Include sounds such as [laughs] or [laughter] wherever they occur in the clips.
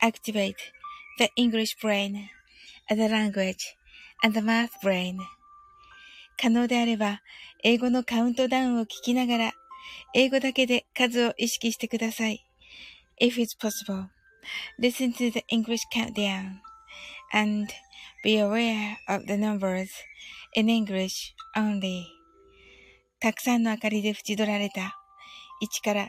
activate the English brain, the language, and the math brain. 可能であれば、英語のカウントダウンを聞きながら、英語だけで数を意識してください。If it's possible, listen to the English countdown and be aware of the numbers in English only. たくさんの明かりで縁取られた1から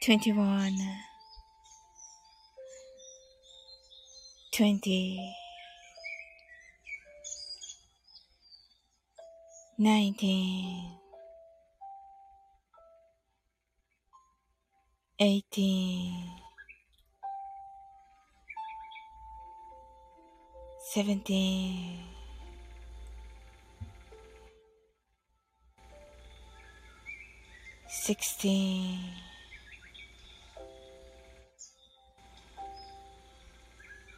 21 20 19 18 17 16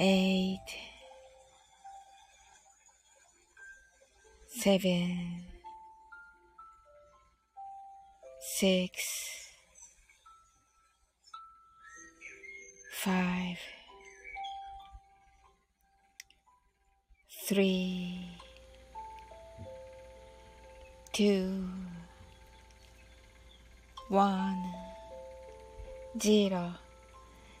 Eight, seven, six, five, three, two, one, zero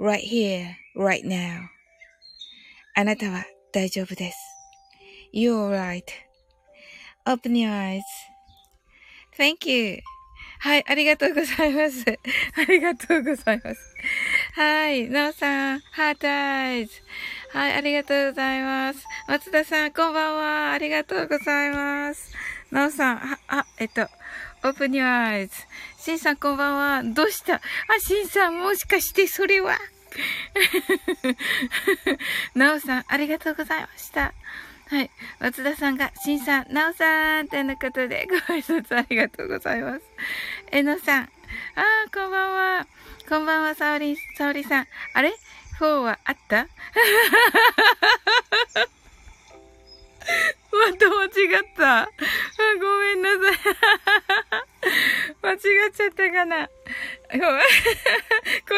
Right here, right now. あなたは大丈夫です。You're right.Open your eyes.Thank you. はい、ありがとうございます。[laughs] ありがとうございます。はい、なおさん、ハートアイズ。はい、ありがとうございます。松田さん、こんばんは。ありがとうございます。なおさん、あえっと、Open your eyes. しんさん、こんばんは。どうした？あ、しんさん、もしかしてそれは？[laughs] なおさん、ありがとうございました。はい。松田さんが、しんさん、なおさん、ということで、ご挨拶ありがとうございます。えのさん、あー、こんばんは。こんばんは、さおり、さおりさん。あれ ?4 はあった？[laughs] また間違った。あごめんなさい。[laughs] 間違っちゃったかな。[laughs] こ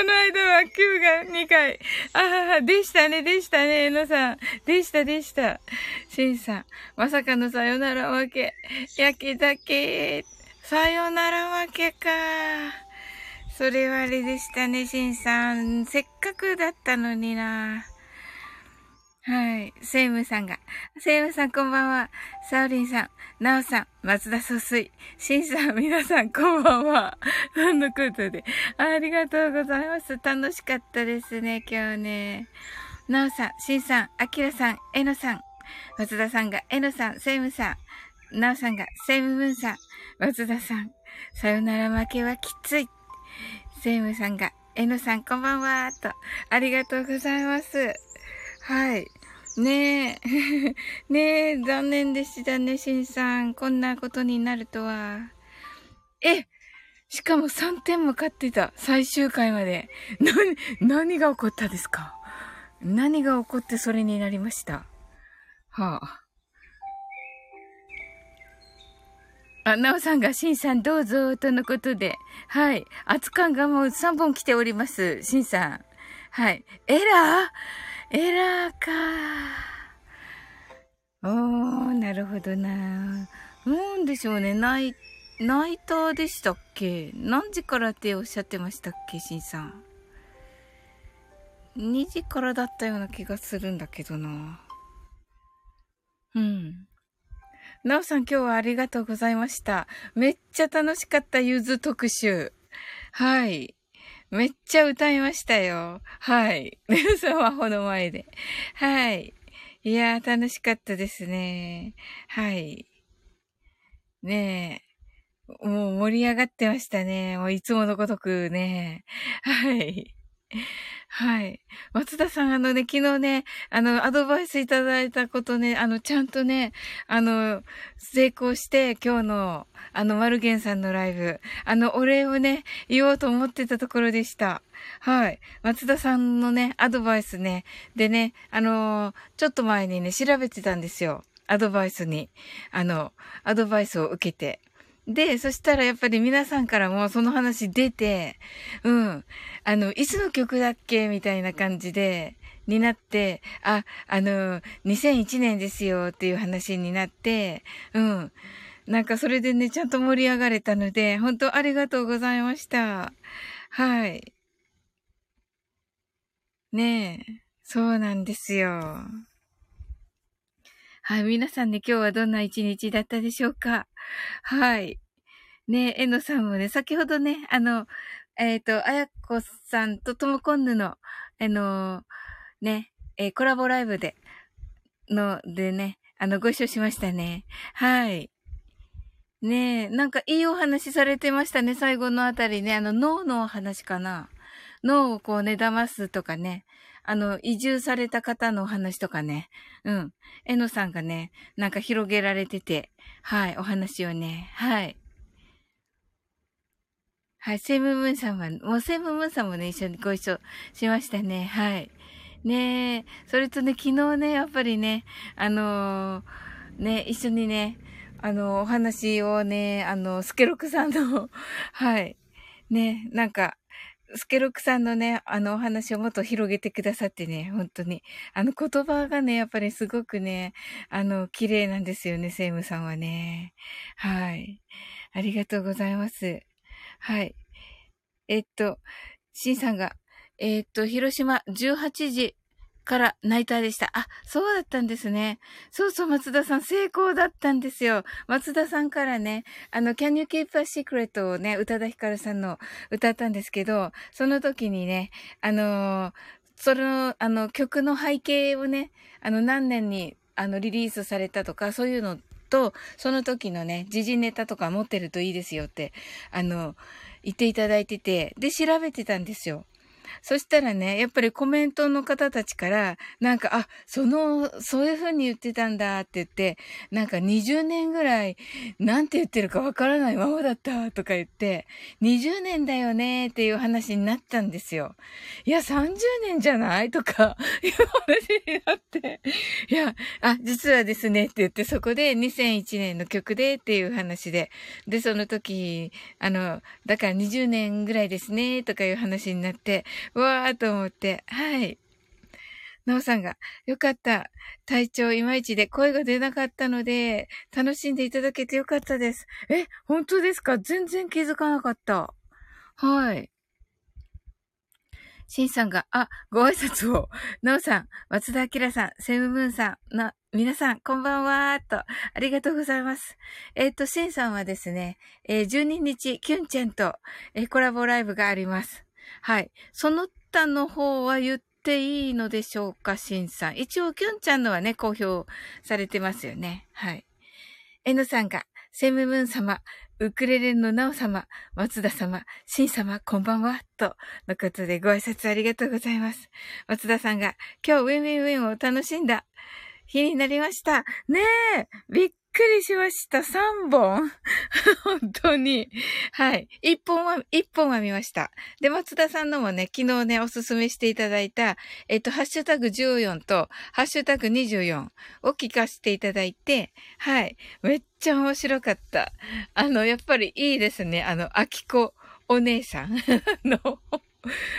の間は9が2回。ああ、でしたね、でしたね、えのさん。でした、でした。しんさん、まさかのさよなら負け。焼き酒。さよなら負けか。それはあれでしたね、しんさん。せっかくだったのにな。はい。セイムさんが。セイムさんこんばんは。サウリンさん、ナオさん、松田総帥、シンさん、皆さんこんばんは。何のことで。ありがとうございます。楽しかったですね、今日ね。ナオさん、シンさん、アキラさん、エノさん、松田さんがエノさん、セイムさん、ナオさんがセイムムーンさん、松田さん、さよなら負けはきつい。セイムさんが、エノさんこんばんは、と、ありがとうございます。はい。ねえ。[laughs] ねえ、残念でしたね、しんさん。こんなことになるとは。えしかも3点も勝ってた。最終回まで。[laughs] な、何が起こったですか？何が起こってそれになりました？はあ。あ、なおさんが、しんさんどうぞ、とのことで。はい。熱感がもう3本来ております。しんさん。はい。エラー？エラーか。おー、なるほどな。なんでしょうね。ナイ、ナイターでしたっけ？何時からっておっしゃってましたっけシンさん。2時からだったような気がするんだけどな。うん。なおさん今日はありがとうございました。めっちゃ楽しかったゆず特集。はい。めっちゃ歌いましたよ。はい。[laughs] スマホの前で。はい。いやー、楽しかったですね。はい。ねえ。もう盛り上がってましたね。もういつものごとくね。はい。はい。松田さん、あのね、昨日ね、あの、アドバイスいただいたことね、あの、ちゃんとね、あの、成功して、今日の、あの、マルゲンさんのライブ、あの、お礼をね、言おうと思ってたところでした。はい。松田さんのね、アドバイスね、でね、あの、ちょっと前にね、調べてたんですよ。アドバイスに。あの、アドバイスを受けて。で、そしたらやっぱり皆さんからもその話出て、うん。あの、いつの曲だっけみたいな感じで、になって、あ、あの、2001年ですよっていう話になって、うん。なんかそれでね、ちゃんと盛り上がれたので、本当ありがとうございました。はい。ねえ、そうなんですよ。はい、皆さんね、今日はどんな一日だったでしょうか？[laughs] はい。ねえ、えのさんもね、先ほどね、あの、えっ、ー、と、あやこさんとともこんぬの、あのね、えー、コラボライブで、の、でね、あの、ご一緒しましたね。はい。ねえ、なんかいいお話されてましたね、最後のあたりね。あの、脳のお話かな。脳をこうね、騙すとかね。あの、移住された方のお話とかね。うん。えのさんがね、なんか広げられてて、はい、お話をね、はい。はい、セムムーンさんは、もうセムムーンさんもね、一緒にご一緒しましたね。はい。ねえ、それとね、昨日ね、やっぱりね、あのー、ね、一緒にね、あの、お話をね、あの、スケロクさんのはい。ね、なんか、スケロクさんのね、あのお話をもっと広げてくださってね、本当に。あの言葉がね、やっぱりすごくね、あの、綺麗なんですよね、セイムさんはね。はい。ありがとうございます。はい。えっと、シンさんが、えっと、広島18時からナイターでした。あ、そうだったんですね。そうそう、松田さん成功だったんですよ。松田さんからね、あの、Can You Keep a Secret をね、宇多田ヒカルさんの歌ったんですけど、その時にね、あのその、あの、曲の背景をね、あの、何年に、あの、リリースされたとか、そういうのと、その時のね、時事ネタとか持ってるといいですよって、あの、言っていただいてて、で、調べてたんですよ。そしたらね、やっぱりコメントの方たちから、なんか、あ、その、そういう風に言ってたんだって言って、なんか20年ぐらい、なんて言ってるかわからないままだったとか言って、20年だよねっていう話になったんですよ。いや、30年じゃないとか、[laughs] いう話になって、いや、あ、実はですねって言って、そこで2001年の曲でっていう話で、で、その時、あの、だから20年ぐらいですね、とかいう話になって、[laughs] わーと思って、はい。なおさんが、よかった。体調いまいちで声が出なかったので、楽しんでいただけてよかったです。え、本当ですか？全然気づかなかった。はい。シンさんが、あ、ご挨拶を。なおさん、松田明さん、セムムーンさん、な、皆さん、こんばんはーと、ありがとうございます。えっ、ー、と、シンさんはですね、えー、12日、キュンチェンと、えー、コラボライブがあります。はい。その他の方は言っていいのでしょうか、シンさん。一応、キュンちゃんのはね、公表されてますよね。はい。エノさんが、セムムーン様、ウクレレのナオ様、松田様、シン様、こんばんは、と、のことでご挨拶ありがとうございます。松田さんが、今日ウィンウィンウィンを楽しんだ日になりました。ねえ、びっくりしました。3本 [laughs] 本当に。はい。1本は、1本は見ました。で、松田さんのもね、昨日ね、おすすめしていただいた、えっと、ハッシュタグ14と、ハッシュタグ24を聞かせていただいて、はい。めっちゃ面白かった。あの、やっぱりいいですね。あの、秋子お姉さんの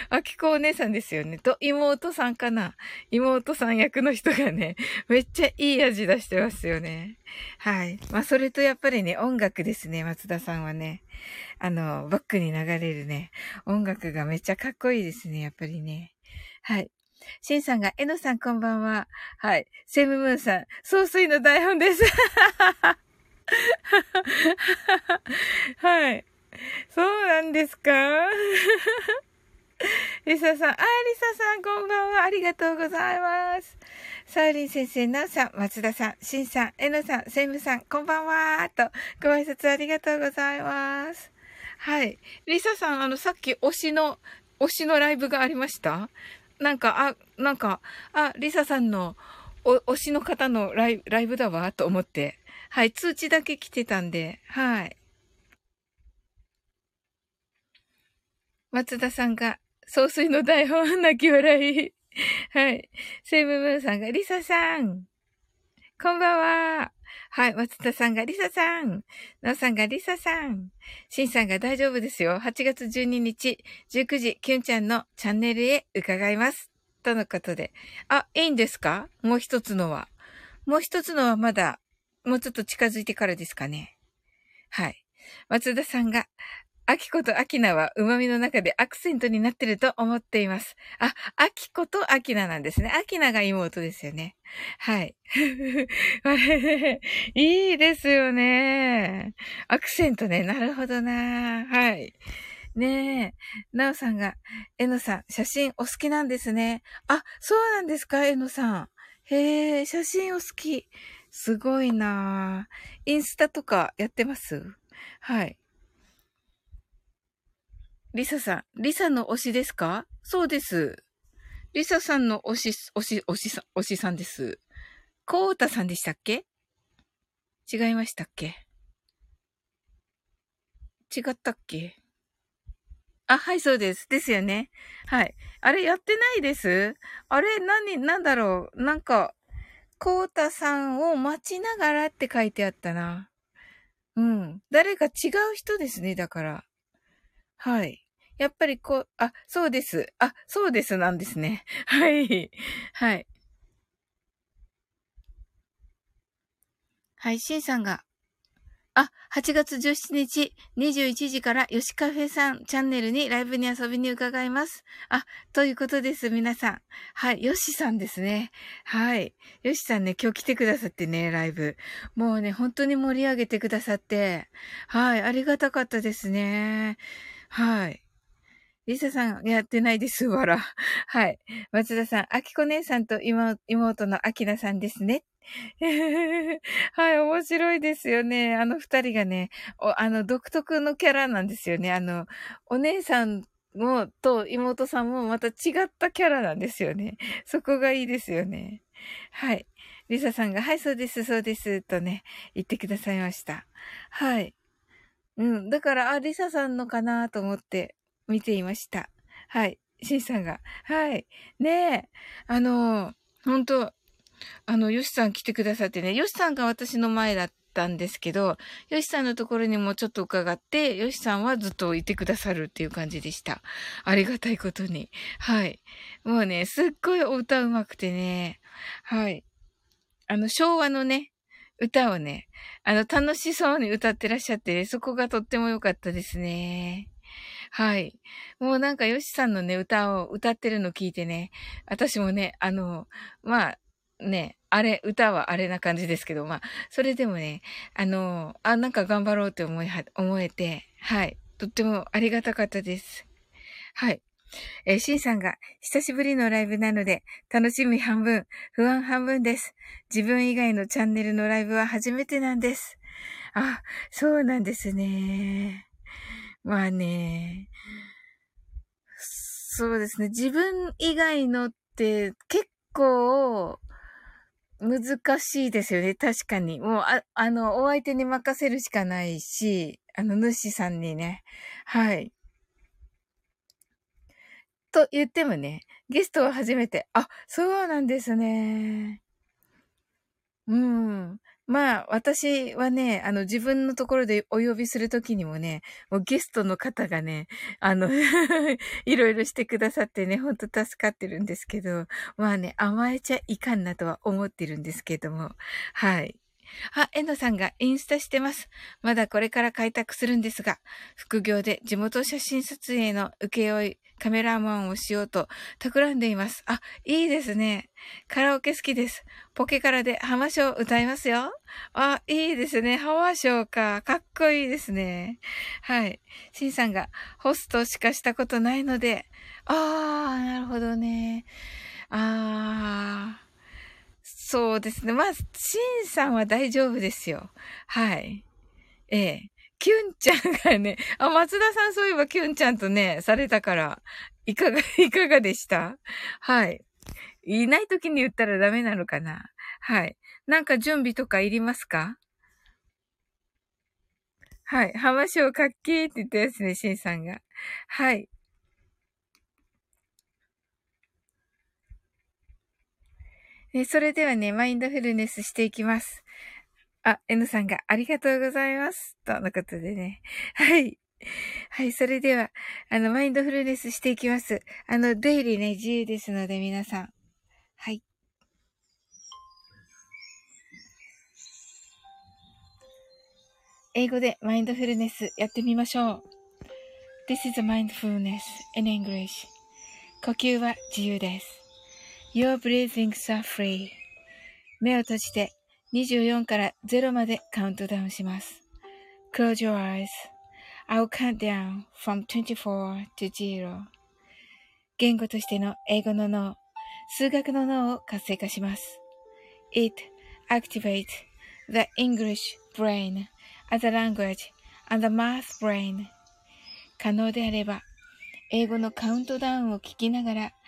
あきこお姉さんですよね。と、妹さんかな。妹さん役の人がね、[laughs] めっちゃいい味出してますよね。はい。まあ、それとやっぱりね、音楽ですね、松田さんはね。あの、バックに流れるね、音楽がめっちゃかっこいいですね、やっぱりね。はい。シンさんが、えのさんこんばんは。はい。セムムーンさん、総帥の台本です。[laughs] はい。そうなんですか？[laughs] リサさん、あ、リサさん、こんばんは。ありがとうございます。サウリン先生、ナウさん、松田さん、シンさん、エノさん、セイムさん、こんばんは。と、ご挨拶ありがとうございます。はい。リサさん、あの、さっき推しの、推しのライブがありました？なんか、あ、なんか、あ、リサさんの、お、推しの方のライライブだわ、と思って。はい、通知だけ来てたんで、はい。松田さんが、総帥の台本、泣き笑い。はい。セイムムーンさんが、リサさん。こんばんは。はい。松田さんが、リサさん。ナオさんが、リサさん。シンさんが大丈夫ですよ。8月12日、19時、キュンちゃんのチャンネルへ伺います。とのことで。あ、いいんですか？もう一つのは。もう一つのはまだ、もうちょっと近づいてからですかね。はい。松田さんが、アキコとアキナは旨味の中でアクセントになってると思っています。あ、アキコとアキナなんですね。アキナが妹ですよね。はい。[laughs] いいですよね。アクセントね。なるほどな。はい。ねえ。なおさんが、えのさん、写真お好きなんですね。あ、そうなんですかえのさん。へえ、写真お好き。すごいなインスタとかやってます？はい。リサさん、リサの推しですか？そうです。リサさんの推し、推し、推しさん、推しさんです。コータさんでしたっけ？違いましたっけ？違ったっけ？あ、はい、そうです。ですよね。はい。あれ、やってないですあれ、何、なんだろう？なんか、コータさんを待ちながらって書いてあったな。うん。誰か違う人ですね、だから。はい。やっぱりこう、あ、そうです。あ、そうですなんですね。[laughs] はい。はい。はい、シンさんが、あ、8月17日21時から吉カフェさんチャンネルにライブに遊びに伺います。あ、ということです、皆さん。はい、ヨシさんですね。はい。ヨシさんね、今日来てくださってね、ライブ。もうね、本当に盛り上げてくださって、はい、ありがたかったですね。はい。リサさんやってないです、わら。[laughs] はい。松田さん、あきこ姉さんと妹のあきなさんですね。[laughs] はい、面白いですよね。あの二人がね、あの、独特のキャラなんですよね。あの、お姉さんも、と妹さんもまた違ったキャラなんですよね。そこがいいですよね。はい。リサさんが、はい、そうです、そうです、とね、言ってくださいました。はい。うん。だから、あ、リサさんのかなと思って見ていました。はい。シンさんが。はい。ねえ。あの、本当あの、ヨシさん来てくださってね、ヨシさんが私の前だったんですけど、ヨシさんのところにもちょっと伺って、ヨシさんはずっといてくださるっていう感じでした。ありがたいことに。はい。もうね、すっごいお歌うまくてね、はい。あの、昭和のね、歌をね、あの、楽しそうに歌ってらっしゃって、そこがとっても良かったですね。はい。もうなんか、ヨシさんのね、歌を歌ってるの聞いてね、私もね、あの、まあ、ね、あれ、歌はあれな感じですけど、まあ、それでもね、あの、あ、なんか頑張ろうって思いは、思えて、はい。とってもありがたかったです。はい。えー、シンさんが、久しぶりのライブなので、楽しみ半分、不安半分です。自分以外のチャンネルのライブは初めてなんです。あ、そうなんですね。まあね。そうですね。自分以外のって結構難しいですよね。確かに。もう、あ、あの、お相手に任せるしかないし、あの、主さんにね。はい。と言ってもね、ゲストは初めて。あ、そうなんですね。うん。まあ、私はね、あの、自分のところでお呼びするときにもね、もうゲストの方がね、あの [laughs] いろいろしてくださってね、ほんと助かってるんですけど、まあね、甘えちゃいかんなとは思ってるんですけども、はい。あ、エノさんがインスタしてます。まだこれから開拓するんですが、副業で地元写真撮影の請負カメラマンをしようと企んでいます。あ、いいですね。カラオケ好きです。ポケカラで浜章歌いますよ。あ、いいですね。浜章か。かっこいいですね。はい。シンさんがホストしかしたことないので、あー、なるほどね。あー。そうですね。まあ、シンさんは大丈夫ですよ。はい。ええ。キュンちゃんがね、あ、松田さんそういえばキュンちゃんとね、されたから、いかが、[laughs] いかがでした？はい。いない時に言ったらダメなのかな？はい。なんか準備とかいりますか？はい。浜章かっけーって言ったやつね、シンさんが。はい。えそれではね、マインドフルネスしていきます。あ、N さんがありがとうございます。とのことでね。[laughs] はい。はい、それでは、あの、マインドフルネスしていきます。あの、出入りね、自由ですので、皆さん。はい。英語でマインドフルネスやってみましょう。This is a mindfulness in English. 呼吸は自由です。Your breathings are free. 目を閉じて24から0までカウントダウンします。Close your eyes.I'll count down from 24 to 0. 言語としての英語の脳、数学の脳を活性化します。It activates the English brain as a language and the math brain. 可能であれば、英語のカウントダウンを聞きながら、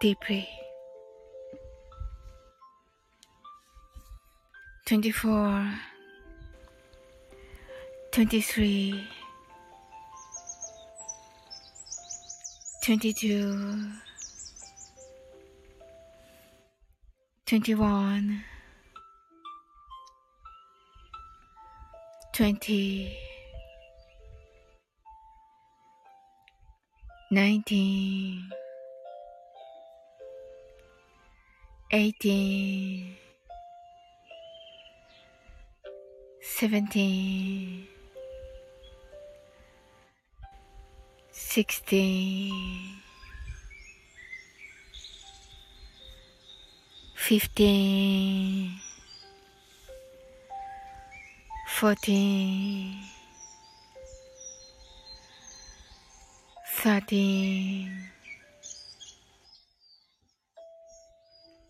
deeply. 24 23 22 21 20 19 18 17 16 15 14 13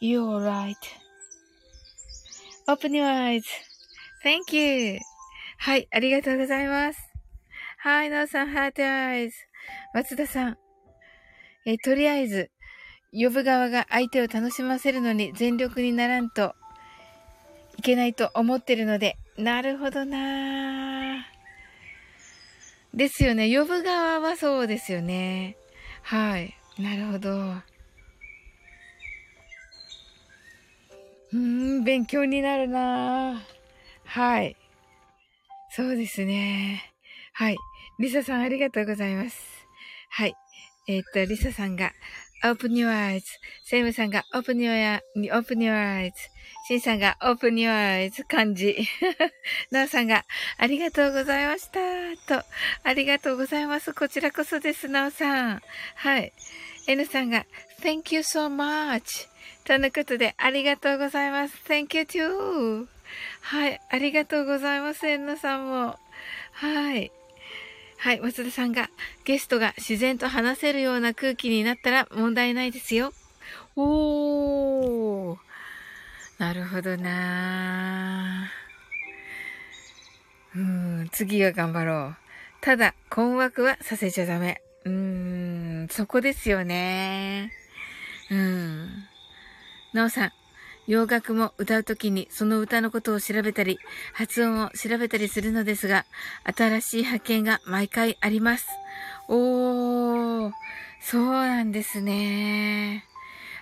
You're right.Open your eyes.Thank you. はい、ありがとうございます。はい、なおさん、ハートアイズ。松田さん。え、とりあえず、呼ぶ側が相手を楽しませるのに全力にならんといけないと思ってるので、なるほどな。ですよね。呼ぶ側はそうですよね。はい。なるほど。うん、勉強になるなはい。そうですね。はい。リサさんありがとうございます。はい。えー、っと、リサさんが、open your eyes。セイムさんが open your, open your eyes。シンさんが open your eyes 漢字。[laughs] ナオさんがありがとうございました。と、ありがとうございます。こちらこそです、ナオさん。はい。N さんが thank you so much とのことでありがとうございます。thank you too. はい。ありがとうございます、N さんも。はい。はい。松田さんがゲストが自然と話せるような空気になったら問題ないですよ。おー。なるほどなうん、次は頑張ろう。ただ、困惑はさせちゃダメ。うーん、そこですよね。うん。なおさん、洋楽も歌うときにその歌のことを調べたり、発音を調べたりするのですが、新しい発見が毎回あります。おー、そうなんですね。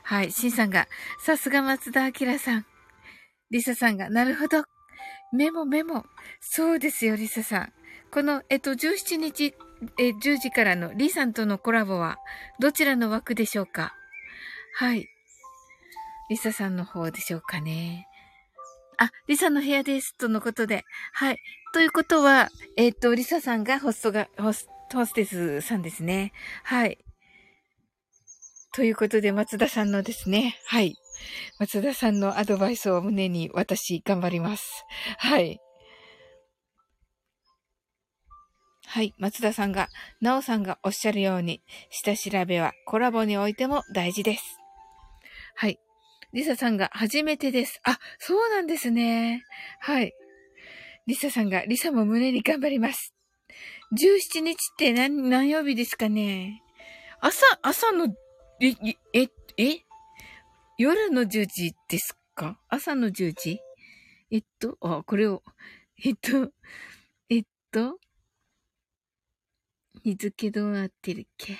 はい。シンさんが、さすが松田明さん。リサさんが、なるほど。メモメモ。そうですよ、リサさん。この、えっと、17日、え、10時からのリさんとのコラボは、どちらの枠でしょうか？はい。リサさんの方でしょうかね。あ、リサの部屋です。とのことで。はい。ということは、えっと、リサさんがホストが、ホス、ホステスさんですね。はい。ということで、松田さんのですね、はい。松田さんのアドバイスを胸に私頑張ります。はい。はい。松田さんが、なおさんがおっしゃるように、下調べはコラボにおいても大事です。はい。リサさんが初めてです。あ、そうなんですね。はい。リサさんが、リサも胸に頑張ります。17日って何、何曜日ですかね朝、朝のえ、え、え夜の10時ですか？朝の10時？えっと、あ、これを、えっと、えっと、日付どうなってるっけ？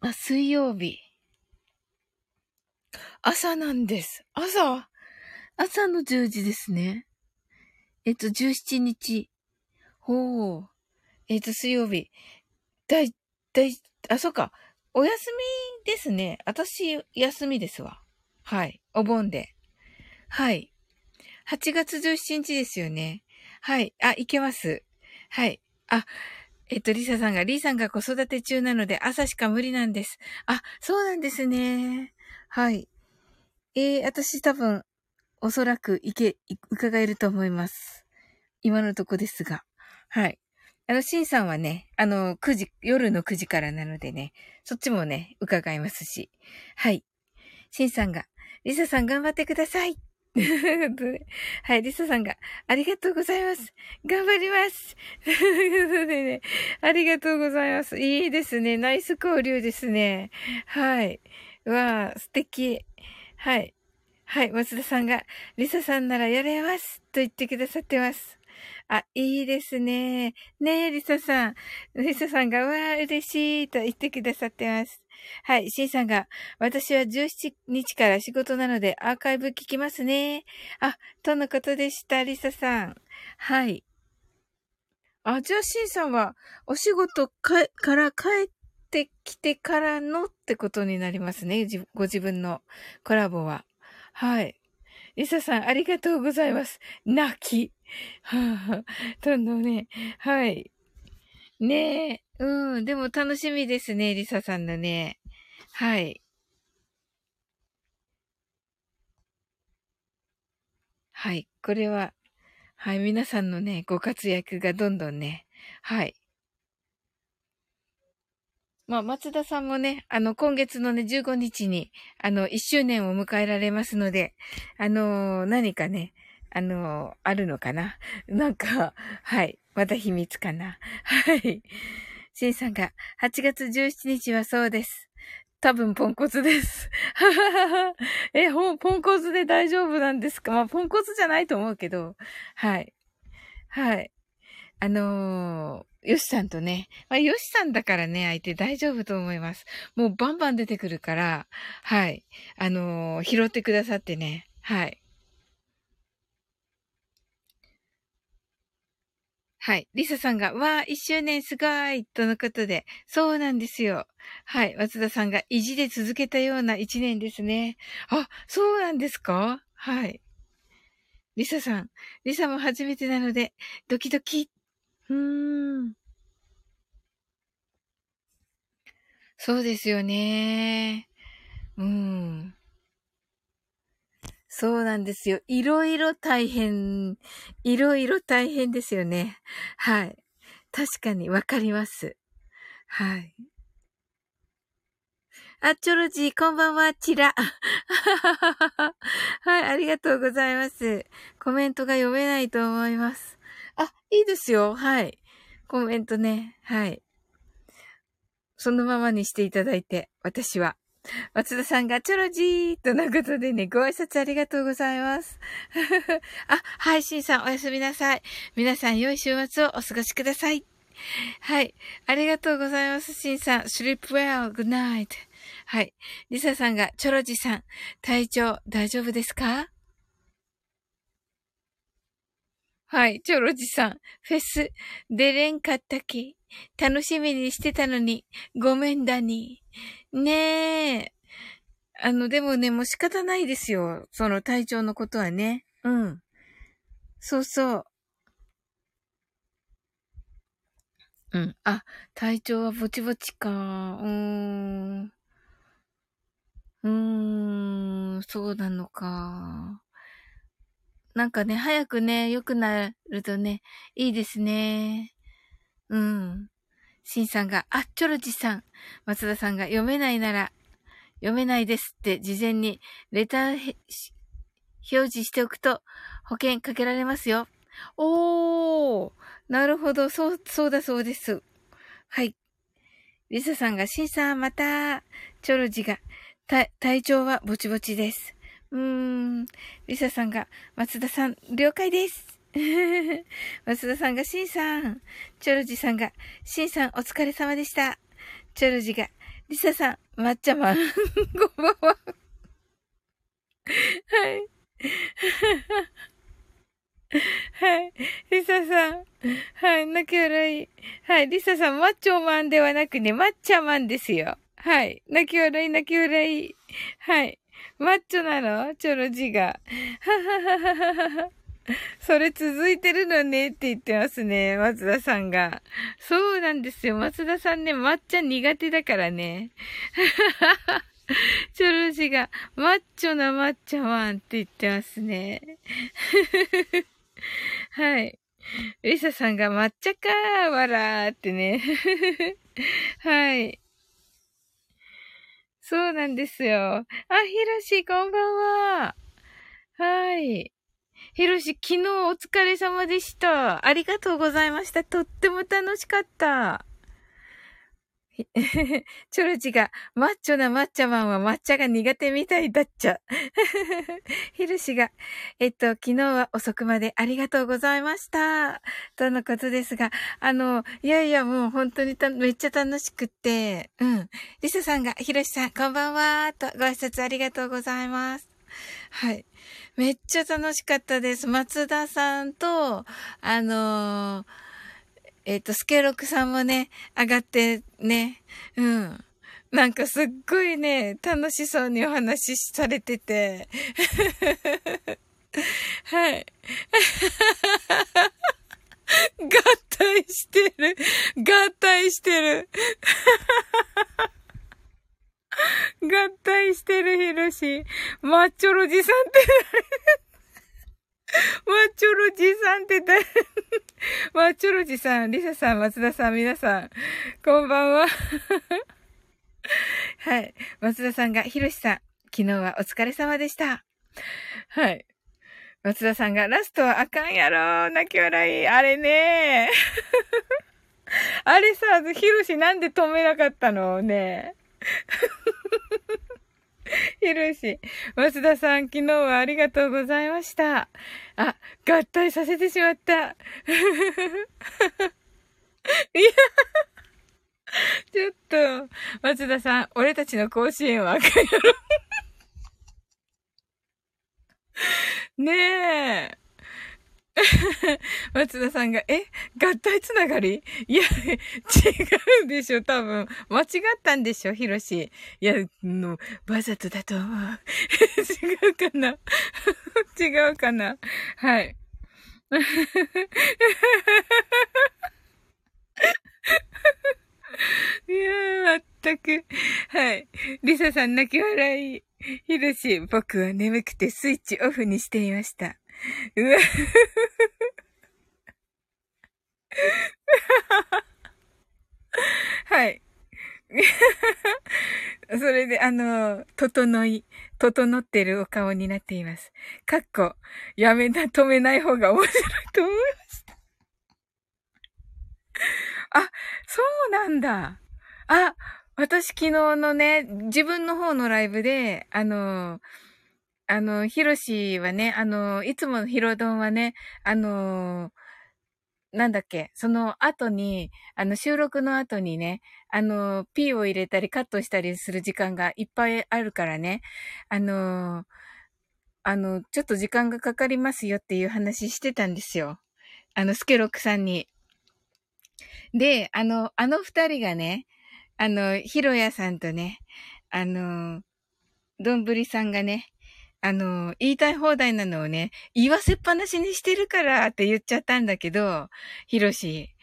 あ、水曜日。朝なんです。朝？朝の10時ですね。えっと、17日。ほう。えっと、水曜日。だい、だい、あ、そっか。お休みですね。私、休みですわ。はい。お盆で。はい。8月17日ですよね。はい。あ、いけます。はい。あ、えっと、リサさんが、リーさんが子育て中なので朝しか無理なんです。あ、そうなんですね。はい。えー、私多分、おそらくいけ、伺えると思います。今のとこですが。はい。あの、シンさんはね、あの、9時、夜の9時からなのでね、そっちもね、伺いますし。はい。シンさんが、リサさん頑張ってください。[laughs] はい、リサさんが、ありがとうございます。頑張ります。ということでね、ありがとうございます。いいですね。ナイス交流ですね。はい。わあ、素敵。はい。はい、松田さんが、リサさんならやれますと言ってくださってます。あ、いいですね。ねえ、リサさん。リサさんが、わあ、嬉しいと言ってくださってます。はい。シンさんが、私は17日から仕事なのでアーカイブ聞きますね。あ、とのことでした、リサさん。はい。あ、じゃあシンさんは、お仕事かから帰っってきてからのってことになりますね。ご自分のコラボは。はい。リサさん、ありがとうございます。泣き。はぁ、どんどんね。はい。ねえ。うん。でも楽しみですね、リサさんのね。はい。はい。これは、はい。皆さんのね、ご活躍がどんどんね、はい。まあ、松田さんもね、あの、今月のね、15日に、あの、1周年を迎えられますので、あの何かね、あのあるのかな？[laughs] なんか、はい。また秘密かな？[laughs] はい。シンさんが、8月17日はそうです。多分ポンコツです。[laughs] え、ほん、ポンコツで大丈夫なんですか？まあ、ポンコツじゃないと思うけど。はい。はい。あのー、ヨシさんとね。まあ、ヨシさんだからね、相手大丈夫と思います。もうバンバン出てくるから、はい。あのー、拾ってくださってね。はい。はい。リサさんが、わあ、一周年すごいとのことで、そうなんですよ。はい。松田さんが、意地で続けたような一年ですね。あ、そうなんですか？はい。リサさん、リサも初めてなので、ドキドキ。うーん。そうですよね。うん。そうなんですよ。いろいろ大変、いろいろ大変ですよね。はい。確かにわかります。はい。あ、チョロジー、こんばんは、チラ。[laughs] はい、ありがとうございます。コメントが読めないと思います。あ、いいですよ。はい。コメントね。はい。そのままにしていただいて、私は。松田さんがチョロジーとのことでね、ご挨拶ありがとうございます。[laughs] あ、はい、シンさんおやすみなさい。皆さん良い週末をお過ごしください。はい。ありがとうございます、シンさん。sleep well, good night. はい。リサさんが、チョロジさん、体調大丈夫ですか？はい。チョロジさん、フェス、出れんかったき。楽しみにしてたのに、ごめんだに。ねえ。あの、でもね、もう仕方ないですよ。その体調のことはね。うん。そうそう。うん。あ、体調はぼちぼちか。うーん。うーん、そうなのか。なんかね、早くね、良くなるとね、いいですね。うん。シンさんが、あ、チョロジさん。松田さんが読めないなら、読めないですって事前にレター表示しておくと保険かけられますよ。おーなるほど。そう、そうだそうです。はい。リサさんが、シンさんまた、チョロジが、体調はぼちぼちです。うーん。リサさんが、松田さん、了解です。[laughs] 松田さんが、シンさん。チョロジさんが、シンさんお疲れ様でした。チョロジが、リサさん、抹茶マン。こんばんは。はい。はい。リサさん。はい。泣き笑い。はい。リサさん、マッチョマンではなくね、マッチャマンですよ。はい。泣き笑い、泣き笑い。はい。マッチョなの？チョロジが。はははははは。それ続いてるのねって言ってますね。松田さんが。そうなんですよ。松田さんね、抹茶苦手だからね。[laughs] チョロジが、マッチョな抹茶ワンって言ってますね。[laughs] はい。リサさんが抹茶かー、わらーってね。[laughs] はい。そうなんですよ。あ、ひろし、こんばんは。はい。ひろし、昨日お疲れ様でした。ありがとうございました。とっても楽しかった。チョルチが、マッチョな抹茶マンは抹茶が苦手みたいだっちゃ。[laughs] ヒルシが、えっと、昨日は遅くまでありがとうございました。とのことですが、あの、いやいや、もう本当にめっちゃ楽しくって、うん。リサさんが、ヒロシさん、こんばんは、とご挨拶ありがとうございます。はい。めっちゃ楽しかったです。松田さんと、あのーえっ、ー、と、スケロクさんもね、上がってね、うん。なんかすっごいね、楽しそうにお話しされてて。[laughs] はい。[laughs] 合体してる。合体してる。[laughs] 合体してるヒロシ。マッチョロジさんってマッチョロジさんって誰？マッチョロジさん、リサさん、松田さん、皆さん、こんばんは。[laughs] はい。松田さんが、ヒロシさん、昨日はお疲れ様でした。はい。松田さんが、ラストはあかんやろ泣き笑い。あれね [laughs] あれさ、ヒロシなんで止めなかったのねひろし、松田さん、昨日はありがとうございました。あ、合体させてしまった。[laughs] いや、ちょっと、松田さん、俺たちの甲子園は赤やろ。ねえ。[laughs] 松田さんが、え合体つながり？いや、違うでしょ、多分。間違ったんでしょ、ヒロシ。いや、の、わざとだと思う。[laughs] 違うかな？[laughs] 違うかな？はい。いやー、まったく。はい。リサさん泣き笑い。ヒロシ、僕は眠くてスイッチオフにしていました。うわ。はい。それで、あの、整い、整ってるお顔になっています。かっこ、やめな、止めない方が面白いと思いました。あ、そうなんだ。あ、私昨日のね、自分の方のライブで、あの、あの、ヒロシはね、あの、いつものヒロドンはね、あの、なんだっけ、その後に、あの、収録の後にね、あの、P を入れたりカットしたりする時間がいっぱいあるからね、あの、あの、ちょっと時間がかかりますよっていう話してたんですよ。あの、スケロックさんに。で、あの、あの二人がね、あの、ヒロヤさんとね、あの、どんぶりさんがね、あの、言いたい放題なのをね、言わせっぱなしにしてるからって言っちゃったんだけど、ヒロシ、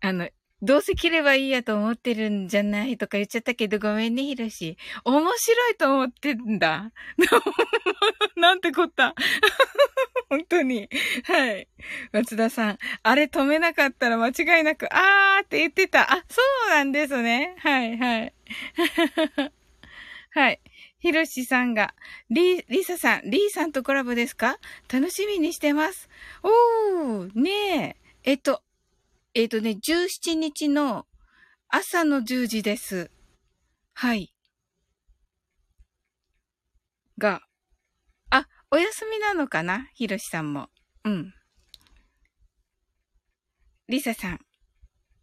あの、どうせ切ればいいやと思ってるんじゃないとか言っちゃったけど、ごめんね、ヒロシ。面白いと思ってんだ。[laughs] なんてこった。[laughs] 本当に。はい。松田さん、あれ止めなかったら間違いなく、あーって言ってた。あ、そうなんですね。はい、はい。[laughs] はい。ひろしさんが、リ、リサさん、リーさんとコラボですか？楽しみにしてます。おー、ねえ。えっと、えっとね、17日の朝の10時です。はい。が、あ、お休みなのかな？ひろしさんも。うん。りささん。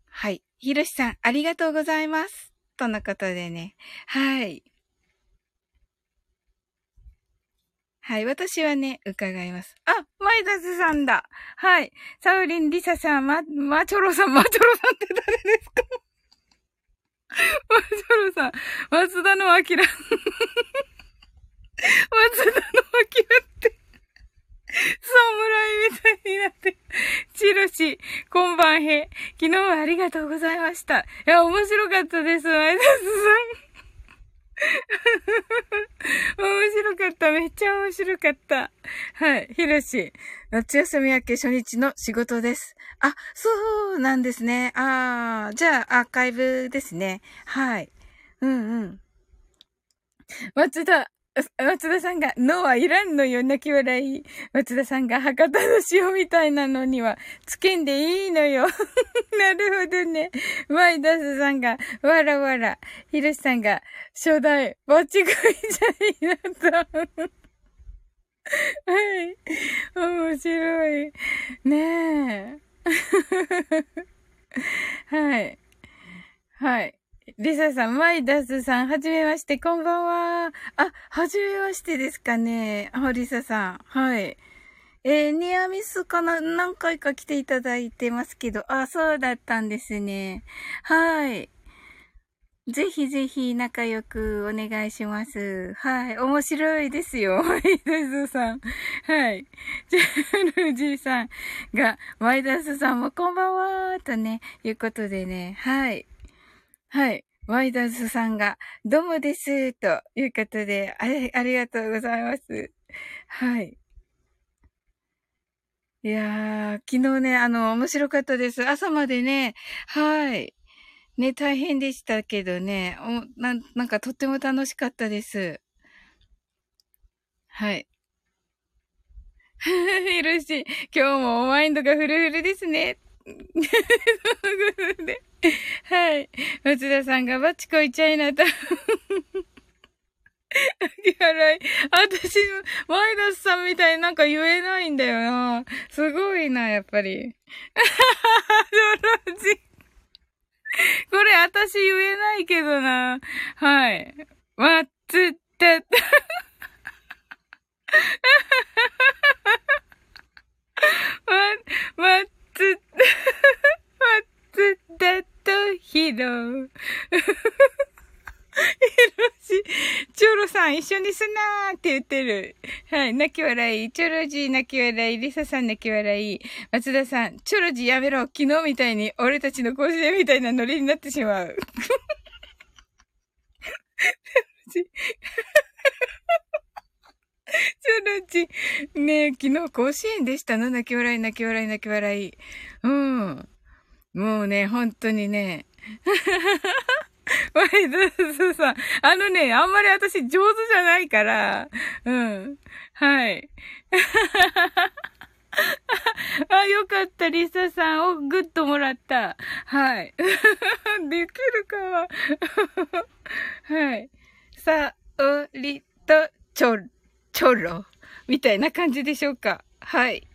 はい。ひろしさん、ありがとうございます。とのことでね。はい。はい。私はね、伺います。あ、マイダスさんだ。はい。サウリン、リサさん、ま、マチョロさん、マチョロさんって誰ですか？マチョロさん、松田のアキラ。松田のアキラって、侍みたいになって。チロシ、こんばんへ。昨日はありがとうございました。いや、面白かったです、マイダスさん。[laughs] 面白かった。めっちゃ面白かった。はい。ひろし。夏休み明け初日の仕事です。あ、そうなんですね。ああ、じゃあアーカイブですね。はい。うんうん。松田、松田さんが、脳はいらんのよ、泣き笑い。松田さんが、博多の塩みたいなのには、つけんでいいのよ。[laughs] なるほどね。マイダスさんが、わらわら。ひろしさんが、初代、ぼち食いじゃいなと。[laughs] はい。面白い。ねえ。[laughs] はい。はい。リサさん、マイダスさん、はじめまして、こんばんは。あ、はじめましてですかね。あ、リサさん。はい。えー、ニアミスかな何回か来ていただいてますけど、あ、そうだったんですね。はい。ぜひぜひ仲良くお願いします。はい。面白いですよ。[laughs] マイダスさん。はい。ジャルジーさんが、マイダスさんもこんばんはとね、いうことでね。はい。はい。ワイダーズさんが、どうもです、ということで、あり、ありがとうございます。はい。いやー、昨日ね、あの、面白かったです。朝までね、はい。ね、大変でしたけどね、おななんかとっても楽しかったです。はい。[laughs] いるし、今日もマインドがフルフルですね。[laughs] 松田さんがバチコイチャイナタウン。秋払い。私、マイナスさんみたいになんか言えないんだよな。すごいな、やっぱり。これ私言えないけどな。はい。わっつってま、まつ、まつだとひろ。ひろし、チョロさん一緒にすなーって言ってる。はい、泣き笑い。チョロジー泣き笑い。リサさん泣き笑い。松田さん、チョロジーやめろ。昨日みたいに俺たちの甲子園みたいなノリになってしまう。チョロジー。ねえ、昨日甲子園でしたの？泣き笑い、泣き笑い、泣き笑い。うん。もうね、本当にね。[laughs] ワイドスさん。あのね、あんまり私上手じゃないから。うん。はい。[laughs] あ、よかった、リサさん。お、グッともらった。はい。[laughs] できるかは。はい。さ、おりと、ちょ、ちょろ、みたいな感じでしょうか。はい。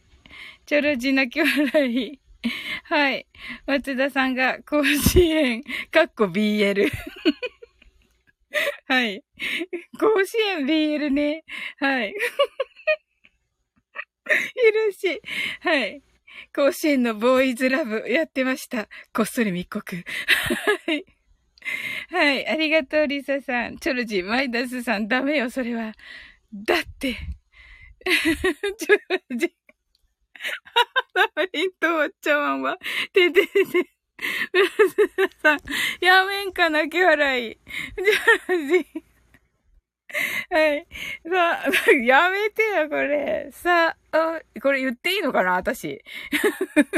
ちょろじ泣き笑い。[laughs] はい。松田さんが甲子園、かっこ BL。[laughs] はい。甲子園 BL ね。はい。[laughs] いるし。はい。甲子園のボーイズラブやってました。こっそり密告。はい。はい。ありがとう、リサさん。チョロジー、マイダスさん、ダメよ、それは。だって、ちょ、じ、サマリンとおっちゃんは、てててて、さん、やめんか泣き笑い。じゃあ、じ、はい。さあ、[laughs] やめてよ、これ。さあ、これ言っていいのかな私。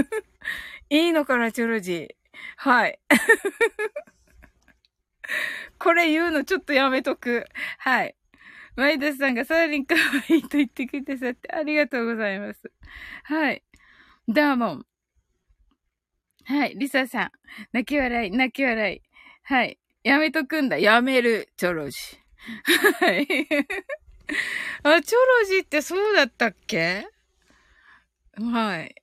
[laughs] いいのかな、チョロジー。はい。[laughs] これ言うのちょっとやめとく。はい。マイダスさんがサーリン可愛いと言ってくださってありがとうございます。はい。ダーモン。はい。リサさん。泣き笑い、泣き笑い。はい。やめとくんだ。やめる。チョロジ。はい。[laughs] あ、チョロジってそうだったっけ？はい。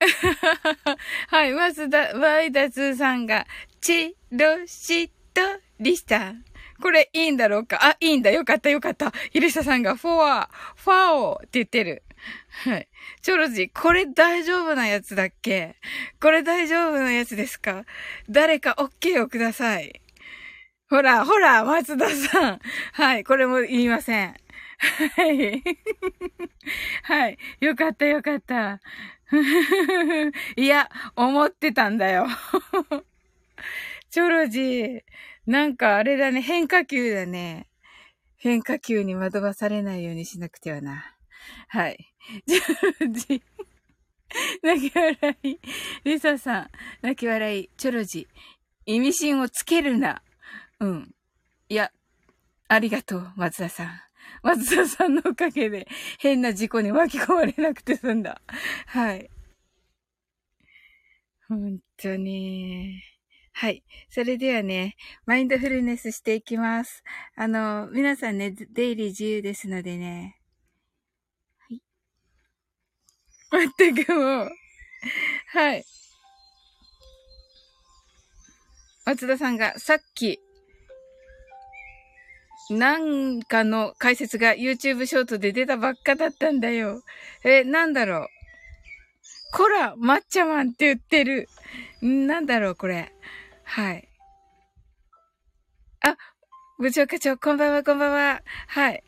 [laughs] はい、マスダ、ワイダツさんが、チロシトリスタ。これいいんだろうか？あ、いいんだ。よかったよかった。ヒリサさんが、フォア、ファオって言ってる。はい。チョロジー、これ大丈夫なやつだっけ？これ大丈夫なやつですか？誰か OK をください。ほら、ほら、松田さん。はい、これも言いません。はい。はい。よかったよかった。いや、思ってたんだよ。チョロジー、なんかあれだね、変化球だね。変化球に惑わされないようにしなくてはな。はい。チョロジ。泣き笑い。リサさん、泣き笑い。チョロジ。意味深をつけるな。うん。いや、ありがとう、松田さん。松田さんのおかげで変な事故に巻き込まれなくて済んだ。はい。本当に。はい。それではね、マインドフルネスしていきます。あの、皆さんね、出入り自由ですのでね。はい。まったくもう。はい。松田さんがさっき、なんかの解説が YouTube ショートで出たばっかだったんだよ。え、なんだろう。こら、抹茶マンって言ってる。なんだろう、これ。はい。あ、部長課長、こんばんは、こんばんは。はい。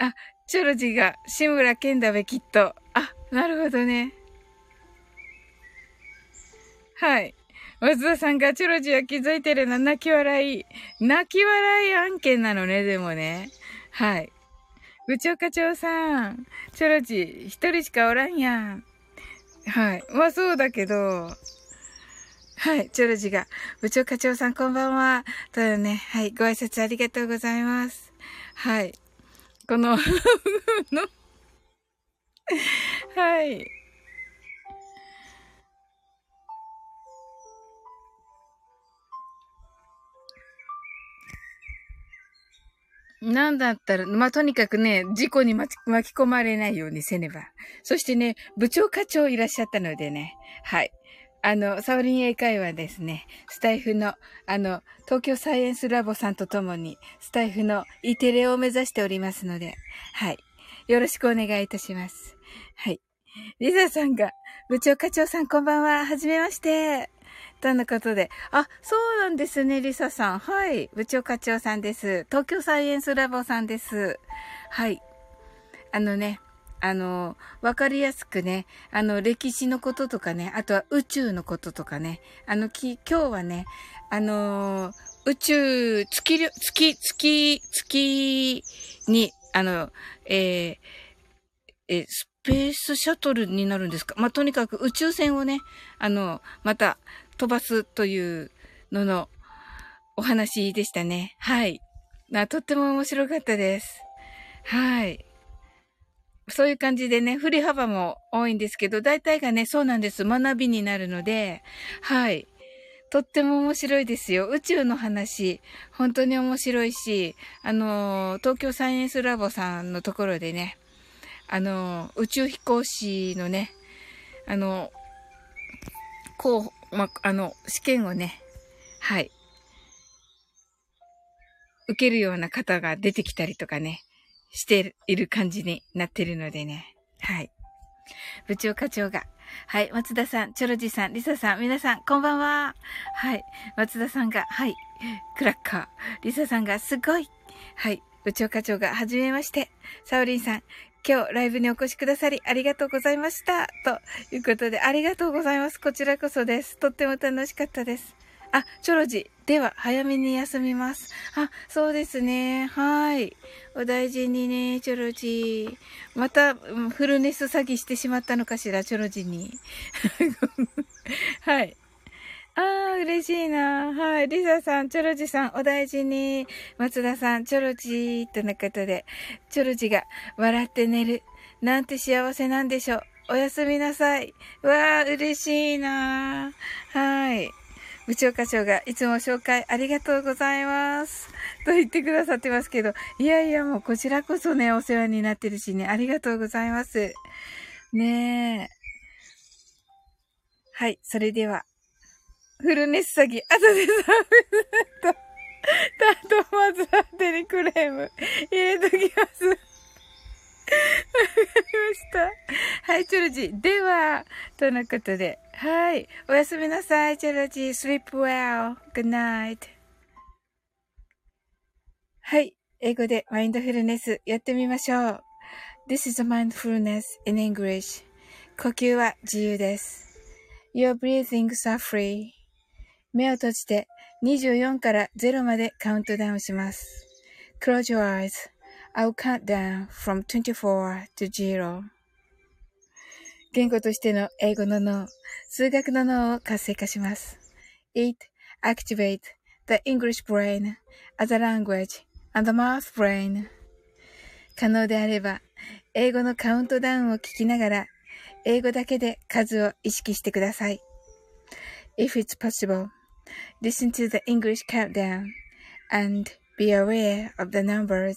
あ、チョロジが、志村けんだべ、きっと。あ、なるほどね。はい。松田さんがチョロジは気づいてるの泣き笑い。泣き笑い案件なのね、でもね。はい。部長課長さん、チョロジ一人しかおらんやん。はい。まあそうだけど、はい、チョロジが。部長課長さんこんばんは。ただね、はい、ご挨拶ありがとうございます。はい。こののはい。なんだったら、まあ、とにかくね、事故に巻き込まれないようにせねば。そしてね、部長課長いらっしゃったのでね、はい。あの、サオリン英会話ですね、スタイフの、あの、東京サイエンスラボさんと共に、スタイフの E テレを目指しておりますので、はい。よろしくお願いいたします。はい。リザさんが、部長課長さんこんばんは。はじめまして。とのことで。あ、そうなんですね、リサさん。はい。部長課長さんです。東京サイエンスラボさんです。はい。あのね、あの、わかりやすくね、あの、歴史のこととかね、あとは宇宙のこととかね、あの、き、今日はね、あの、宇宙、月、月、月、月に、あの、えー、え、スペースシャトルになるんですか？まあ、とにかく宇宙船をね、あの、また、飛ばすというののお話でしたね。はい。な、とっても面白かったです。はい。そういう感じでね、振り幅も多いんですけど、大体がね、そうなんです。学びになるので、はい。とっても面白いですよ。宇宙の話、本当に面白いし、あの、東京サイエンスラボさんのところでね、あの、宇宙飛行士のね、あの、こう、ま、あの、試験をね、はい、受けるような方が出てきたりとかね、している感じになってるのでね。はい。部長課長が。はい。松田さん、チョロジさん、リサさん、皆さん、こんばんは。はい。松田さんが、はい。クラッカー。リサさんが、すごい。はい。部長課長が、はじめまして。サオリンさん、今日ライブにお越しくださりありがとうございました。ということで、ありがとうございます。こちらこそです。とっても楽しかったです。あ、チョロジ。では、早めに休みます。あ、そうですね。はい。お大事にね、チョロジー。また、フルネス詐欺してしまったのかしら、チョロジーに。[laughs] はい。ああ、嬉しいな。はい。リサさん、チョロジさん、お大事に。松田さん、チョロジーとのことで、チョロジが笑って寝る。なんて幸せなんでしょう。おやすみなさい。わあ、嬉しいな。はい。部長課長がいつも紹介ありがとうございます。と言ってくださってますけど、いやいやもうこちらこそね、お世話になってるしね、ありがとうございます。ねえ。はい、それでは、フルネス詐欺、後でサービスと、タートまずは手にクレーム入れときます。わかりました。はい、チョロジー。では、とのことで。はい。おやすみなさい、チョロジー。sleep well. good night. はい。英語でマインドフルネスやってみましょう。This is a mindfulness in English. 呼吸は自由です。Your breathings are free. 目を閉じて24から0までカウントダウンします。Close your eyes. I'll count down from 24 to 0. 言語としての英語の脳、数学の脳を活性化します。It activates the English brain as a language and the math brain. 可能であれば、英語のカウントダウンを聞きながら、英語だけで数を意識してください。If it's possible, listen to the English countdown and be aware of the numbers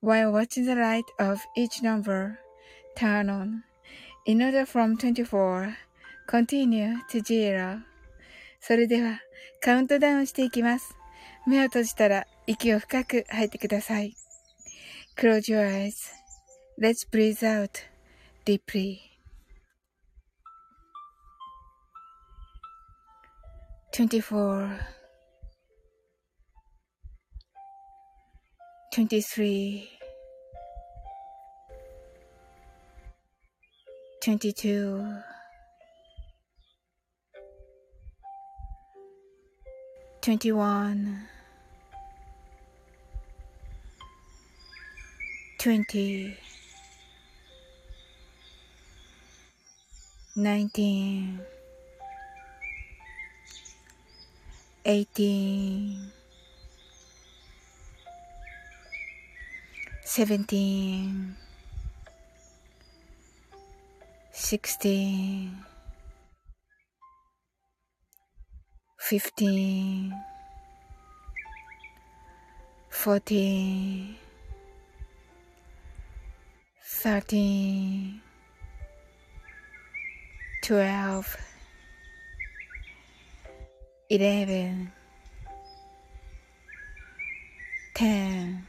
while watching the light of each number turn on in order from 24 continue to zero それではカウントダウンしていきます。目を閉じたら息を深く吐いてください。Close your eyes.Let's breathe out deeply. Twenty-four, 23 22 21 20 19 18 17 16 15 14 13 12 11 10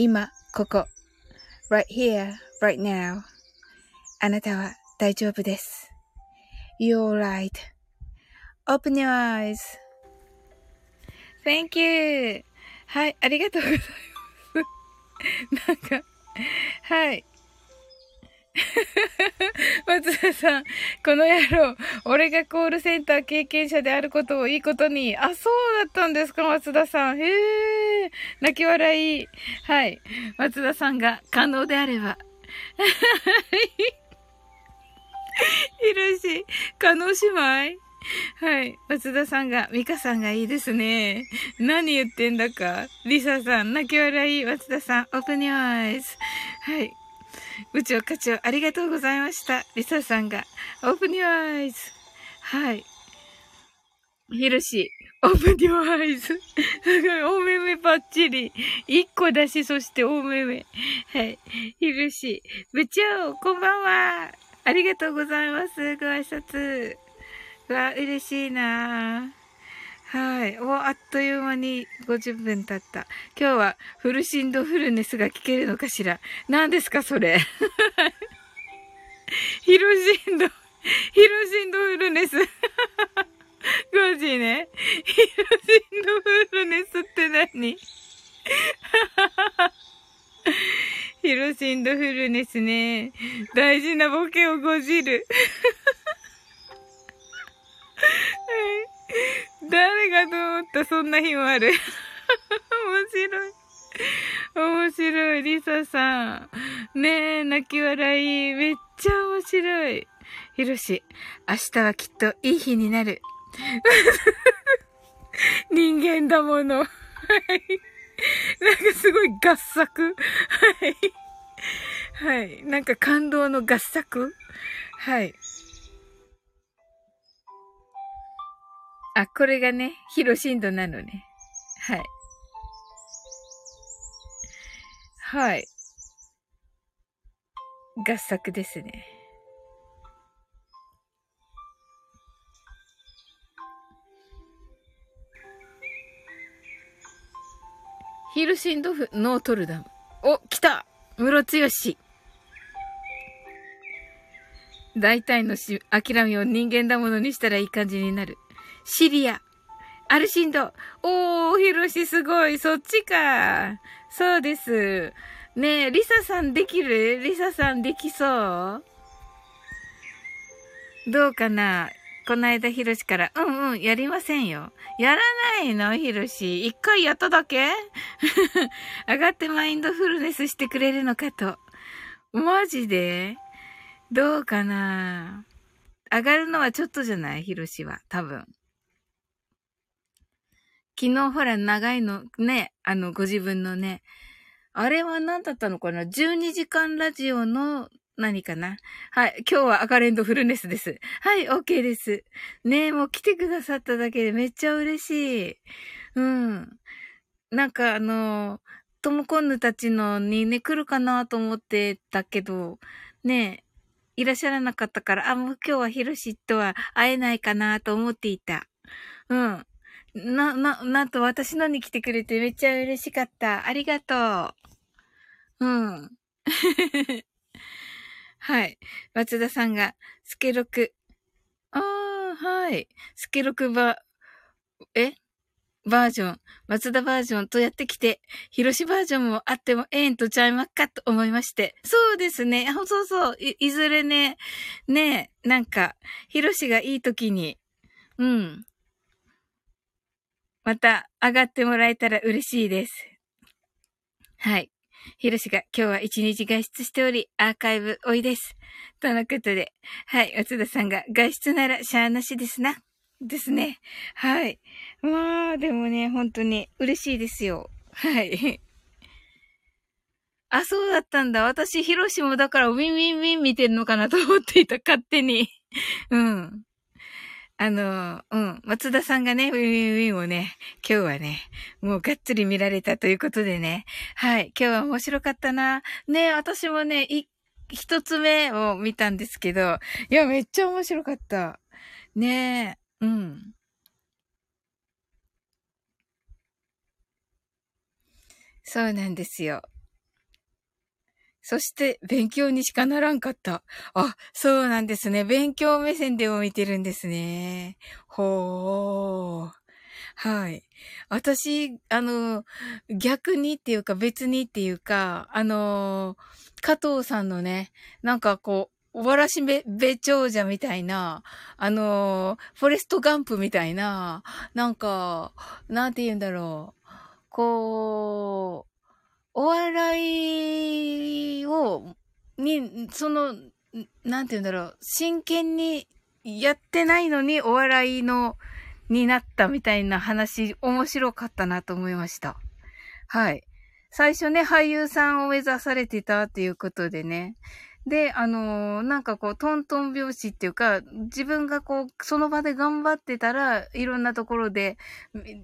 今、ここ。right here, right now. あなたは大丈夫です。You're right.Open your eyes. Thank you. はい、ありがとうございます。なんか、はい。[laughs] 松田さん、この野郎、俺がコールセンター経験者であることをいいことに。あ、そうだったんですか、松田さん。へえ、泣き笑い。はい。松田さんが可能であれば。[laughs] いるし、可能姉妹はい。松田さんが、ミカさんがいいですね。何言ってんだか。リサさん、泣き笑い。松田さん、オープニュアイズ。はい。[laughs] 部長課長、ありがとうございました。リサさんが、オープニュアイズ。はい。ひろし、オープニュアイズ。すごい、お目目ばっちり。一個だし、そしてお目目。はい。ひろし、部長、こんばんは。ありがとうございます。ご挨拶。わ、嬉しいなぁはい。お、あっという間に50分経った。今日はフルシンドフルネスが聞けるのかしら何ですか、それ。ヒロシンド、ヒロシンドフルネス。ゴジね。ヒロシンドフルネスって何？ヒロシンドフルネスね。大事なボケをごじる。は [laughs] い [laughs] 誰がと思ったそんな日もある。[laughs] 面白い。面白い。リサさん。ねえ、泣き笑い。めっちゃ面白い。ひろし、明日はきっといい日になる。[laughs] 人間だもの。はい。なんかすごい合作。はい。はい。なんか感動の合作。はい。あ、これがね、ヒロシンドなのね。はい。はい。合作ですね。ヒルシンドフ、ノートルダム。お、来たムロツヨシ。大体のし、諦めを人間だものにしたらいい感じになる。シリア。アルシンド。おー、ヒロシすごい。そっちか。そうです。ねえ、リサさんできる？リサさんできそう？どうかな？この間、ヒロシから、うんうん、やりませんよ。やらないの？ヒロシ。一回やっただけ？[laughs] 上がってマインドフルネスしてくれるのかと。マジで？どうかな？上がるのはちょっとじゃない？ヒロシは。多分。昨日ほら長いのね、あの、ご自分のね、あれは何だったのかな ?12 時間ラジオの何かな？はい。今日は赤レンドフルネスです。はい、OK です。ねえ、もう来てくださっただけでめっちゃ嬉しい。うん。なんかあの、トモコンヌたちのにね、来るかなと思ってたけど、ねえ、いらっしゃらなかったから、あ、もう今日はヒロシとは会えないかなと思っていた。うん。な、な、なんと私のに来てくれてめっちゃ嬉しかった。ありがとう。うん。[laughs] はい。松田さんが、スケロク。ああ、はい。スケロクバ、え？バージョン、松田バージョンとやってきて、広しバージョンもあってもええんとちゃいまっかと思いまして。そうですね。そうそうい。いずれね、ねなんか、広しがいい時に、うん。また上がってもらえたら嬉しいです。はい。ひろしが今日は一日外出しており、アーカイブおいです。とのことで、はい、松田さんが外出ならしゃーなしですな。ですね。はい。まあ、でもね、本当に嬉しいですよ。はい。あ、そうだったんだ。私、ヒロシもだからウィンウィンウィン見てんのかなと思っていた、勝手に。うん。あの、うん、松田さんがね、ウィンウィンウィンをね、今日はね、もうがっつり見られたということでね、はい、今日は面白かったな。ね、私もね、一つ目を見たんですけど、いや、めっちゃ面白かった。ねえ、うん。そうなんですよ。そして、勉強にしかならんかった。あ、そうなんですね。勉強目線でも見てるんですね。ほー。はい。私、あの、逆にっていうか別にっていうか、あの、加藤さんのね、なんかこう、おわらしべ、べ長者みたいな、あの、フォレストガンプみたいな、なんか、なんて言うんだろう。こう、お笑いを、に、その、なんて言うんだろう、真剣にやってないのにお笑いの、になったみたいな話、面白かったなと思いました。はい。最初ね、俳優さんを目指されてたっていうことでね。で、あのー、なんかこう、トントン拍子っていうか、自分がこう、その場で頑張ってたら、いろんなところで、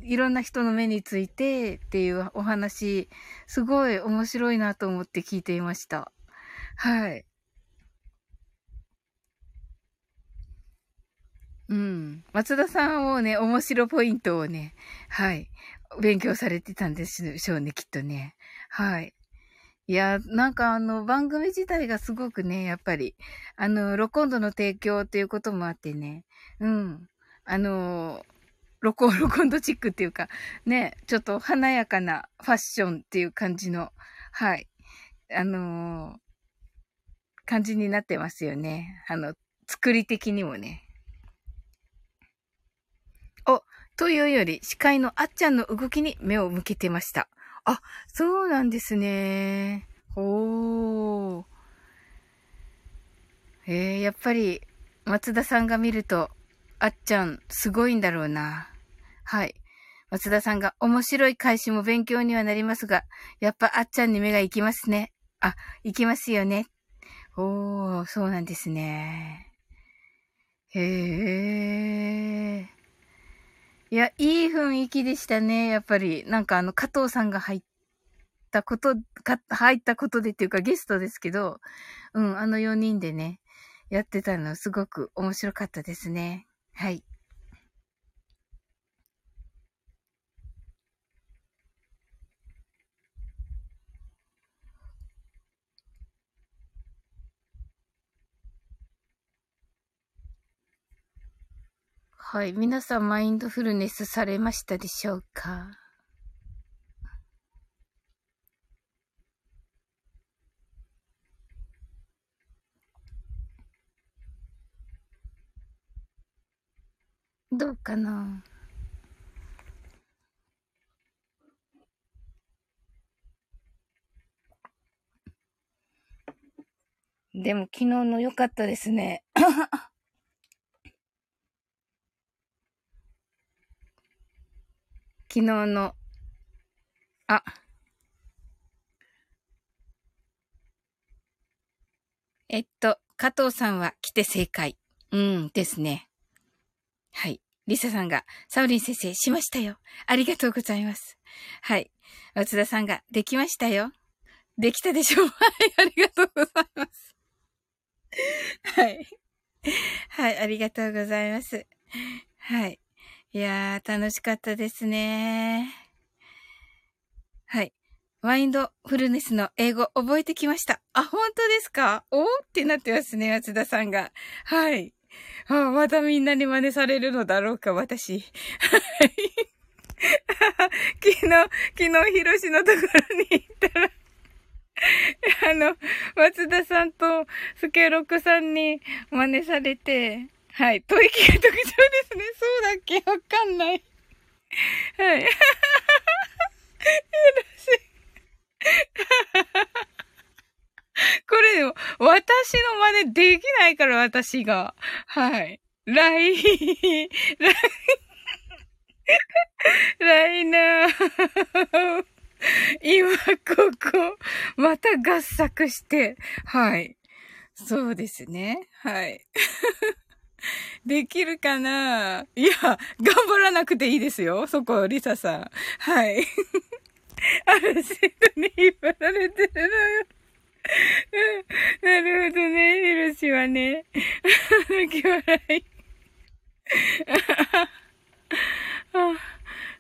いろんな人の目についてっていうお話、すごい面白いなと思って聞いていました。はい。うん。松田さんをね、面白ポイントをね、はい。勉強されてたんでしょうね、きっとね。はい。いや、なんかあの、番組自体がすごくね、やっぱり、あの、ロコンドの提供っていうこともあってね、うん。あの、ロコ、[laughs] ロコンドチックっていうか、ね、ちょっと華やかなファッションっていう感じの、はい。あの感じになってますよね。あの、作り的にもね。お、というより、司会のあっちゃんの動きに目を向けてました。あ、そうなんですね。おー。えー、やっぱり、松田さんが見ると、あっちゃん、すごいんだろうな。はい。松田さんが面白い返しも勉強にはなりますが、やっぱあっちゃんに目が行きますね。あ、行きますよね。おー、そうなんですね。へー。いや、いい雰囲気でしたね、やっぱり。なんかあの、加藤さんが入ったこと、か、入ったことでっていうかゲストですけど、うん、あの4人でね、やってたのすごく面白かったですね。はい。はい。皆さんマインドフルネスされましたでしょうか？どうかな？でも昨日の良かったですね。昨日の、あ、えっと、加藤さんは来て正解。うんですね。はい。リサさんが、サウリン先生、しましたよ。ありがとうございます。はい。松田さんが、できましたよ。できたでしょう [laughs] はい。ありがとうございます。はい。はい。ありがとうございます。はい。いやー、楽しかったですね。はい。マインドフルネスの英語覚えてきました。あ、本当ですか？おーってなってますね、松田さんが。はい。あ、またみんなに真似されるのだろうか、私。はい。[laughs] 昨日、昨日、ヒロシのところに行ったら、[laughs] あの、松田さんとスケロクさんに真似されて、はい。吐息が特徴ですね。そうだっけ？わかんない。はい。[laughs] よろしい。これでも、私の真似できないから、私が。はい。ライ、ライ、ライナー。今、ここ、また合作して。はい。そうですね。はい。[laughs] できるかな？いや、頑張らなくていいですよ。そこ、リサさん。はい。[laughs] あるシートに引っ張られてるのよ。[laughs] なるほどね、ヒロシはね。泣き笑い。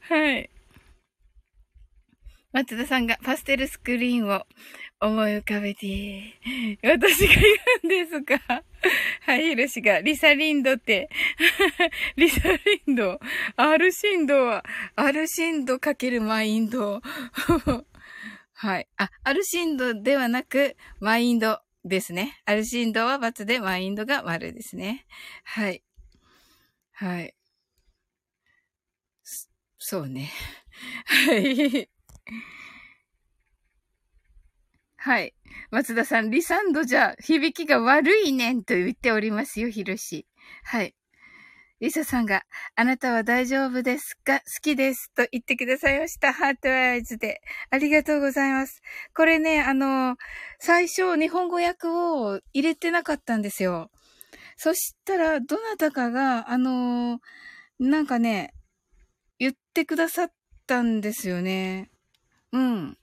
はい。松田さんがパステルスクリーンを思い浮かべて、私が言うんですか？[laughs] はい、ヒロシが、リサリンドって、[laughs] リサリンド、アルシンドは、アルシンドかけるマインド。[laughs] はい。あ、アルシンドではなく、マインドですね。アルシンドは×で、マインドが丸ですね。はい。はい。そうね。はい。はい。松田さん、リサンドじゃ響きが悪いねんと言っておりますよ、ひろし。はい。リサさんが、あなたは大丈夫ですか？好きですと言ってくださいました。 heart eyes で。ありがとうございます。これね、あの、最初、日本語訳を入れてなかったんですよ。そしたら、どなたかが、あの、なんかね、言ってくださったんですよね。うん。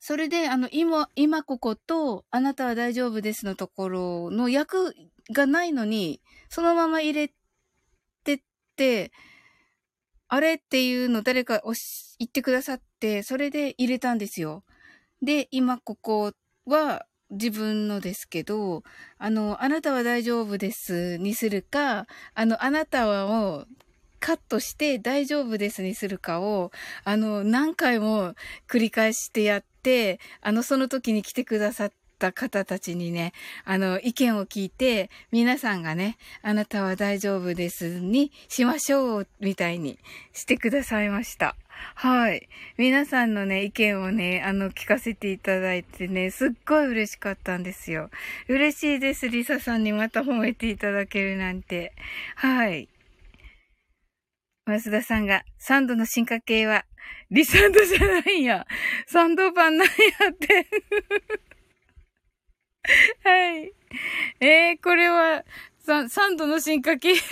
それで、あの、今、今ここと、あなたは大丈夫ですのところの役がないのに、そのまま入れてって、あれっていうの誰か言ってくださって、それで入れたんですよ。で、今ここは自分のですけど、あの、あなたは大丈夫ですにするか、あの、あなたはもうカットして大丈夫ですにするかを、あの、何回も繰り返してやって、あの、その時に来てくださった方たちにね、あの、意見を聞いて、皆さんがね、あなたは大丈夫ですにしましょう、みたいにしてくださいました。はい。皆さんのね、意見をね、あの、聞かせていただいてね、すっごい嬉しかったんですよ。嬉しいです。リサさんにまた褒めていただけるなんて。はい。増田さんが、サンドの進化系は、リサンドじゃないや。サンド版なんやって。[laughs] はい。えー、これは、ササンドの進化系って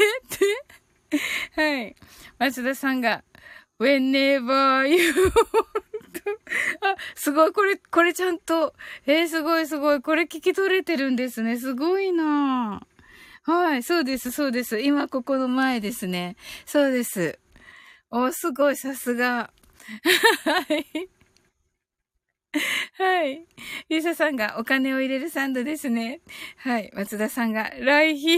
はい。松田さんが、whenever you あ、すごい、これ、これちゃんと、えー、すごいすごい、これ聞き取れてるんですね。すごいなぁはい、そうです、そうです。今ここの前ですね。そうです。お、すごい、さすが。[laughs] はい。はい。リサさんがお金を入れるサンドですね。はい。松田さんが、ライヒ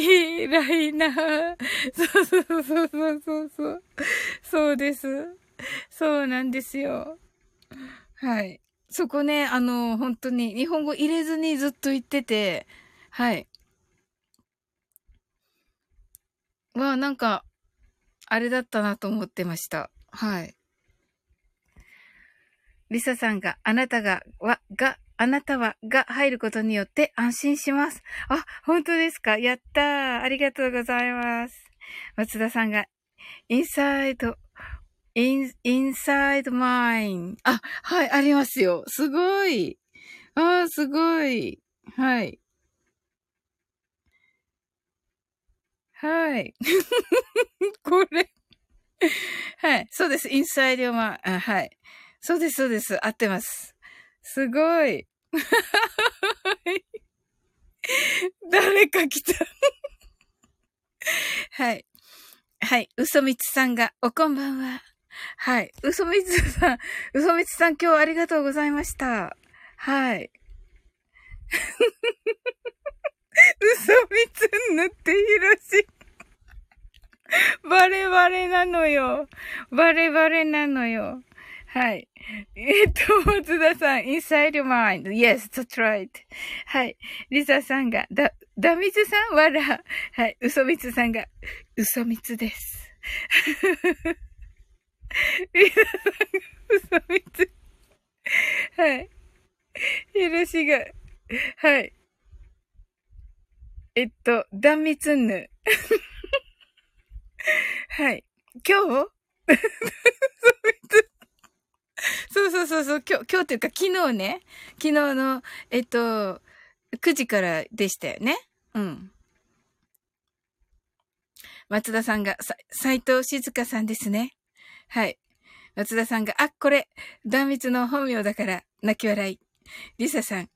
ー、ライナー。そうそうそうそうそうそう。そうです。そうなんですよ。はい。そこね、あの、本当に日本語入れずにずっと言ってて、はい。まあ、なんか、あれだったなと思ってました。はい。リサさんが、あなたが、わ、が、あなたは、が入ることによって安心します。あ、本当ですか？やったー。ありがとうございます。松田さんが、 inside、in、inside mine。あ、はい、ありますよ。すごい。あすごい。はい。はい。[laughs] これはい。そうです。インサイドマン。はい。そうです、そうです。合ってます。すごい。[laughs] 誰か来た [laughs] はい。はい。嘘みつさんが、おこんばんは。はい。嘘みつさん、嘘みつさん今日ありがとうございました。はい。嘘みつ塗ってひろし。[laughs] バレバレなのよ。バレバレなのよ。はい。えっと、松田さん、inside your mind. Yes, that's right. はい。リサさんが、だ、ダミズさんわら。はい。嘘みつさんが、嘘みつです。[laughs] リサさんが、嘘みつ。はい。ひろしが、はい。えっと、断蜜ぬ。[laughs] [laughs] はい。今日？[laughs] そうそうそうそう、今日、今日というか昨日ね、昨日の、えっと、9時からでしたよね。うん。松田さんが、斎藤静香さんですね。はい。松田さんが、あ、これ、断蜜の本名だから、泣き笑い。リサさん、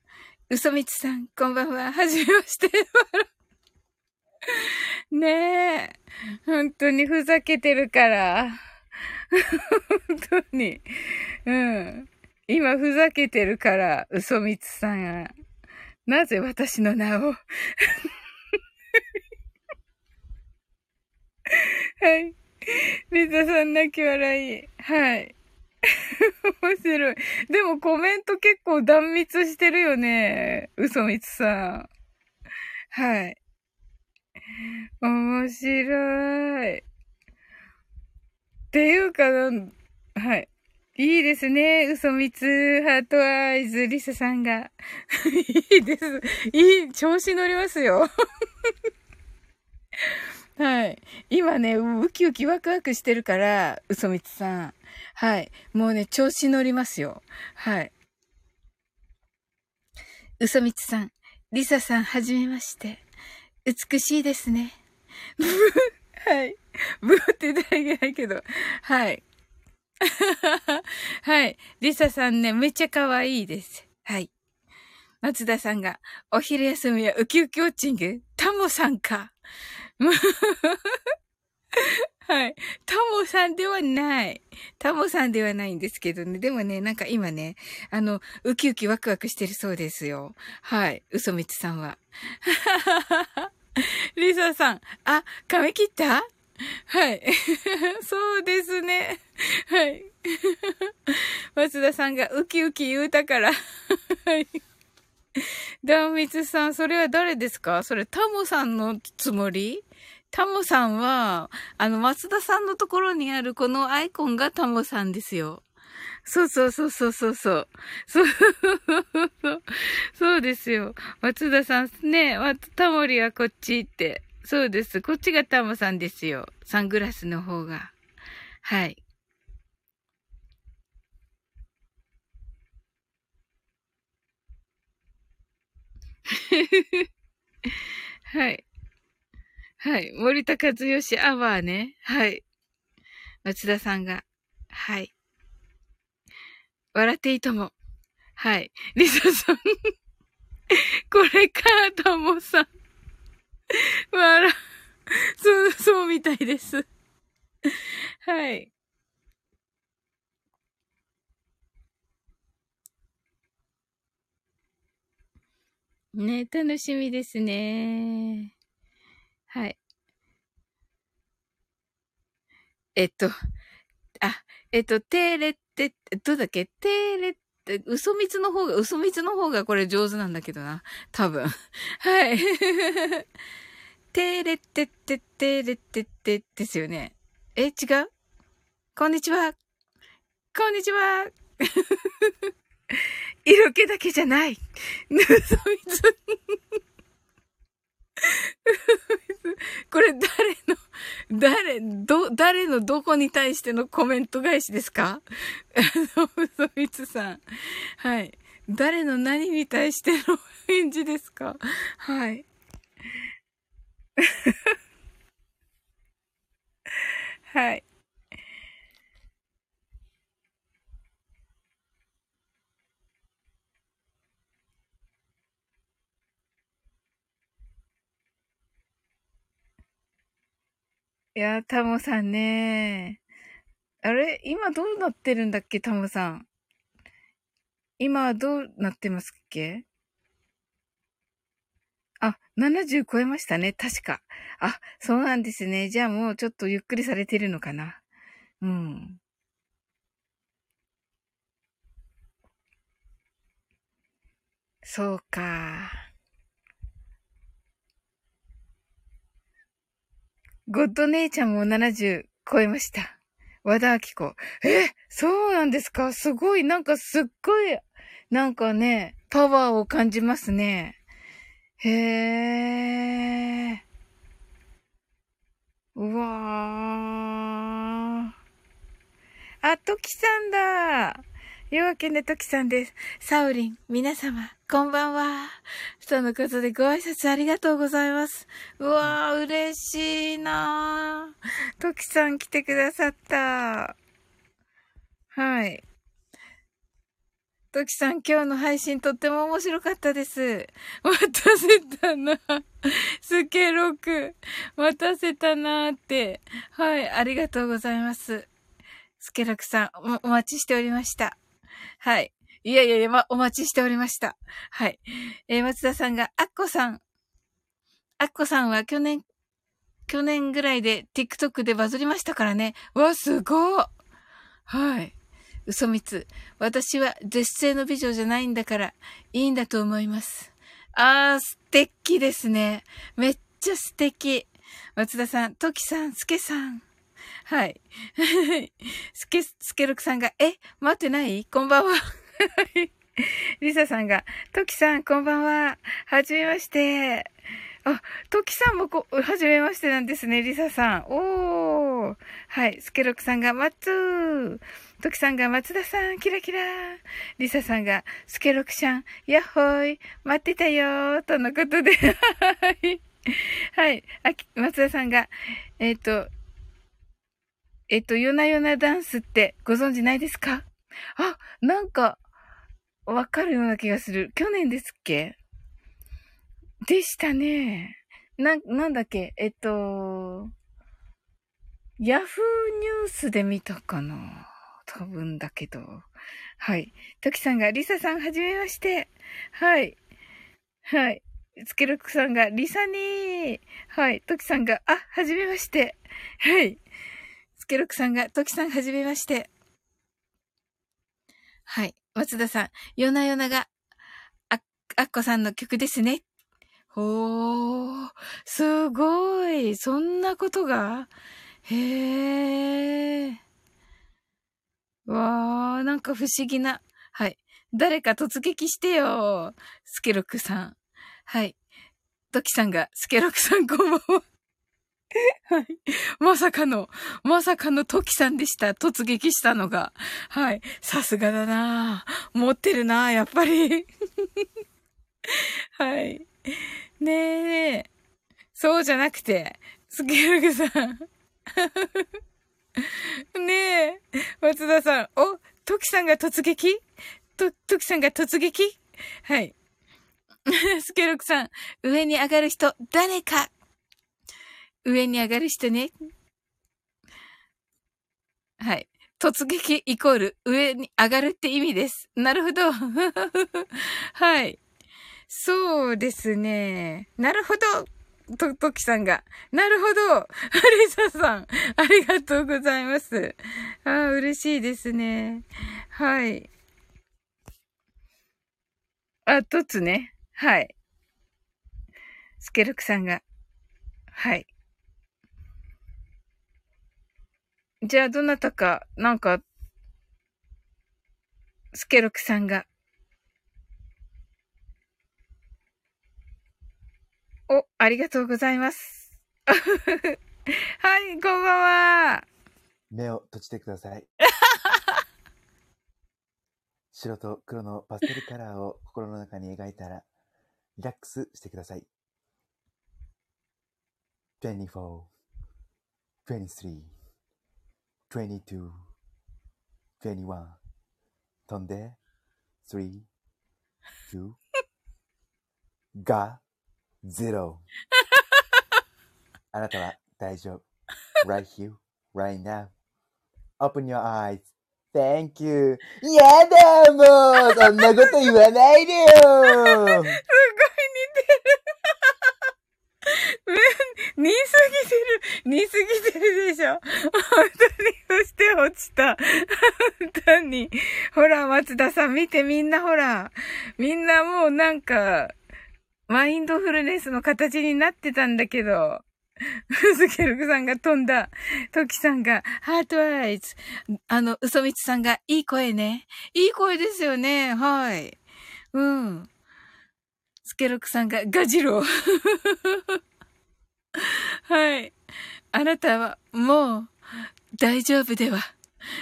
嘘みつさん、こんばんは。はじめまして。[laughs] ねえ。本当にふざけてるから。本当に。うん。今ふざけてるから、嘘みつさんが。なぜ私の名を？[laughs] はい。リザさん泣き笑い。はい。[laughs] 面白い。でもコメント結構断密してるよね。嘘みつさん。はい。[laughs] 面白い。っていうか、はい。いいですね。嘘みつ、ハートアイズ、リサさんが。[laughs] いいです。いい、調子乗りますよ。[laughs] はい。今ね、ウキウキワクワクしてるから、嘘みつさん。はい。もうね、調子乗りますよ。はい。嘘みつさん、リサさん、はじめまして。美しいですね。ブー、はい。ブーって言ったらいけないけど。はい。[laughs] はい。リサさんね、めっちゃ可愛いです。はい。松田さんが、お昼休みはウキウキウォッチング？タモさんか。[laughs] はい。タモさんではない。タモさんではないんですけどね。でもね、なんか今ね、あの、ウキウキワクワクしてるそうですよ。はい。嘘みつさんは。[laughs] [laughs] リサさん、あ、髪切った？はい。[laughs] そうですね。はい。[laughs] 松田さんがウキウキ言うたから。はい。ダンミツさん、それは誰ですか？それタモさんのつもり？タモさんは、あの、松田さんのところにあるこのアイコンがタモさんですよ。そうそうそうそうそうそう。そう、そうですよ。松田さんね、タモリはこっちって。そうです。こっちがタモさんですよ。サングラスの方が。はい。[laughs] はい。はい。森田和義アワーね。はい。松田さんが。はい。笑っていいとも。はい。リサさんこれか、ともさん。笑、そう、そうみたいです。はい。ね、楽しみですね。はい。えっと、あ、えっと、テーレって、どうだっけ？テーレって、嘘蜜の方が、嘘蜜の方がこれ上手なんだけどな。多分。[laughs] はい。[laughs] テーレってってテーレってってですよね。え、違う？こんにちは。こんにちは。[laughs] 色気だけじゃない。嘘蜜。[laughs] これ誰の、誰、ど、誰のどこに対してのコメント返しですか？[laughs] あの、嘘みつさん。はい。誰の何に対しての返事ですか？はい。[laughs] はい。いや、タモさんね。あれ今どうなってるんだっけタモさん。今どうなってますっけ？あ、70超えましたね。確か。あ、そうなんですね。じゃあもうちょっとゆっくりされてるのかな。うん。そうか。ゴッド姉ちゃんも70超えました。和田明子。え、そうなんですか？すごい、なんかすっごい、なんかね、パワーを感じますね。へえ。うわー。あ、トキさんだ。夜明けねときさんです。サウリン、皆様、こんばんは。そのことでご挨拶ありがとうございます。うわー、嬉しいなー。トキさん来てくださった。はい。トキさん、今日の配信とっても面白かったです。待たせたな。スケロク。待たせたなーって。はい、ありがとうございます。スケロクさん、お待ちしておりました。はい。いやいやいや、ま、お待ちしておりました。はい。えー、松田さんが、アッコさん。アッコさんは去年、去年ぐらいで TikTok でバズりましたからね。わ、すごいはい。嘘みつ。私は絶世の美女じゃないんだから、いいんだと思います。あー、素敵ですね。めっちゃ素敵。松田さん、トキさん、スケさん。はい。[laughs] スケ、スケロクさんが、え、待ってない？こんばんは。[laughs] リサさんが、トキさん、こんばんは。はじめまして。あ、トキさんもこ、はじめましてなんですね、リサさん。おー。はい。スケロクさんが、マッツー。トキさんが、松田さん、キラキラ。リサさんが、スケロクちゃん、やっほーい。待ってたよー。とのことで。[laughs] はい。はい。あ、松田さんが、えっ、ー、と、えっ、と、夜な夜なダンスってご存知ないですか？あ、なんか、わかるような気がする。去年ですっけ？でしたね。な、なんだっけ？えっと、ヤフーニュースで見たかな？多分だけど。はい。トキさんが、リサさんはじめまして。はい。はい。スケロクさんが、リサにー。はい。トキさんが、あ、はじめまして。はい。ケロクさんが、トキさんはじめまして。はい。松田さん、夜な夜なが、あ、あっこさんの曲ですね。ほー、すごい。そんなことが？へー。わー、なんか不思議な。はい。誰か突撃してよ。スケロクさん。はい。トキさんが、スケロクさんこんばんは。[laughs] はい。まさかの、まさかのトキさんでした。突撃したのが。はい。さすがだな持ってるなやっぱり。[laughs] はい。ねえ。そうじゃなくて、スケルグさん。[laughs] ねえ。松田さん。お、トキさんが突撃？と、トキさんが突撃？はい。スケロクさん。上に上がる人、誰か？上に上がる人ね。はい。突撃イコール上に上がるって意味です。なるほど。[laughs] はい。そうですね。なるほど。と、ときさんが。なるほど。アリサさん。ありがとうございます。ああ、嬉しいですね。はい。あ、とつね。はい。スケルクさんが。はい。じゃあ、どなたか、なんか、スケロクさんが。お、ありがとうございます。[laughs] はい、こんばんは。目を閉じてください。[laughs] 白と黒のパステルカラーを心の中に描いたら、リラックスしてください。24 23 22, 21飛んで3、2が0あなたは大丈夫 [laughs] right here, right now open your eyes Thank you やだもうそんなこと言わないでよ [laughs] ぎてる。似すぎてるでしょ。本当に、そして落ちた。本当に。ほら、松田さん見てみんなほら。みんなもうなんか、マインドフルネスの形になってたんだけど。スケルクさんが飛んだ。トキさんが、ハートアイズ。あの、ウソミツさんが、いい声ね。いい声ですよね。はい。うん。スケルクさんが、ガジロー。[laughs] はい。あなたはもう大丈夫では。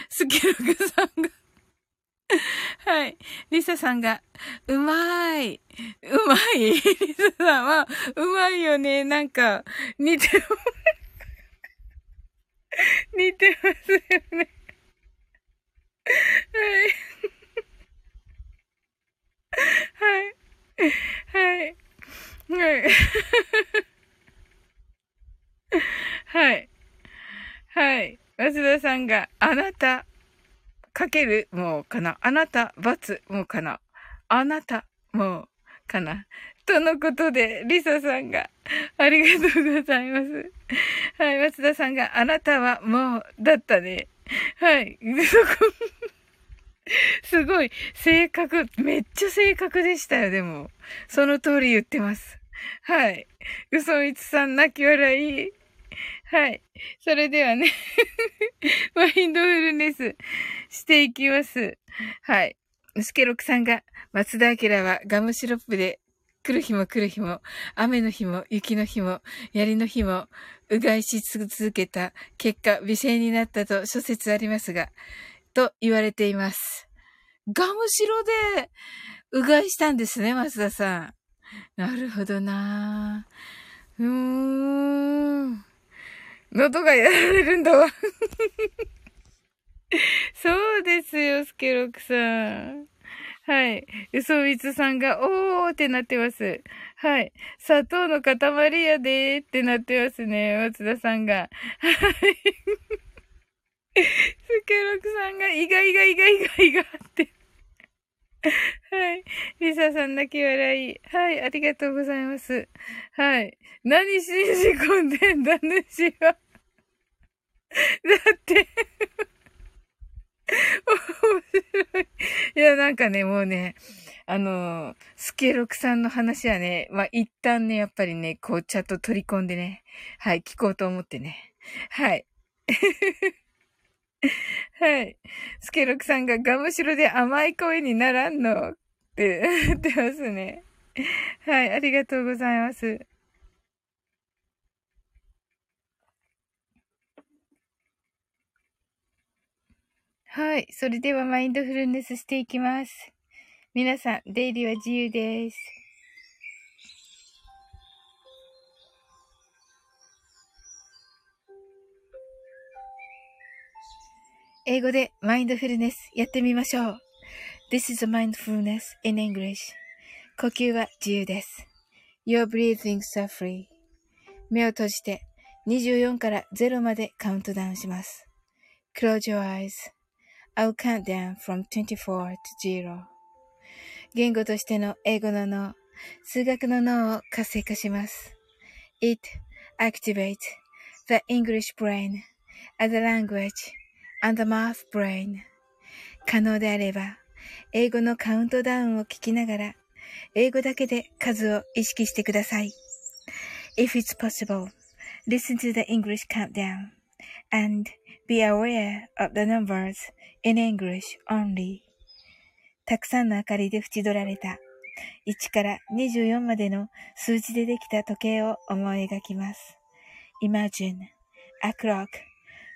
スケログさんがはい。リサさんが、うまい。うまい？リサさんは、うまいよね。なんか、似て、似てますよね。はい。はい。はい。はい。[laughs] はい。はい。松田さんが、あなた、かける、もうかな。あなた、罰、もうかな。あなた、もう、かな。とのことで、リサさんが、ありがとうございます。はい、松田さんが、あなたはもう、だったね。はい、そこ、すごい、正確、めっちゃ正確でしたよ、でも。その通り言ってます。はい。嘘みつさん、泣き笑い。はい。それではね [laughs] マインドフルネスしていきます。はい。スケロクさんが、松田明はガムシロップで来る日も来る日も、雨の日も雪の日も、槍の日も、うがいし続けた結果、美声になったと諸説ありますが、と言われています。ガムシロで、うがいしたんですね、松田さん。[laughs] なるほどなうーん。喉がやられるんだわ [laughs] そうですよ、スケロクさん。はい。嘘みつさんが、おーってなってます。はい。砂糖の塊やでーってなってますね。松田さんが。はい。[laughs] スケロクさんが、イガイガイガイガイガって。はい。リサさん泣き笑い。はい。ありがとうございます。はい。何信じ込んでんだ、主は。だって面白い。いや、なんかね、もうね、あの、スケロクさんの話はね、まあ、一旦ね、やっぱりね、こう、ちゃんと取り込んでね、はい、聞こうと思ってね。はい。はい。スケロクさんがガムシロで甘い声にならんのって言ってますね。はい、ありがとうございます。はい。それではマインドフルネスしていきます。皆さん、出入りは自由です。英語でマインドフルネスやってみましょう。This is a mindfulness in English. 呼吸は自由です。Your breathing are free. 目を閉じて24から0までカウントダウンします。Close your eyes. I'll count down from 24 to 0. 言語としての英語の脳、数学の脳を活性化します。It activates the English brain as a language and the math brain. 可能であれば、英語のカウントダウンを聞きながら、英語だけで数を意識してください。If it's possible, listen to the English countdown and be aware of the numbers in English only. たくさんの明かりで縁取られた1から24までの数字でできた時計を思い描きます。Imagine a clock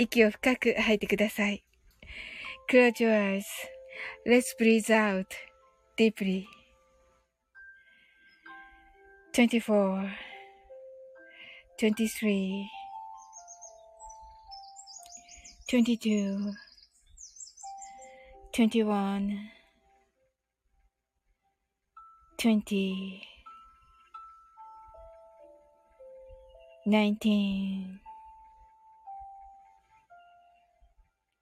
息を深く吐いてください。Close your eyes.Let's breathe out deeply. 24 23 22 21 20 19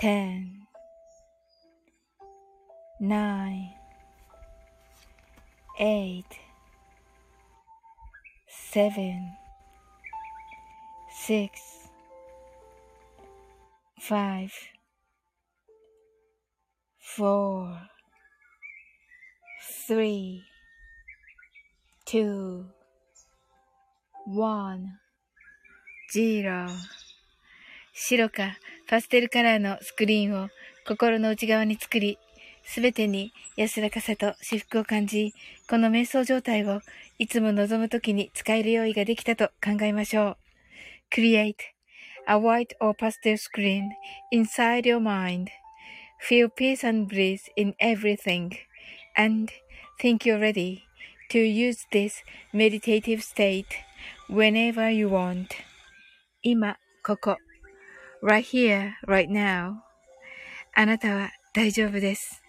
10 9 8 7 6 5 4 3 2 1 0白かパステルカラーのスクリーンを心の内側に作り、すべてに安らかさと至福を感じ、この瞑想状態をいつも望むときに使える用意ができたと考えましょう。Create a white or pastel screen inside your mind.Feel peace and bliss in everything. And think you're ready to use this meditative state whenever you want. 今、ここ。Right here, right now. あなたは大丈夫です。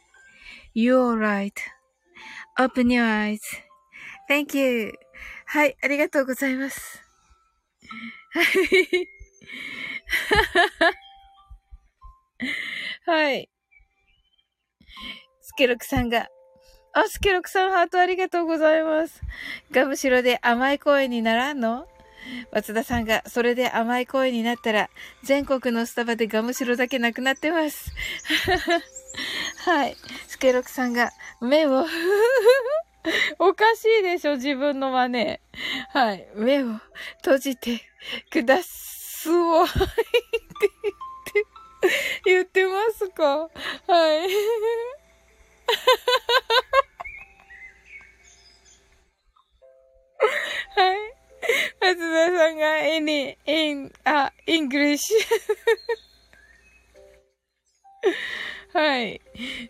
You're right.Open your eyes.Thank you. はい、ありがとうございます。はい。はい。スケロクさんが、あ、スケロクさんハートありがとうございます。ガムシロで甘い声にならんの？松田さんが、それで甘い声になったら、全国のスタバでガムシロだけなくなってます。[laughs] はい。スケロクさんが、目を、[laughs] おかしいでしょ、自分の真似。はい。目を閉じてくだすを、って言って、言ってますか？はい。[laughs] はい。松田さんが any, in, あ、English [laughs] はい。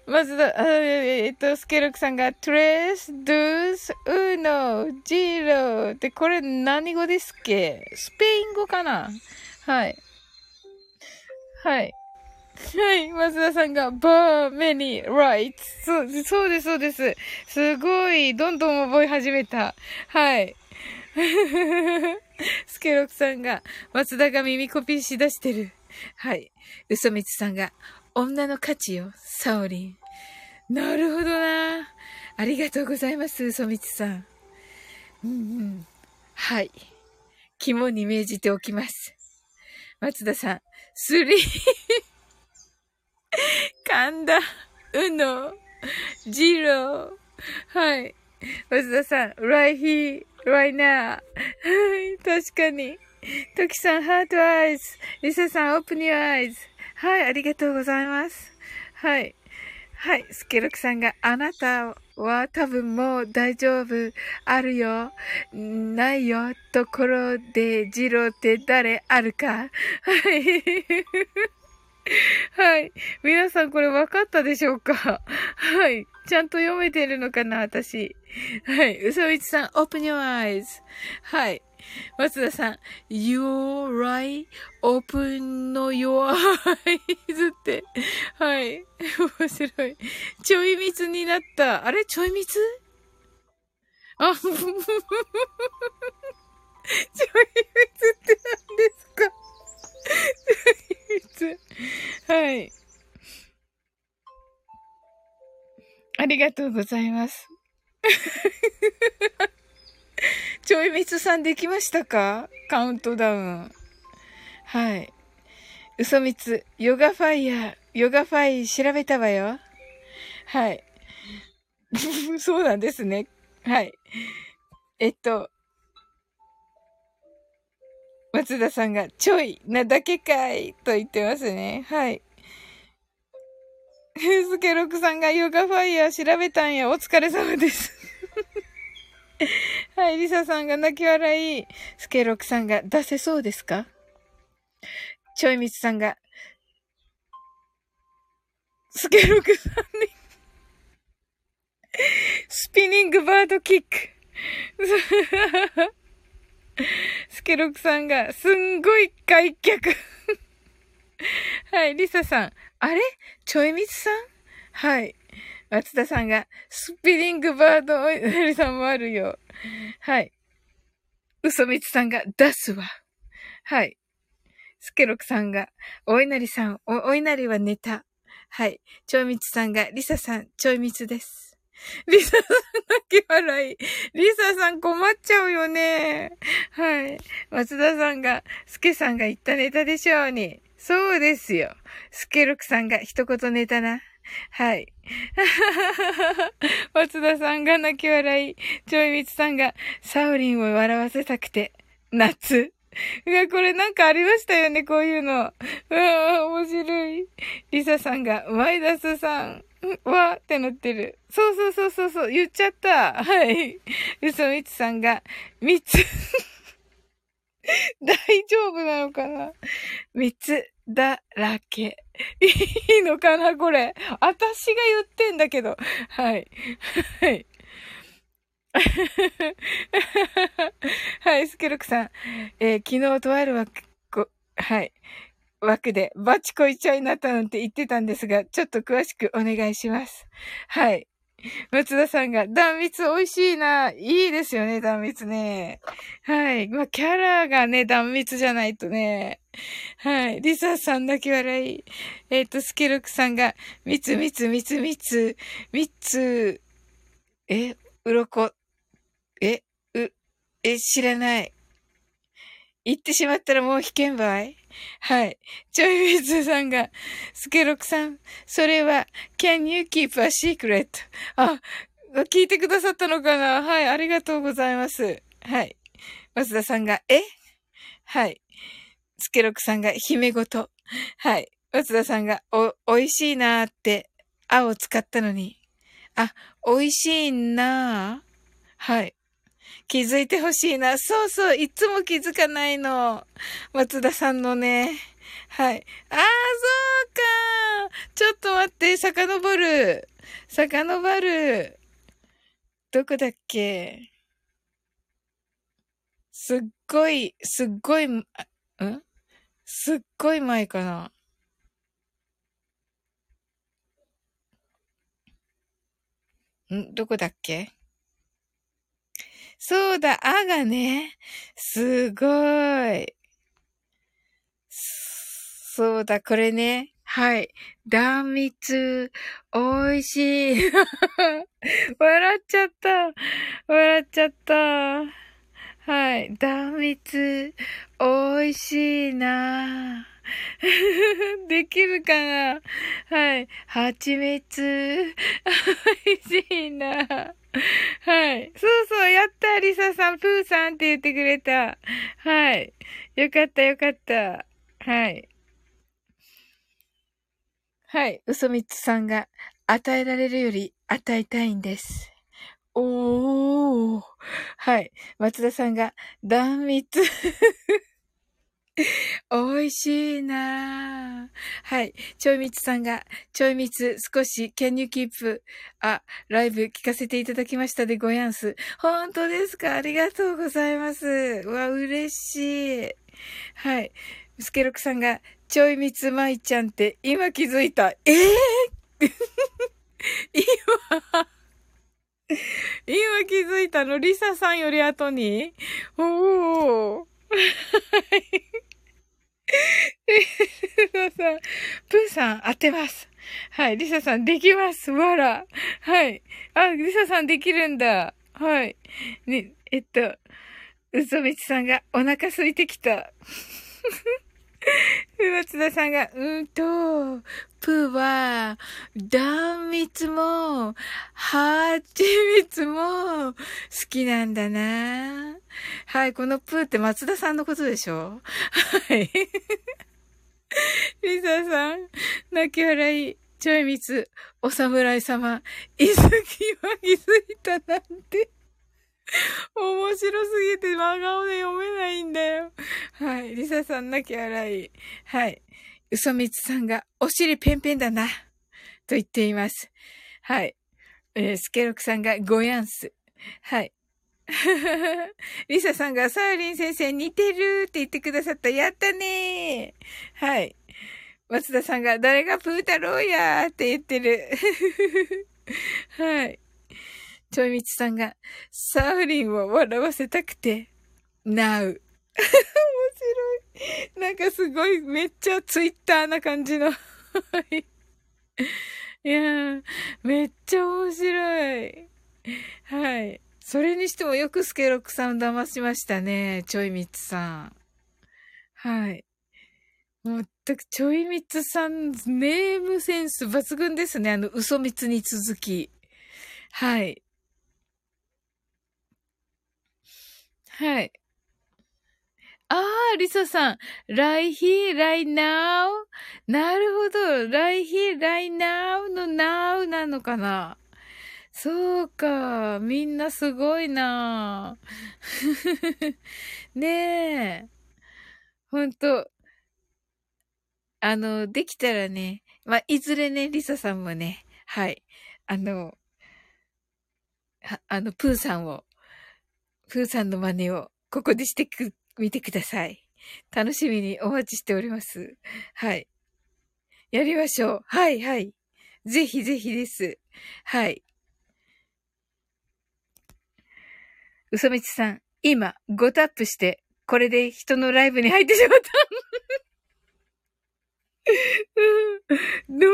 松田、えっと、スケロクさんが tres, dos, uno, zero って、これ何語ですっけ？スペイン語かな？はい。はい。はい。松田さんが bar many rights そう、そうです、そうです。すごい、どんどん覚え始めた。はい。[laughs] スケロクさんが、松田が耳コピーしだしてる。はい。嘘みつさんが、女の価値よ、サオリン。なるほどな。ありがとうございます、嘘みつさん。うんうん。はい。肝に銘じておきます。松田さん、スリー。噛んだ。うの。ジロー。はい。松田さん、right here, right now. はい。確かに。トキさん、ハートアイズ。リサさん、オープニューアイズ。はい。ありがとうございます。はい。はい。スケロクさんが、あなたは多分もう大丈夫。あるよ。ないよ。ところで、ジローって誰あるかはい。はい。皆さんこれ分かったでしょうか？[laughs] はい。ちゃんと読めてるのかな私。はい。うそみつさん、open your eyes. はい。松田さん、you're right, open no your eyes って。はい。面白い。ちょい蜜になった。あれ？ちょい蜜あ、[laughs] ちょい蜜って何ですか？はい。ありがとうございます。[laughs] ちょいみつさんできましたか？カウントダウン。はい。うそみつ、ヨガファイヤー、ヨガファイ調べたわよ。はい。[laughs] そうなんですね。はい。えっと、松田さんが、ちょいなだけかいと言ってますね。はい。スケロクさんがヨガファイヤー調べたんや。お疲れ様です。[laughs] はい、リサさんが泣き笑い。スケロクさんが出せそうですか？ちょいみつさんが、スケロクさんに、スピニングバードキック。[laughs] スケロクさんが、すんごい開脚。[laughs] はい、リサさん。あれ？ちょいみつさん？はい。松田さんが、スピリングバード、おいなりさんもあるよ。はい。嘘みつさんが、出すわ。はい。スケロクさんが、お稲荷さん、お、お稲荷は寝た。はい。ちょいみつさんが、リサさん、ちょいみつです。リサさん泣き笑い。リサさん困っちゃうよね。はい。松田さんが、スケさんが言ったネタでしょうに。そうですよ。スケロクさんが一言ネタな。はい。[laughs] 松田さんが泣き笑い。ちょいみつさんが、サオリンを笑わせたくて、夏。いや、これなんかありましたよね、こういうの。うわ面白い。リサさんが、マイダスさん。わーってなってる。そうそうそうそうそう、言っちゃった。はい。嘘みつさんが、三つ [laughs] 大丈夫なのかな？三つだらけ。いいのかなこれ。私が言ってんだけど。はい。はい。[laughs] はい、スケロクさん。えー、昨日とある枠、はい。枠でバチコイチャになったなんて言ってたんですが、ちょっと詳しくお願いします。はい。松田さんが、断蜜美味しいな。いいですよね、断蜜ね。はい。まあ、キャラがね、断蜜じゃないとね。はい。リサさん泣き笑い。えっ、ー、と、スケルクさんが、みつみつみつみつ、みつ、え、うろこ、え、う、え、知らない。言ってしまったらもう危険ばいはい。ちょいみつさんが、スケロクさん、それは、can you keep a secret? あ、聞いてくださったのかな？はい、ありがとうございます。はい。松田さんが、え？はい。スケロクさんが、姫ごと。はい。松田さんが、お、美味しいなーって、あを使ったのに。あ、美味しいなーはい。気づいてほしいな。そうそう、いつも気づかないの。松田さんのね。はい。ああ、そうか。ちょっと待って、遡る。遡る。どこだっけ？すっごい、すっごい、ん？すっごい前かな。ん？どこだっけ？そうだ、あがね。すごい。そうだ、これね。はい。断蜜、美味しい。[laughs] 笑っちゃった。笑っちゃった。はい。断蜜、美味しいな。[laughs] できるかな？はい。蜂蜜、美味しいな。はい。そうそう、やったリサさん、プーさんって言ってくれた。はい。よかったよかった。はい。はい。嘘みつさんが、与えられるより与えたいんです。おー。はい。松田さんが、断蜜。[laughs] 美味しいなぁ。はい。ちょいみつさんが、ちょいみつ少し Can you keep あ、ライブ聞かせていただきましたでごやんす。本当ですか？ありがとうございます。わ、嬉しい。はい。スケロクさんが、ちょいみつまいちゃんって今気づいた。ええー、今、[laughs] 今気づいたの？リサさんより後に？おー。はい。リサさん、プーさん当てます。はい。リサさんできます。わら。はい。あ、リサさんできるんだ。はい。ね、えっと、うそみちさんがお腹空いてきた。松田さんが、うんと、プーは、断蜜も、ハチミツも、好きなんだな。はい、このプーって松田さんのことでしょ？はい。リサさん、泣き笑い、ちょいみつ、お侍様、いずきは気づいたなんて。[laughs] 面白すぎて真顔で読めないんだよ。はい。リサさん泣き笑い。はい。嘘みつさんが、お尻ペンペンだな。と言っています。はい。えー、スケロクさんが、ごやんす。はい。[laughs] リサさんが、サーリン先生似てるって言ってくださった。やったねー。はい。松田さんが、誰がプー太郎やーって言ってる。[laughs] はい。ちょいみちさんが、サーリンを笑わせたくて、なう。[laughs] 面白い。なんかすごい、めっちゃツイッターな感じの。[laughs] いやー、めっちゃ面白い。はい。それにしてもよくスケロックさん騙しましたね。ちょいみつさん。はい。まったく、ちょいみつさん、ネームセンス抜群ですね。あの、嘘みつに続き。はい。はい。ああ、リサさん。right here, right now？なるほど。right here, right now の now なのかな？そうか。みんなすごいな [laughs] ねえ。ほんと。あの、できたらね。まあ、いずれね、リサさんもね。はい。あの、あの、プーさんを、プーさんの真似を、ここでしてく、見てください。楽しみにお待ちしております。はい。やりましょう。はい、はい。ぜひぜひです。はい。うそみちさん、今、5タップして、これで人のライブに入ってしまった。うん、大丈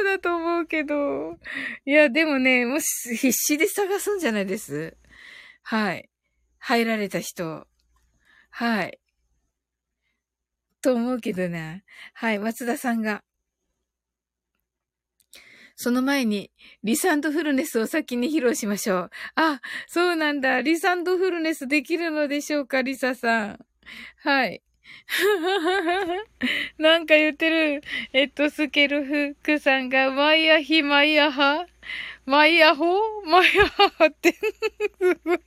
夫だと思うけど。いや、でもね、もし必死で探すんじゃないです。はい。入られた人。はい。と思うけどな。はい、松田さんが。その前に、リサンドフルネスを先に披露しましょう。あ、そうなんだ。リサンドフルネスできるのでしょうか、リサさん。はい。[laughs] なんか言ってる。えっと、スケルフックさんが、マイヤヒ、マイヤハマイヤホ？マイヤハって、すごい。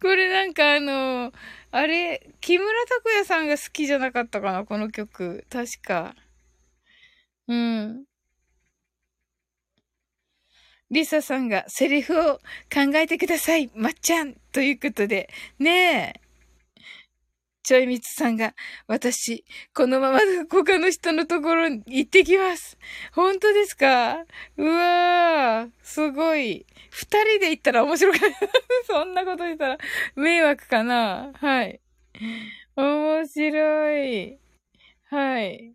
これなんかあの、あれ、木村拓哉さんが好きじゃなかったかな、この曲。確か。うん。リサさんがセリフを考えてください、まっちゃんということで。ねえ。ちょいみつさんが、私、このまま他の人のところに行ってきます。本当ですか？うわー、すごい。二人で行ったら面白かった。[laughs] そんなこと言ったら迷惑かなはい。面白い。はい。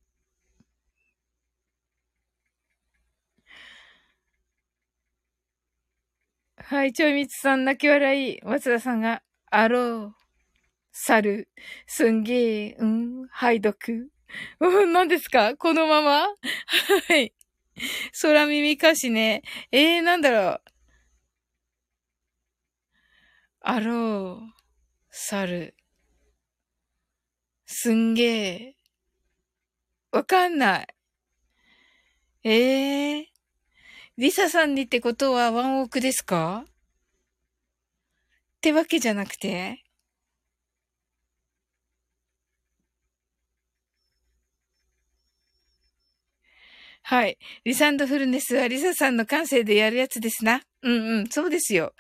はい、ちょいみつさん泣き笑い。松田さんが、あろう。猿。すんげえ、うん、拝読。うん、何ですか？このまま？[laughs] はい。空耳歌詞ね。えー、なんだろう。あろう。猿。すんげえ。わかんない。ええー。リサさんにってことはワンオークですか？ってわけじゃなくてはい。リサンドフルネスはリサさんの感性でやるやつですな。うんうん、そうですよ。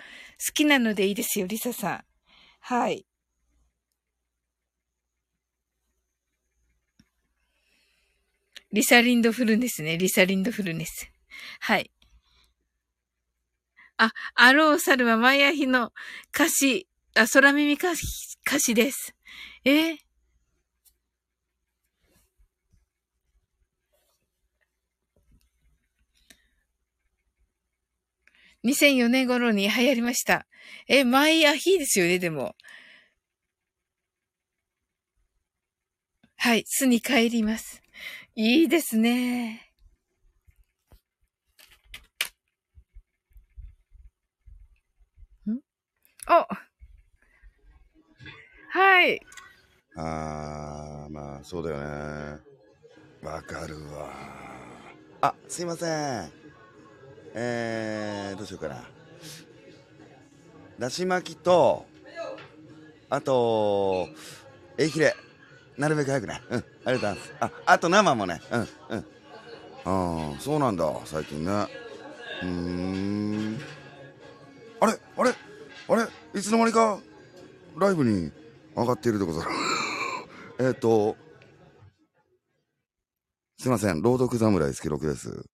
好きなのでいいですよ、リサさん。はい。リサリンドフルネスね。リサリンドフルネス。はい。あ、アローサルはマイアヒの歌詞、あ、空耳歌詞歌詞です。えー、2004年頃に流行りました。え、マイアヒですよね、でも。はい、巣に帰ります。いいですね。ん？おはい。あー、まあ、そうだよね。わかるわ。あ、すいません。えー、どうしようかな。だし巻きと、あと、えひれ。なるべく早くね。うん。ありがとうございます。あ、あと生もね。うん、うん。ああ、そうなんだ、最近ね。うん。あれ？あれ？あれ？いつの間にか、ライブに上がっているでござる。[laughs] えっと、すいません。朗読侍助六です。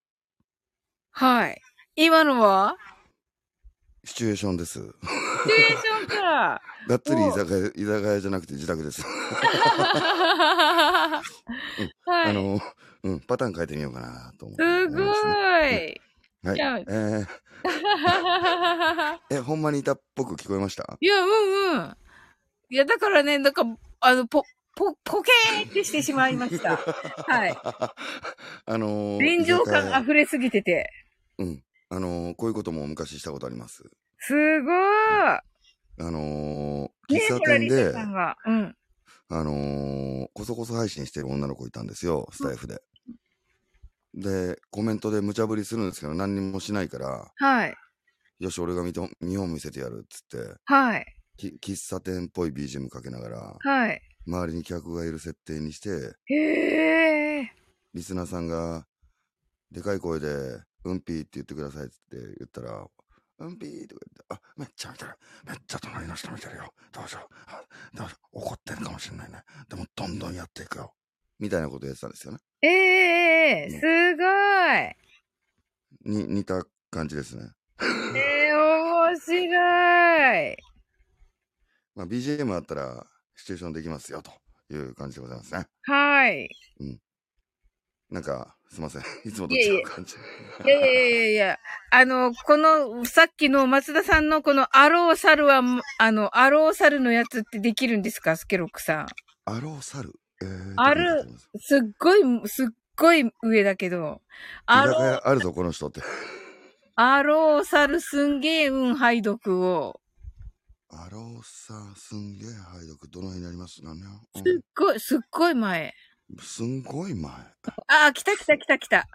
はい。今のは？シチュエーションです。シチュエーションか。[laughs] がっつり居酒屋、居酒屋じゃなくて自宅です。[laughs] うん、はい、あの、うん、パターン変えてみようかなと思って、すごい、うん、はい。えー、[laughs] え、ほんまにいたっぽく聞こえました？いや、うんうん。いや、だからね、なんか、あの、ぽ、ぽ、ポケーってしてしまいました。はい。あのー、臨場感溢れすぎてて。うん。あのー、こういうことも昔したことあります。すごーあのー、喫茶店で、うん、あのーこそこそ配信してる女の子いたんですよ、スタイフで。で、コメントで無茶ぶりするんですけど、何にもしないから、はい。よし、俺が見と見本見せてやるっつって、はい。き喫茶店っぽい BGM かけながら、はい。周りに客がいる設定にして、へえ。リスナーさんが、でかい声で、うんぴーって言ってくださいって言ったら、うんぴーとか言って、あ、めっちゃ見てる。めっちゃ隣の人見てるよ。どうしよう。あどうしよう怒ってるかもしれないね。でも、どんどんやっていくよ。みたいなことやってたんですよね。ええねすごい。に、似た感じですね。えー、面白い。まあ、BGM あったら、シチュエーションできますよ、という感じでございますね。はい。なんか、すいません。[laughs] いつもと違う感じ。いやいやいやいや、あの、この、さっきの松田さんのこのアローサルは、あの、アローサルのやつってできるんですか？スケロックさん。アローサル？えー、あるすすっごい、すっごい上だけど。ア居ロー、酒屋あるぞ、この人って。アローサルすんげえ運拝読を。アローサーすんげえ配読どの辺になります？なんね、すっごい、すっごい前。うん、すんごい前。ああ、来た来た来た来た。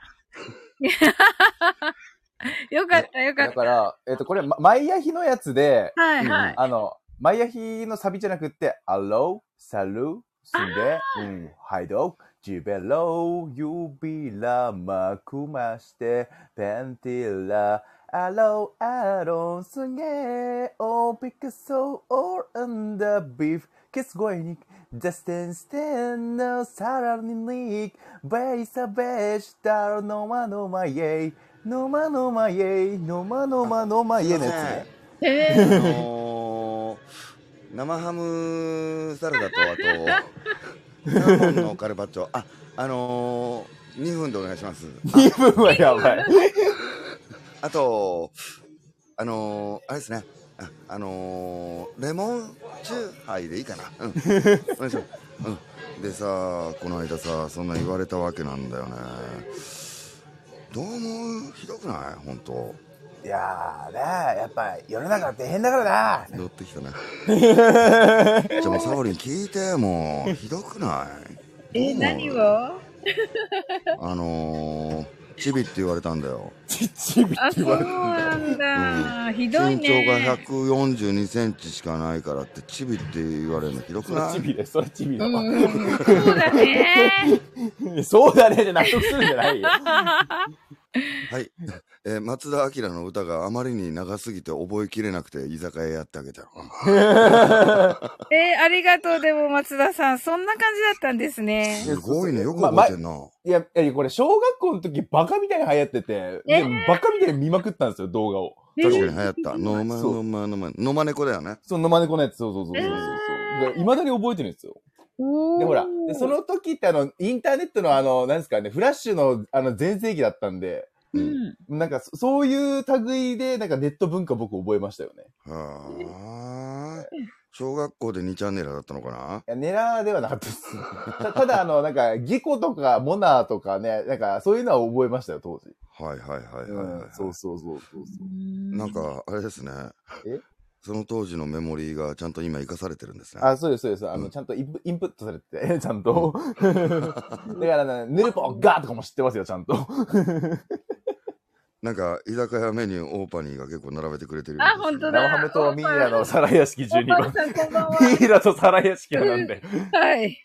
[laughs] よかったよかった。だから、えっ、と、これ、まマイヤヒのやつで、はいはい。あの、マイヤヒのサビじゃなくって、アロー、サル、すんで、うん、はいど、ジベロ、指らまくまして、ペンティラ、アロー、アロン、すんげおピカソ、オー、アンダー、ビーフ、キスゴイニック、ダステンステンのサラニニック、ベイサベシタロ、ノマノマイエイ、ノマノマイエイ、ノマノマノマイエイのやつね。えあー、のー、生ハムサラダと、あと、サーモンのカルパッチョ。あ、あのー、2分でお願いします。2分はやばい。あと、あのー、あれですね。あ、あのー、レモンチューハイでいいかな。うん。お願いします。うん。でさ、この間さ、そんな言われたわけなんだよね。どう思う？ひどくない？本当いやーねやっぱ世の中って変だからな。乗ってきたね。じゃあもうサオリン聞いて、もう、ひどくない？え、何を？あのー、チビって言われたんだよ。ちっちびあ、そうなんだ。ひどい身長がね。142センチしかないからって、チビって言われるのひどくそれないチビだよ、それチビだわ。うん、そうだね。[laughs] そうだねじゃ納得するんじゃないよ。はい。えー松田明の歌があまりに長すぎて覚えきれなくて居酒屋やってあげたよ。[laughs] えーありがとう、でも松田さん。そんな感じだったんですね。すごいね。よく覚えてんな。いや、いやこれ小学校の時バカみたいに流行ってて、えでバカみたいに見まくったんですよ、動画を。確かに流行った。のまそうのまのま、のま猫だよね。その野間猫のやつ、そうそうそうそうそう。いまだに覚えてるんですよ。で、ほら、でその時ってあの、インターネットのあの、なんですかね、フラッシュのあの、全盛期だったんで、うん。なんかそ、そういう類で、なんかネット文化僕覚えましたよね。はーい。小学校で2チャンネルだったのかな？いや、ネラーではなかったです。[laughs] たただ、あの、なんか、ギコとか、モナーとかね、なんか、そういうのは覚えましたよ、当時。はいはいはいはい、うんはい、そうそうそうそうそう。なんか、あれですね。え？その当時のメモリーがちゃんと今活かされてるんですね。あ、そうです、そうです。あの、うんちゃんとインプインプットされてて、[laughs] ちゃんと。[laughs] だからね、ヌルポガーとかも知ってますよ、ちゃんと。なんか、居酒屋メニューオーパニーが結構並べてくれてるようあ、本当だ。生ハムとミイラの皿屋敷12番。ミイラと皿屋敷なんで。はい。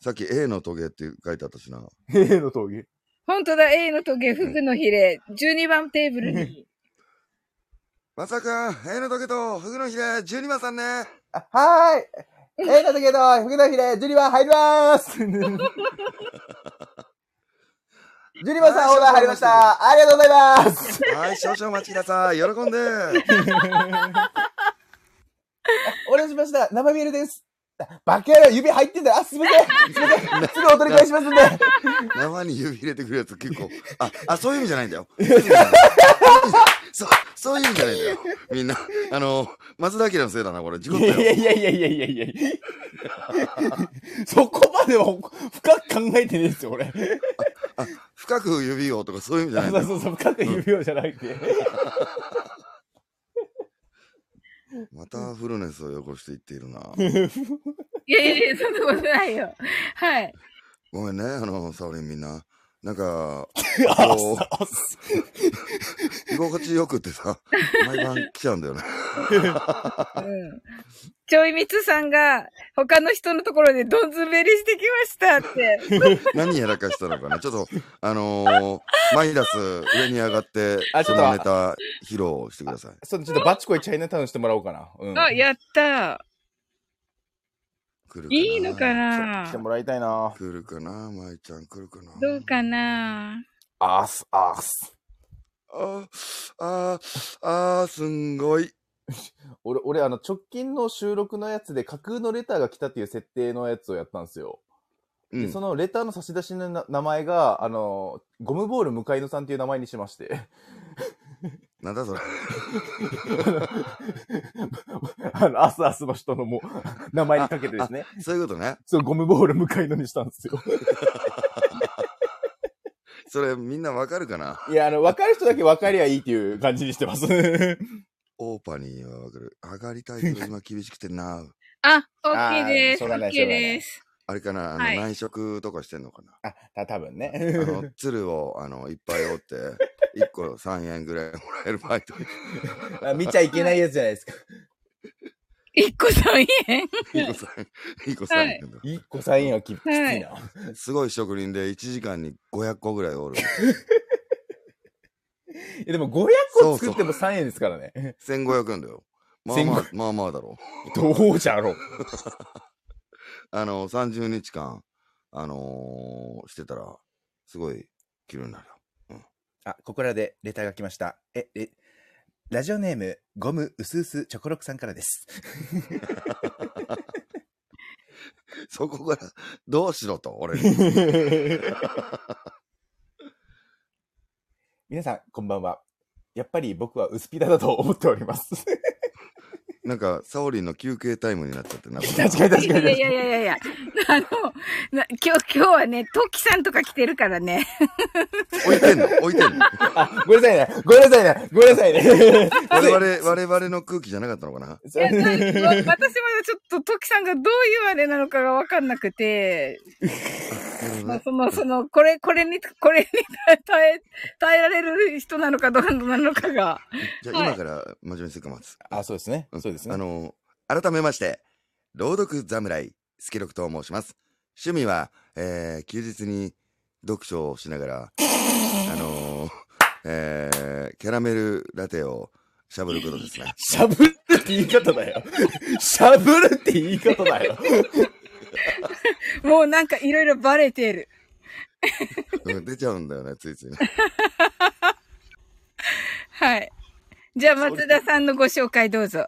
さっき A のトゲって書いてあったしな。[laughs] A の峠。本当だ、A のトゲ、フグのヒレ、12番テーブルに。まさか、A のトゲとフグのヒレ、12番さんね。あ、はーい。A の峠と福のひれ、12番入りまーす。[laughs] 12番さんオーダー入りました。ありがとうございます。はい、少々お待ちください。喜んで。お願いしました。生ビールです。バカ野郎、指入ってんだ。あ、すみません。すみません。すぐお取り返しますんで。生に指入れてくるやつ結構。あ、あ、そういう意味じゃないんだよ。[laughs] そうそう、いう意味じゃないんだよ。みんな。あの、松田明のせいだな、これ。事故ったよ。いやいやいやいやいやいやいやそこまでは深く考えてねえですよ、俺。深く指をとかそういう意味じゃないんだよ。そうそうそう、深く指をじゃなくて。またフルネスをよこしていっているな。いやいやいや、そんなことないよ。はい。ごめんね、あの、サオリンみんな。なんか、[laughs] あこう、[laughs] 居心地よくってさ、毎晩来ちゃうんだよね。うん。ちょいみつさんが、他の人のところでどんずべりしてきましたって。[laughs] 何やらかしたのかなちょっと、あのーマイナス上に上がって、そのネタ披露してください。そう、ちょっとバチコイチャイナタウンしてもらおうかな。うん。あ、やった来るいいのかな？来てもらいたいな。来るかな？舞ちゃん来るかな？どうかな？あーす、あーす。あー、あー、あー、すんごい。[laughs] 俺、俺、あの、直近の収録のやつで架空のレターが来たっていう設定のやつをやったんですよ。で、うんそ。のレターの差出しのな名前が、あの、ゴムボール向井野さんっていう名前にしまして。なんだそれ。[laughs] あの、アスアスの人のもう、名前にかけてですね。そういうことね。そう、ゴムボール向井野にしたんですよ。それみんなわかるかな？いや、あの、分かる人だけ分かりゃいいっていう感じにしてます。オーパニーはわかる。上がりたいけど今厳しくてな。あ、OK です。OK です。あれかな？あの、はい内職とかしてんのかな？あ、た、多分あね。の、鶴を、あの、いっぱい折って、1個3円ぐらいもらえるバイト。[laughs] あ見ちゃいけないやつじゃないですか。1個3円？1個3円。1個3円だ。1個3円はききついな。はいすごい職人で1時間に500個ぐらい折る。[laughs] いやでも500個作っても3円ですからね。1500円だよ。まあまあ、まあまあだろう。どうじゃろう。[laughs] あの、30日間、あのーしてたら、すごい、気になるよ。あ、ここらでレターが来ました。え、え、ラジオネーム、ゴムうすうすチョコロクさんからです。[laughs] そこから、どうしろと、俺に。皆さん、こんばんは。やっぱり僕は薄ピダだと思っております。なんか、サオリンの休憩タイムになっちゃってな。[laughs] 確かに確かにいやい確かに。やいやいやいや。あの、な今日、今日はね、トキさんとか来てるからね。置いてんの？置いてんの？あ、[laughs] ごめんなさいね。ごめんなさいね。ごめんなさいね。我々、我々の空気じゃなかったのかな？いや、なわ私まだちょっとトキさんがどういうあれなのかがわかんなくて、まあ、その、その、これ、これに、これに耐え、耐えられる人なのかどうなのかが。じゃあ、はい今から真面目にするかます。あ、そうですね。うんですね。あの、改めまして、朗読侍、スケロクと申します。趣味は、えー、休日に読書をしながら、あのー、えー、キャラメルラテをしゃぶることですね。[laughs] しゃぶるって言い方だよ。[laughs] しゃぶるって言い方だよ。もうなんかいろいろバレてる。うん出ちゃうんだよね、ついついね。[laughs] はい。じゃあ、松田さんのご紹介どうぞ。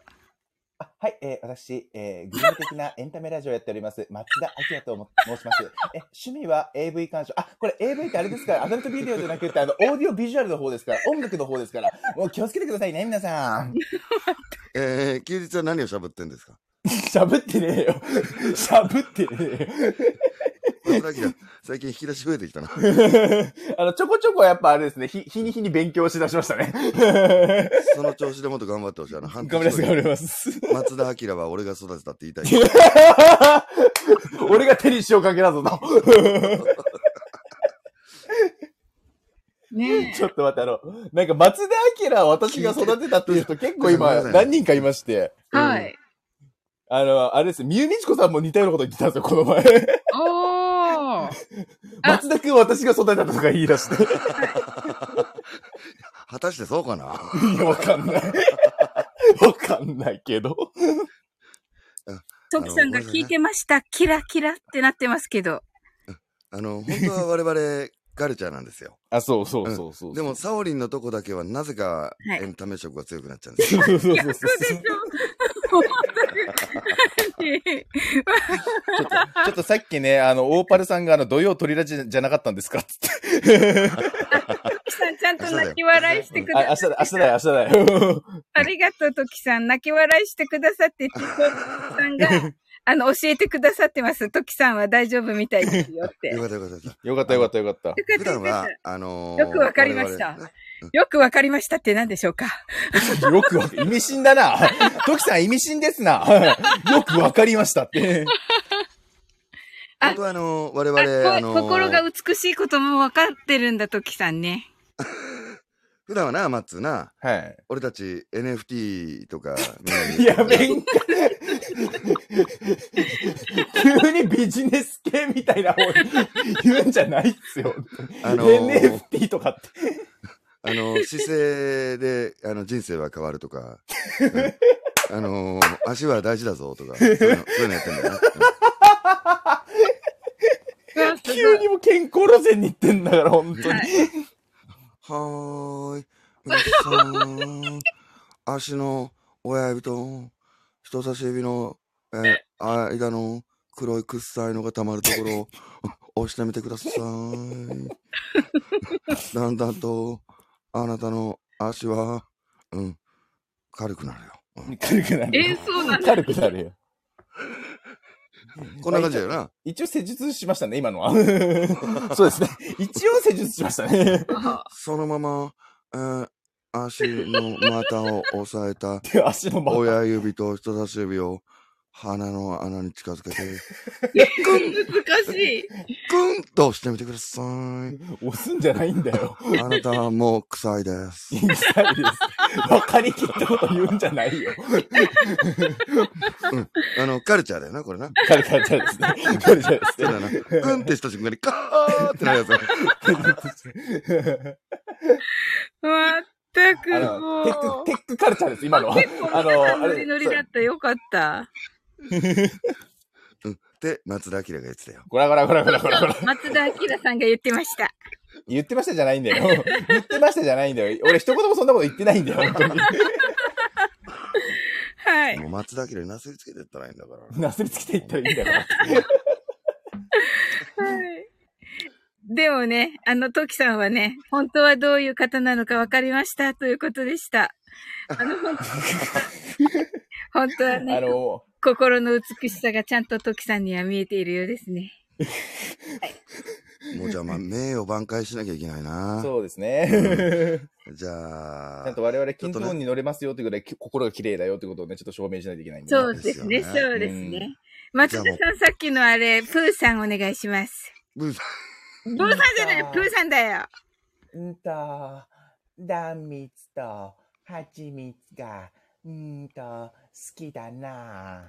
あはい、えー私、えー、グルメ的なエンタメラジオをやっております、[laughs] 松田明とも申します。え、趣味は AV 鑑賞。あ、これ AV ってあれですから、アダルトビデオじゃなくて、あの、オーディオビジュアルの方ですから、音楽の方ですから、もう気をつけてくださいね、皆さん。[laughs] えー、休日は何をしゃぶってんですか？しゃぶってねえよ。しゃぶってねえよ。松田明最近引き出し増えてきたな。[laughs] あの、ちょこちょこやっぱあれですね、日日に日に勉強しだしましたね。[laughs] その調子でもっと頑張ってほしい。あの、半頑張ります、頑張りります。[laughs] 松田明は俺が育てたって言いたい。俺が手に塩かけだぞな。ねちょっと待って、あの、なんか松田明は私が育てたっていう人結構今何人かいまして、え。はい。あの、あれです、みゆみちこさんも似たようなこと言ってたんですよ、この前。おー。あ松田くん私が育てたとか言い出して。[laughs] 果たしてそうかな？いや、わかんない。わかんないけど。トキさんが聞いてました。キラキラってなってますけど。あの、本当は我々、カルチャーなんですよ。あ、そうそうそうそう。でも、サオリンのとこだけはなぜかはいエンタメ色が強くなっちゃうんですよ。そうそうそうちょっと、ちょっとさっきね、あの、オーパルさんがあの、土曜鳥ラジじゃなかったんですか？つって。トキさんちゃんと泣き笑いしてくあ、ださ明日だ、明日だよ、明日だよ。ありがとう、トキさん。泣き笑いしてくださって、チコさんが、あの、教えてくださってます。トキさんは大丈夫みたいですよって。よかったよかったよかっよかったよかったよかった。よかた。普ったよかっ段は、あのーよくわかりました。よくわかりましたって何でしょうか？[laughs] よくわか、意味深だな。[laughs] トキさん意味深ですな。[laughs] よくわかりましたって。あ本当はあの、我あ々、あこの、心が美しいことも分かってるんだ、トキさんね。普段はな、マッツーな、はい。俺たち NFT とか、みんなに [laughs] やめんか。急にビジネス系みたいな方に言うんじゃないっすよ。あのー NFT とかって。あの、姿勢で、あの、人生は変わるとか、[laughs] うんあの、足は大事だぞとか、[laughs] そういうの、そういうのやってんだよね。うわすごい急にも健康路線に行ってんだから、本当に。はいはーい。皆さん、足の親指と人差し指の、えー間の黒い臭いのが溜まるところを [laughs] 押してみてください。だんだんと、あなたの足は、うん、軽くなるよ。うん軽くなるよ。えーそうなんだ軽くなるよ。こんな感じだよな。一応施術しましたね、今のは。[laughs] そうですね。一応施術しましたね。そのまま、えー足の股を押さえた [laughs] 親指と人差し指を鼻の穴に近づけて、[laughs] 難しい。グンと押してみてください。押すんじゃないんだよ。あなたはもう臭いです。いいです。分かりきったこと言うんじゃないよ。あの、カルチャーだよな、これな。カルカルチャーですね。カルチャーですそうだな。グンってした瞬間にカーってなるやつ。ね。まったくあの、もう。テック、テックカルチャーです、今のは。結構あの、あれ、ノリノリだった。よかった。うん。って、松田明が言ってたよ。こらこらこらこらこらこら。[laughs] 松田明さんが言ってました。言ってましたじゃないんだよ。[laughs] 言ってましたじゃないんだよ。俺一言もそんなこと言ってないんだよ、本当に。はい。もう松田明になすりつけてったらいいんだから。なすりつけていったらいいんだよ。[laughs] はい。でもね、あの、トキさんはね、本当はどういう方なのか分かりましたということでした。あの、本当本当はあね、の、心の美しさがちゃんとトキさんには見えているようですね。[laughs] もうじゃあ、まあ、名誉挽回しなきゃいけないな。そうですね。じゃあちゃんと、我々、均等に乗れますよというぐらい、き [laughs] 心が綺麗だよということをね、ちょっと証明しないといけないんで、ね。そうですね、そうですうね。松田さん、さっきのあれ、プーさんお願いします。ブーさプーさんじゃない、プーさんだよ。んと、断蜜と蜂蜜が、んと、好きだなな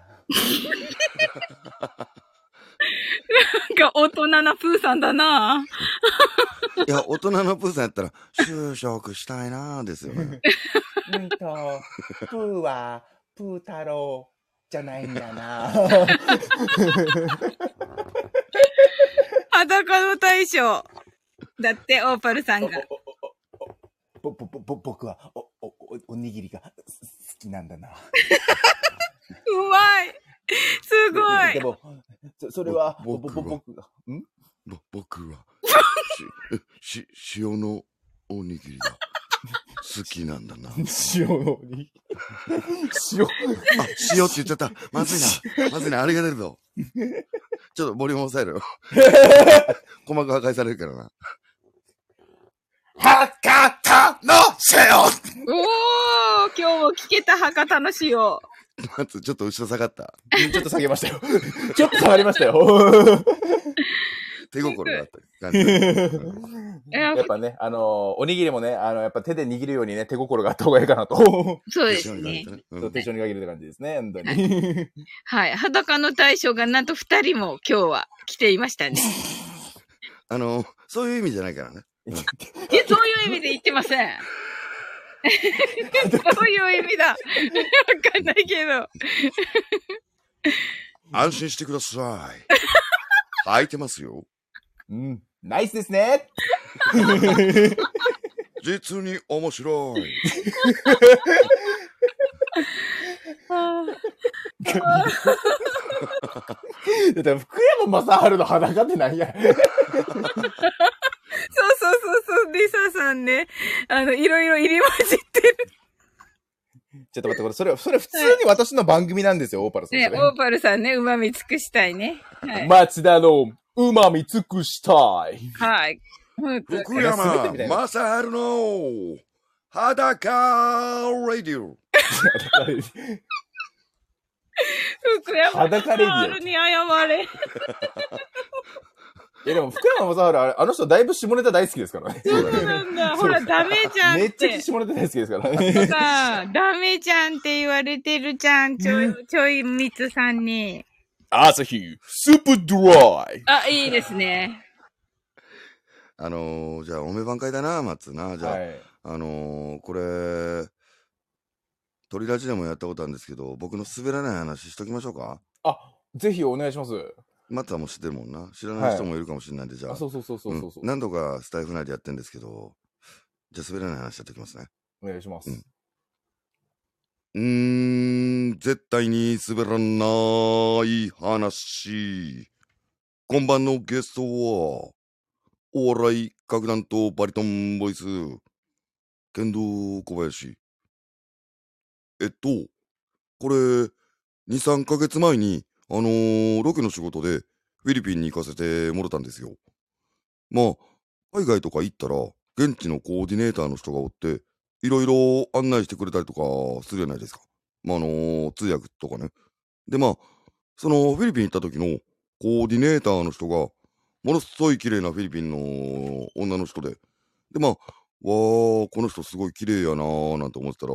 んか大人なプーさんだな。んいや、大人のプーさんやったら、就職したいなーですよね。[laughs] んと、プーは、プー太郎じゃないんだな裸の大将。だって、オーパルさんが。ぼ、ぼ、ぼ、ぼ、僕は、お、お、お、おにぎりがきなんだな。うまい。すごい。でも、そそれは、ぼ、ぼ、ぼ僕はぼ僕が、ん？ぼ僕は、し、し、塩のおにぎりが好きなんだな。[laughs] 塩のに。塩。[laughs] あ、塩って言っちゃった。まずいな。まずいな。あれが出るぞ。ちょっとボリューム抑えろよ。[laughs] 鼓膜破壊されるからな。博多の塩おー今日も聞けた博多の塩。まずちょっと後ろ下がった。ちょっと下げましたよ。[laughs] ちょっと下がりましたよ。手心があった感じ。やっぱね、あのーおにぎりもね、あの、やっぱ手で握るようにね、手心があった方がいいかなと。そうですね。うん手帳に限るって感じですね、本当に。はい。裸の大将がなんと二人も今日は来ていましたね。[laughs] あの、そういう意味じゃないからね。いや、そういう意味で言ってません。[laughs] そういう意味だ。わかんないけど。安心してください。履いてますよ。うん。ナイスですね。実に面白い。[laughs] だって福山雅治の裸って何や。そうそうそうそう、リサさんね。あの、いろいろ入り混じってる。ちょっと待って、これ、それ、それ普通に私の番組なんですよ、オーパルさん。ね、オーパルさんね、旨味尽くしたいね。はい。町田のうまみ尽くしたい。はい。福山 [laughs] 雅治の裸ラディオ。[laughs] 福山雅治に謝れ。[laughs] いやでも福山雅治、あれあの人だいぶ下ネタ大好きですからね。そう。なんだ。ほら、ダメじゃんめっ。っちゃ下ネタ大好きですからほね。ら、ダメじゃんって言われてるじゃん。ちょい、ちょいみつさんに。朝日、スーパードライ。あ、いいですね。あのー、じゃあ、おめ番会だな、松な。じゃあ、はい。あのー、これ、鳥ラジでもやったことあるんですけど、僕の滑らない話しときましょうか？あ、ぜひお願いします。松はもう知ってるもんな。知らない人もいるかもしれないんで、じゃあ。あ、そうそうそうそうそうそううん何度かスタイフ内でやってるんですけど、じゃあ滑らない話やっておきますね。お願いします。うんうーん、絶対に滑らない話。今晩のゲストは、お笑い楽団とバリトンボイス、剣道小林。えっと、これ、2、3ヶ月前に、あのーロケの仕事でフィリピンに行かせてもらったんですよ。まあ、海外とか行ったら、現地のコーディネーターの人がおって、いろいろ案内してくれたりとかするじゃないですか。まあ、あのー通訳とかね。で、まあ、そのフィリピン行った時のコーディネーターの人が、ものすごい綺麗なフィリピンの女の人で。で、まあ、わー、この人すごい綺麗やなーなんて思ってたら、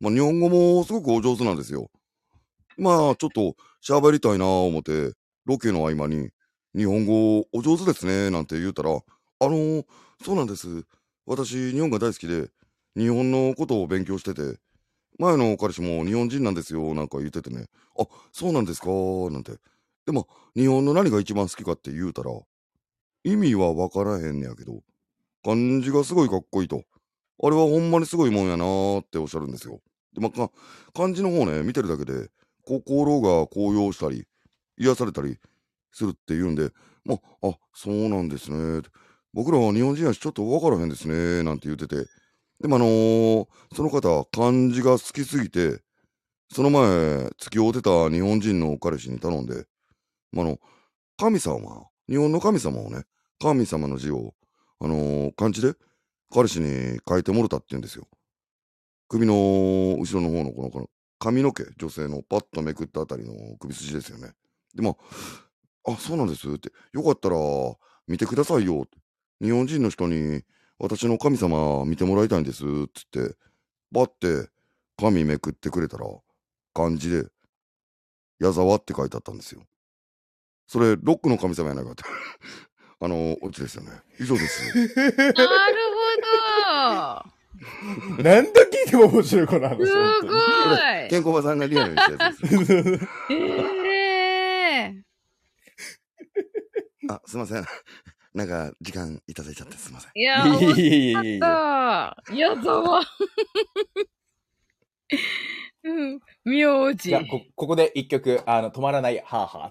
まあ、日本語もすごくお上手なんですよ。まあ、ちょっと喋りたいな思って、ロケの合間に、日本語お上手ですねなんて言うたら、あのー、そうなんです。私、日本が大好きで、日本のことを勉強してて、前の彼氏も日本人なんですよ、なんか言っててね。あ、そうなんですかなんて。でも、日本の何が一番好きかって言うたら、意味はわからへんねやけど、漢字がすごいかっこいいと。あれはほんまにすごいもんやなーっておっしゃるんですよ。で、まあ、か漢字の方ね、見てるだけで、心が高揚したり、癒されたりするって言うんで、まあ、あ、そうなんですね。僕らは日本人やしちょっとわからへんですね。なんて言ってて。でもあのーその方は、漢字が好きすぎて、その前、付き合うてた日本人の彼氏に頼んで、まあ、あの、神様、日本の神様をね、神様の字を、あのー漢字で彼氏に書いてもろたって言うんですよ。首の後ろの方のこのこの髪の毛、女性のパッとめくったあたりの首筋ですよね。で、まあ、あ、そうなんです？って、よかったら見てくださいよって。日本人の人に私の神様見てもらいたいんですっつって、バッて紙めくってくれたら、漢字で、矢沢って書いてあったんですよ。それ、ロックの神様やないかって。[laughs] あの、オチですよね。以上です。[laughs] なるほど [laughs] 何度聞いても面白いこの話。すごい。健康場さんがリアルにしたやつです。ええ [laughs] あ、すいません。なんか、時間いただいちゃってすいません。いや、いや面白いやいやいやかった。矢沢。うん、名字じゃあ、こ、ここで一曲、あの、止まらない、はぁは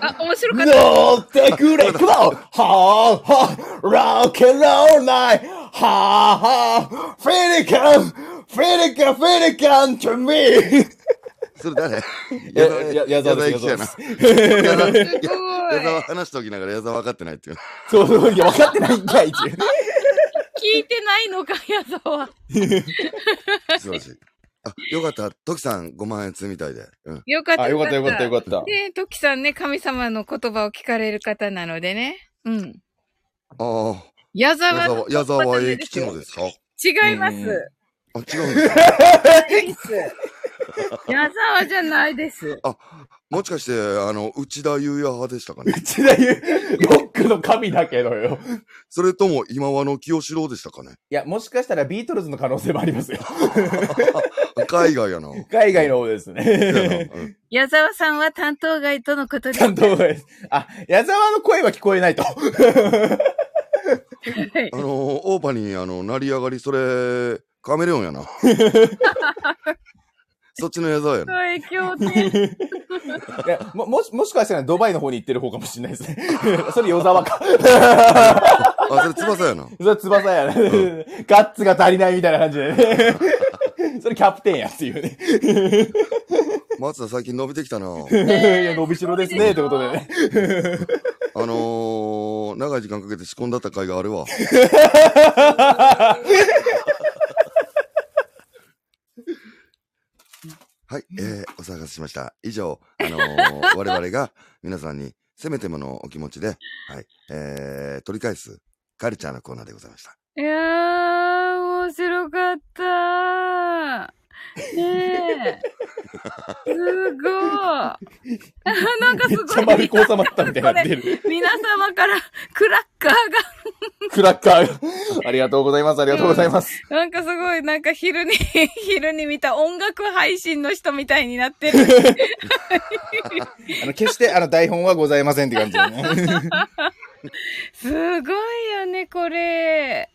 あ、面白ぁ。かった。乗ってくれ、come on! はぁはぁ、rock and roll night! はぁはぁ、フィリカン、フィリカン、フィリカン to me! [laughs] それ誰？やや矢沢です矢沢やな。す矢沢話しておきながら矢沢分かってないっていう。そうそう、いや、分かってないんかい、一応。聞いてないのか、矢沢。[laughs] 素晴らしい。あ、よかった。トキさん5万円積みたいで。うん。よかった。あ、よかった、よかった、よかった。で、トキさんね、神様の言葉を聞かれる方なのでね。うん。ああ、矢矢沢沢、矢沢永吉のですか？あ、違います。うん違うんですか？[laughs] 矢沢じゃないです。もしかして、あの、内田裕也派でしたかね？うちで言う、ロックの神だけどよ。それとも今和の清志郎でしたかね？いや、もしかしたらビートルズの可能性もありますよ。[laughs] 海外やな。海外の方ですね。うん矢沢さんは担当外とのことです。担当です。あ、矢沢の声は聞こえないと。はいあの、オーパに、あの、成り上がり、それ、カメレオンやな。[laughs] そっちの矢沢やな。影響で。いやも、もし、もしかしたらドバイの方に行ってる方かもしれないですね。[laughs] それ与沢か。あ、それ翼やな。[laughs] それ翼やね。ガッツが足りないみたいな感じでね。それキャプテンやっていうね。松田最近伸びてきたな。いや、伸びしろですね、ってことでね。あのー、長い時間かけて仕込んだった甲斐があるわ。[laughs] はい、えー、お騒がせしました。以上、あのー [laughs] 我々が皆さんにせめてものお気持ちで、はい、えー、取り返すカルチャーのコーナーでございました。いやー、面白かった。ねえ。すごい。[laughs] なんかすごい。めっちゃ丸く収まったみたいになってる。皆様からクラッカーが、クラッカーが。ありがとうございます。ありがとうございます。なんかすごい、なんか昼に、[laughs] 昼に見た音楽配信の人みたいになってる。[laughs] あの、決して、あの、台本はございませんって感じでね。すごいよね、これ。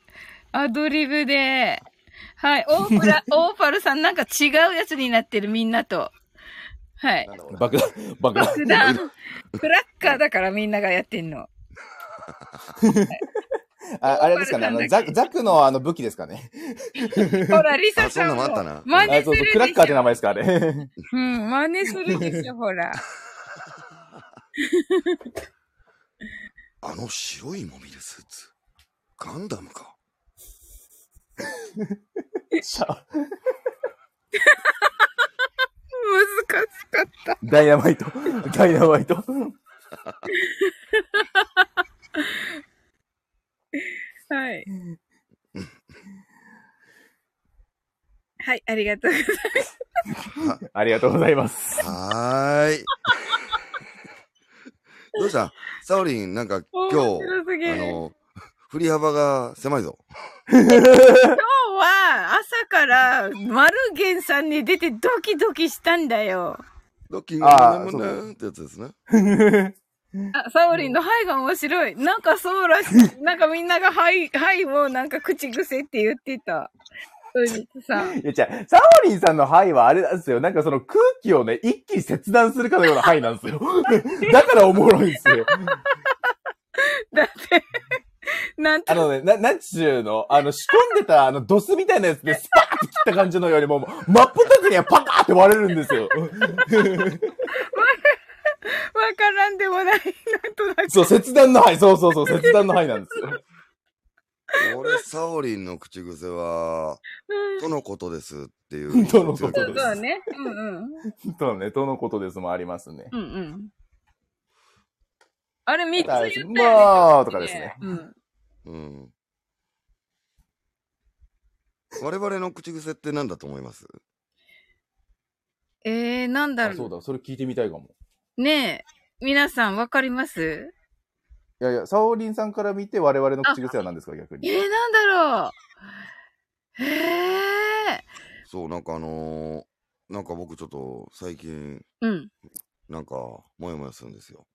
アドリブで。はい。オープラ、[laughs] オーパルさんなんか違うやつになってる、みんなと。はい。爆弾、爆弾。普段、クラッカーだからみんながやってんの。ああれですかね、あの、ザク、ザクのあの武器ですかね。[laughs] ほら、リサあ、そんなさんものもあそうそう、るクラッカーっ。て名前ですか、あれ。うん、真似するでしょ、ほら。[laughs] あの白いモビルスーツ。ガンダムか。[laughs] シャ難しかった。ダイナマイト。ダイナマイト。はい。はい、ありがとうございます。ありがとうございます。はーい。どうした？サオリン、なんか今面日、白すぎるあの、振り幅が狭いぞ。今日は朝からマルゲンさんに出てドキドキしたんだよ。ドッキンあーグムムってやつですね。あ、サオリンのハイが面白い。なんかそうらしい。[laughs] なんかみんながハイ、ハイをなんか口癖って言ってた。さん。いや、じゃあサオリンさんのハイはあれなんですよ。なんかその空気をね、一気に切断するかのようなハイなんですよ。[laughs] だからおもろいんですよ。だって、[laughs] なんとあのね、な、なんちゅうの？あの、仕込んでたあの、ドスみたいなやつでスパーって切った感じのよりも、真っ二つにはパカーって割れるんですよ。わ [laughs] からんでもない。なんとなく。そう、切断のハイ。そうそうそう、切断のハイなんですよ。俺、サオリンの口癖は、うんとのことですっていう。とのことですそうね。うんうん。そうね、とのことですもありますね。うんうん。あれ三つ言ったよね。まあ、とかですね。うん。うん。我々の口癖って何だと思います？えー、なんだあ、そうろだ、それ聞いてみたいかも。う。ねえ。皆さんわかります？いやいや、サオリンさんから見て我々の口癖は何ですか、逆に。えー、なんだろう。へえ。そう、なんかあのーなんか僕ちょっと最近、うん。なんか、もやもやするんですよ。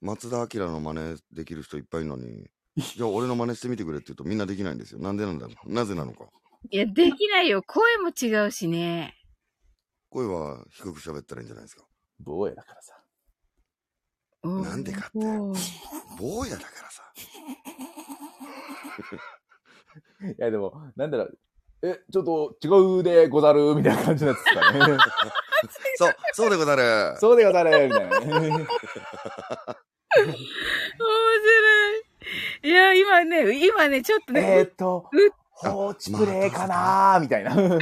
松田明の真似できる人いっぱいいるのに、[laughs] じゃあ俺の真似してみてくれって言うとみんなできないんですよ。なんでなんだろう？なぜなのか？いや、できないよ。声も違うしね。声は低く喋ったらいいんじゃないですか？坊やだからさ。うんなんでかって坊やだからさ。[laughs] いや、でも、なんだろう。え、ちょっと違うでござる？みたいな感じなんですかね。[laughs] そう、そうでござる。そうでござるみたいなね。面白い。いや、今ね、今ね、ちょっとね、えーっとう、放置プレイかなーみたいな。[laughs]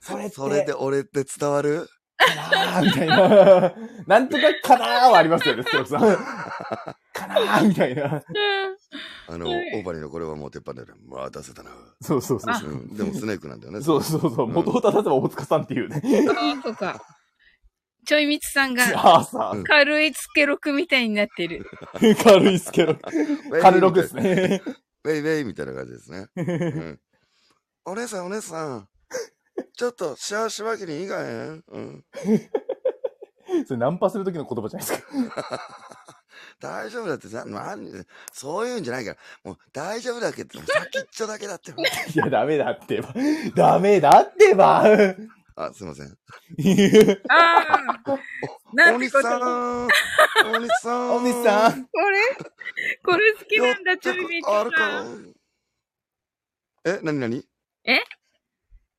それって、それで俺って伝わる？かなーみたいな。なんとかかなーはありますよね、ストロさん。かなーみたいな。あの、オバリのこれはもう鉄板だよね。まあ出せたな。そうそうそう。うん、でもスネークなんだよね。そうそうそう。元を正せば大塚さんっていうね。あそうか。ちょいみつさんが軽いつけろくみたいになってる。[laughs] 軽いっ [laughs] すけど。ウェイ軽録です。ね。ウェイウェイみたいな感じですね。[laughs] うん、お姉さんお姉さん。ちょっとシャワーしわけにいいかへん？うん。それナンパする時の言葉じゃないですか。大丈夫だってさ、なんそういうんじゃないから、もう大丈夫だけど、先っちょだけだって。いや、ダメだってば。ダメだってば。あ、すいません。[laughs] ああなんてことさんお兄さんお兄さん。これ？これ好きなんだ、ちょいみつさん。え、なになに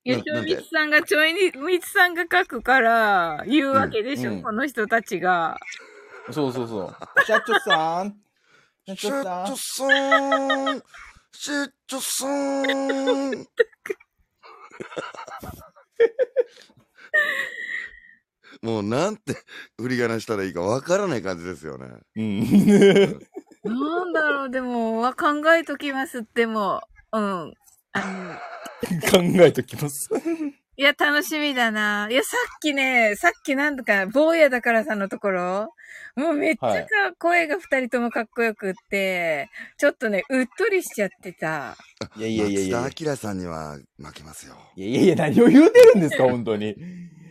いや、なちょいみつさんがちょいみつさんが書くから言うわけでしょ、うんこの人たちが。そうそうそう。社長さん。社長さんッチョ。さんシュッチョさん [laughs] [laughs] もうなんて振り仮名したらいいかわからない感じですよね。うん。[laughs] なんだろう、でも、は考えときますっても、うん。あの、[laughs] 考えときます。いや、楽しみだな。いや、さっきね、さっきなんとか、坊やだからさんのところ、もうめっちゃか、はい声が二人ともかっこよくって、ちょっとね、うっとりしちゃってた。いやいやいやいや。松田明さんには負けますよ。いやいやいや、何を言うてるんですか、[laughs] 本当に。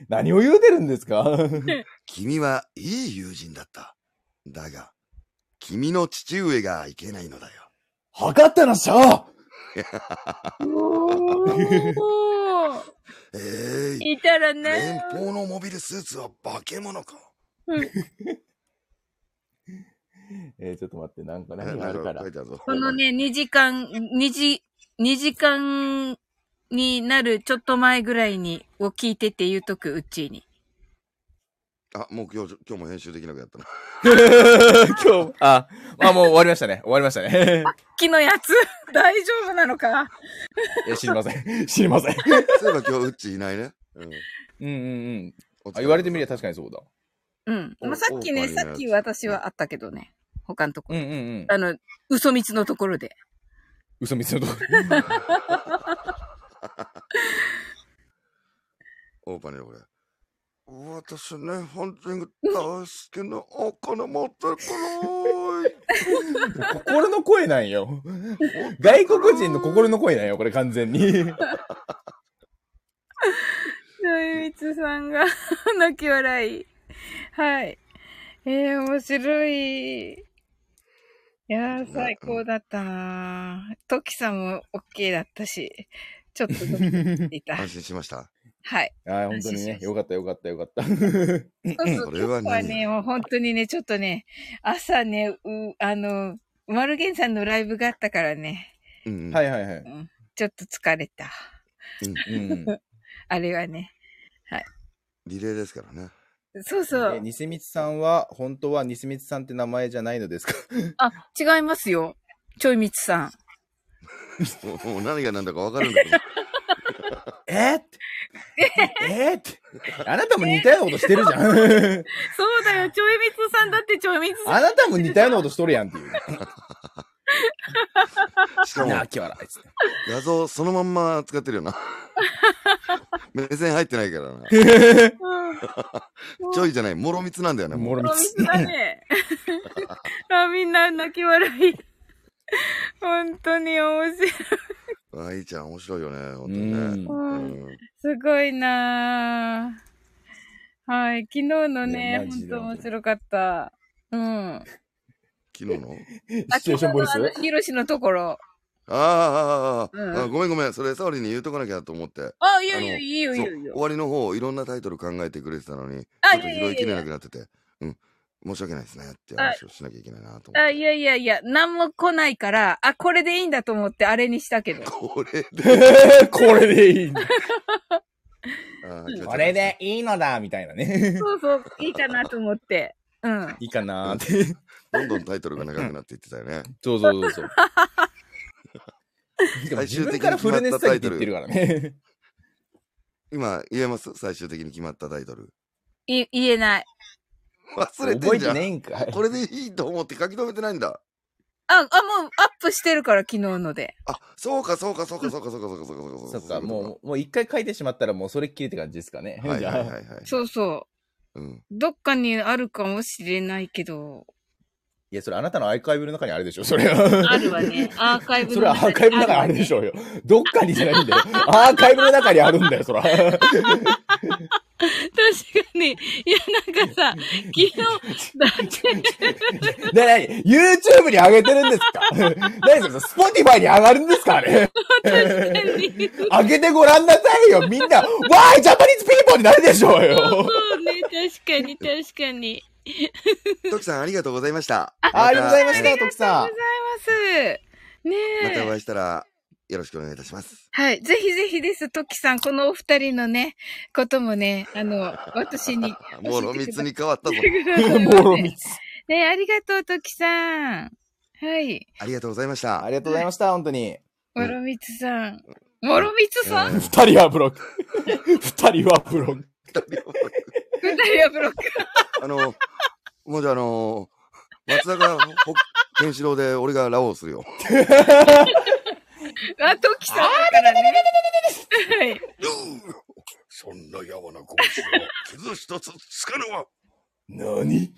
何を言うてるんですか？[laughs] 君はいい友人だった。だが、君の父上がいけないのだよ。測ったなっしゃおー [laughs] えい、いたら連ね。邦のモビルスーツは化け物か。えー、ちょっと待って、なんかえ何があるからこのね、2時間、2時、2時間になるちょっと前ぐらいに、を聞いてって言うとく、うっちーに。あ、もう今日、今日も編集できなくなったな。[laughs] 今日、あ、まあもう終わりましたね。終わりましたね。木のやつ、[laughs] 大丈夫なのか？え、知りません。[laughs] 知りません。そういえば今日うっちいないね。うん。うんうんうん。あ言われてみりゃ様確かにそうだ。うん。おまあ、さっきね、さっき私はあったけどね。他のとこうんうんうん。あの、嘘みつのところで。嘘みつのとこオーパーにこれ。私ね、本当に大好きなお金持ってこない。心の声なんよ。外国人の心の声なんよ、これ完全に。そうみつさんが泣き笑い。はい。えー、面白い。いやー、最高だったなトキさんも OK だったし、ちょっとドキドキしていた。[laughs] 安心しました。はい。あー本当にね。よかったよかったよかった。そうそう、それは何今日はね、もう本当にね、ちょっとね、朝ね、う、あの、マルゲンさんのライブがあったからね、うん、。はいいはいはい。うん、ちょっと疲れた。うん。[laughs] あれはね。リレーですからね。そうそう。えニセミツさんは、本当はニセミツさんって名前じゃないのですか？あ、違いますよ。ちょいみつさん。[laughs] もう何が何だか分かるんだけど。[laughs] え？ーって。え？ーって。あなたも似たようなことしてるじゃん。そうだよ、ちょいみつさんだってちょいみつさん。あなたも似たようなことしとるやんっていう。[laughs] しかもなあ、き笑い。画像そのまんま使ってるよな。[laughs] 目線入ってないからな。ちょいじゃない、もろみつなんだよね。もろみつみつ。だね。あ、みんな泣き笑い。本当に面白い。あいちゃん面白いよね、本当にね。すごいなぁ。はい。昨日のいね、本当面白かった。うん。昨日の？[laughs] シチュエーションボイス？ヒロシのところ。ああごめんごめん。それ、サオリに言うとかなきゃと思って。あ、いやいや、あのいいよいいよいいよ。終わりの方、いろんなタイトル考えてくれてたのに、あちょっと拾いきれなくなってて、うん。申し訳ないですねって話をしなきゃいけないなと思あ、って。いやいやいや、なんも来ないから、あ、これでいいんだと思ってあれにしたけど。[laughs] これで、[laughs] これでいいんだ。これでいいのだみたいなね。そうそう、いいかなと思って。うん。いいかなーって。どんどんタイトルが長くなっていってたよね。そうそうそうそう。[laughs] でも自分からフルネス詐欺って言ってるからね。今、言えます？最終的に決まったタイトル。い、言えない。忘れて覚えてんじゃん。ねえんかい。これでいいと思って書き留めてないんだ。あ、あ、もうアップしてるから、昨日ので。あ、そうか、そうか、そうか、そうか、そうか、そうか、そうか、そうか。そっか、もう、もう一回書いてしまったらもうそれっきりって感じですかね。う。はいじゃあはいはいはい。そうそう。うん。どっかにあるかもしれないけど。いや、それあなたのアーカイブの中にあるでしょ、それあは。るわね。アーカイブそれはアーカイブの中にあるでしょ。ょうよ。どっかにじゃないんだよ。[laughs] アーカイブの中にあるんだよ、そら。確かに。いや、なんかさ、昨日、だって、で、なに ?YouTube に上げてるんですか？[laughs] 何それ ?Spotify に上がるんですかあれ？上げてごらんなさいよみんな、わーいジャパニーズピーポーになるでしょうよそうね、確かに、確かに。トキさん、ありがとうございました。あありがとうございまました、徳さん。ます。ねえ。またお会いしたら、よろしくお願いいたします。はい。ぜひぜひです、トキさん。このお二人のね、こともね、あの、私に。もろみつに変わったぞ。もろみつ。ねありがとう、トキさん。はい。ありがとうございましたあ。りがとうございました、本当に。もろみつさん。もろみつさん、うん二人はブロック。二人はブロック。二人はブロック。あの、もうじゃあ、あの、松坂ほ健志郎で俺がラオウするよ。[laughs] あ、トキさんだからね。はい。そんなやわな拳を傷一つつかぬわ。何？[laughs]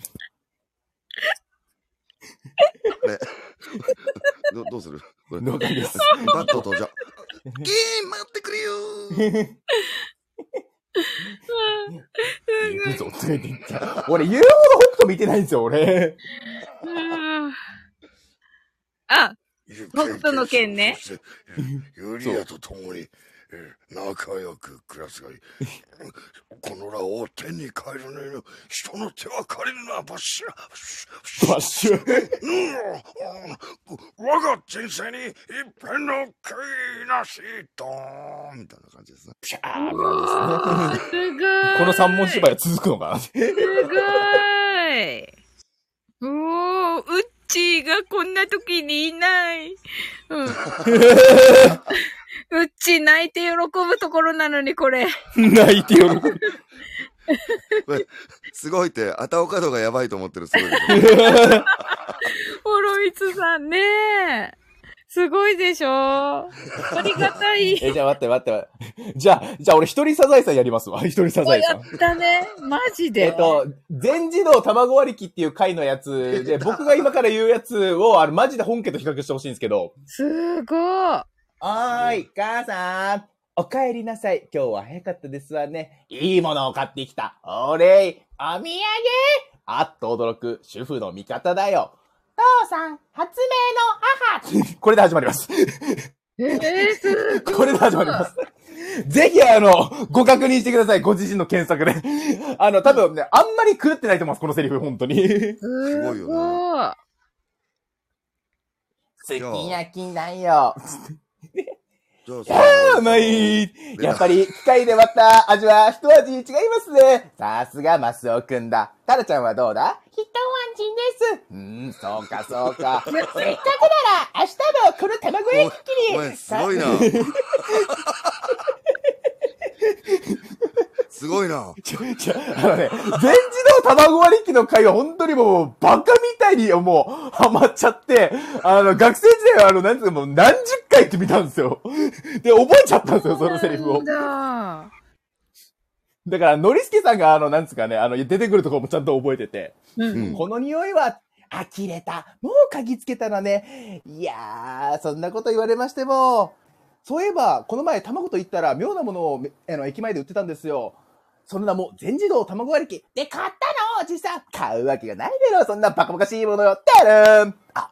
どどうする？これわかります？バットとじゃ。[laughs] ゲーム待ってくれよ行くぞ、連れて行った。俺、言うほど北斗見てないんですよ、俺。うんあ、北斗の拳ねユリアと共にえー仲良く暮らすがいい。このラを天に帰るのよ。人の手は借りるな、バッシュ。バッシュ。うん我が人生に一片の悔いなし、ドーンみたいな感じですね。ピャーって感じですね。すごい。この三文芝居は続くのかなすごい。おー、うっちーがこんな時にいない。うん。[laughs] うっちー泣いて喜ぶところなのに、これ。泣いて喜ぶ。すごいって、あたおか度がやばいと思ってる、すごい。[laughs] [laughs] ホロイツさんね。すごいでしょありがたい。[laughs] え、じゃあ待って待って待って。[laughs] じゃあ、じゃあ俺一人サザエさんやりますわ。[laughs] 一人サザエさん。やったね。マジで。えっと、全自動卵割り機っていう回のやつで、僕が今から言うやつを、あの、マジで本家と比較してほしいんですけど。すごい。おーい、母さん。お帰りなさい。今日は早かったですわね。いいものを買ってきた。お礼。お土産あっと驚く主婦の味方だよ。父さん、発明の母。[laughs] これで始まります。えー、すごい。これで始まります。ぜひ、あの、ご確認してください。ご自身の検索で。あの、多分ね、あんまり狂ってないと思います。このセリフ、本当に。すごいよすき焼きだよ。じゃあいやー、うまいやっぱり、機械で割った味は一味違いますね。さすがマスオくんだ。タラちゃんはどうだ？一味です。うーん、そうかそうか。[laughs] せっかくなら、明日もこの卵焼き器に。おい、すごいな。[laughs] すごいな。ちょ、ちょ、あのね、全自動卵割り機の回は本当にもう、バカみたいにもう、ハマっちゃって、あの、学生時代はあの、なんつうかもう何十回って見たんですよ。で、覚えちゃったんですよ、そのセリフを。だ。だから、ノリスケさんがあの、なんつうかね、あの、出てくるところもちゃんと覚えてて、うん。この匂いは、呆れた。もう嗅ぎつけたらね。いやー、そんなこと言われましても。そういえば、この前卵と言ったら妙なものをめあの駅前で売ってたんですよ。その名も全自動卵割り機。で、買ったのおじさん。買うわけがないだろ。そんなバカバカしいものよ。てるん。あ。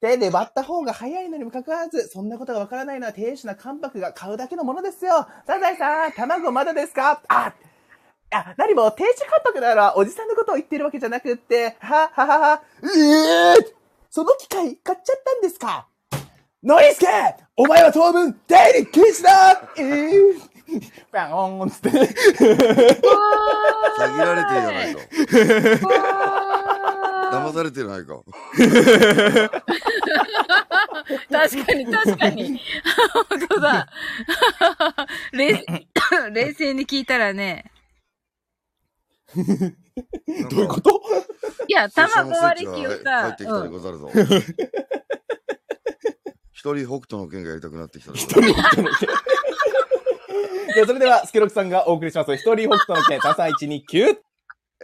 手で割った方が早いのにもかかわらず、そんなことがわからないのは亭主な関白が買うだけのものですよ。サザエさん、卵まだですか？あ、あ、何も、亭主監督なら、おじさんのことを言ってるわけじゃなくって、は、ははは、ええその機械買っちゃったんですか？ノリスケお前は当分、出入り禁止だ！ええバーンつって。[laughs] 詐欺られてるじゃないか。騙されてないか。[laughs] 確かに、確かに。本当だ。[laughs] 冷 [coughs] 冷静に聞いたらね。どどういうこと？いや、[laughs] 卵割り機を入さっ、てきたでうんござるぞ。一人北斗の剣がやりたくなってきたで一人北斗の剣。じゃあ、それでは、スケロクさんがお送りします。一人北斗の剣、33129。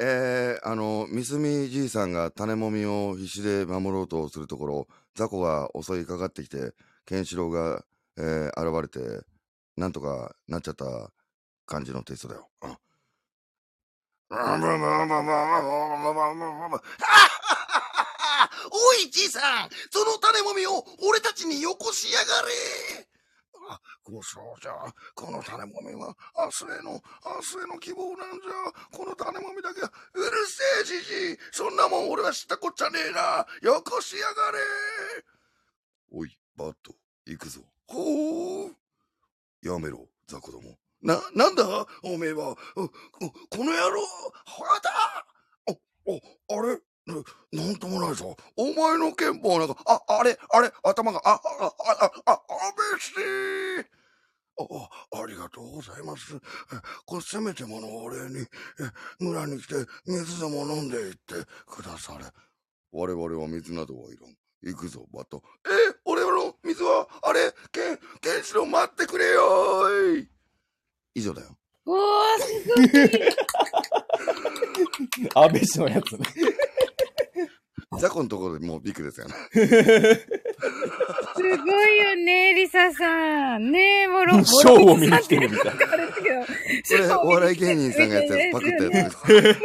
えー、あの、ミスミじいさんが種もみを必死で守ろうとするところ、雑魚が襲いかかってきて、ケンシロウが、えー、現れて、なんとかなっちゃった感じのテストだよ。うん。おい、じいさんその種もみを俺たちによこしやがれ。あ、ごそうじゃ。この種もみは明日への、明日への希望なんじゃ。この種もみだけは、うるせえじじいそんなもん俺は知ったこっちゃねえなよこしやがれおい、バット、行くぞ。ほうやめろ、雑魚ども。な、なんだ？おめえは、うここの野郎、はだお、お、あれ？ななんともないぞ。お前の剣法なんか、あ、あれ、あれ、頭が、あ、あ、あ、あ、あ、あべしあ、ありがとうございます。えこれせめてものお礼に、え、村に来て水でも飲んでいってくだされ。我々は水などはいらん。行くぞ、バト。え、俺の水は、あれ、ケン、ケンシロウ待ってくれよーい。以上だよ。おー、すごい。[laughs] 安倍氏のやつね。ザコのところでもうビッグですよね。すごいよね、リサさん。ねえ、もろ、ショーを見に来てるみたいな。これ、お笑い芸人さんがやったやつ、パクったやつです。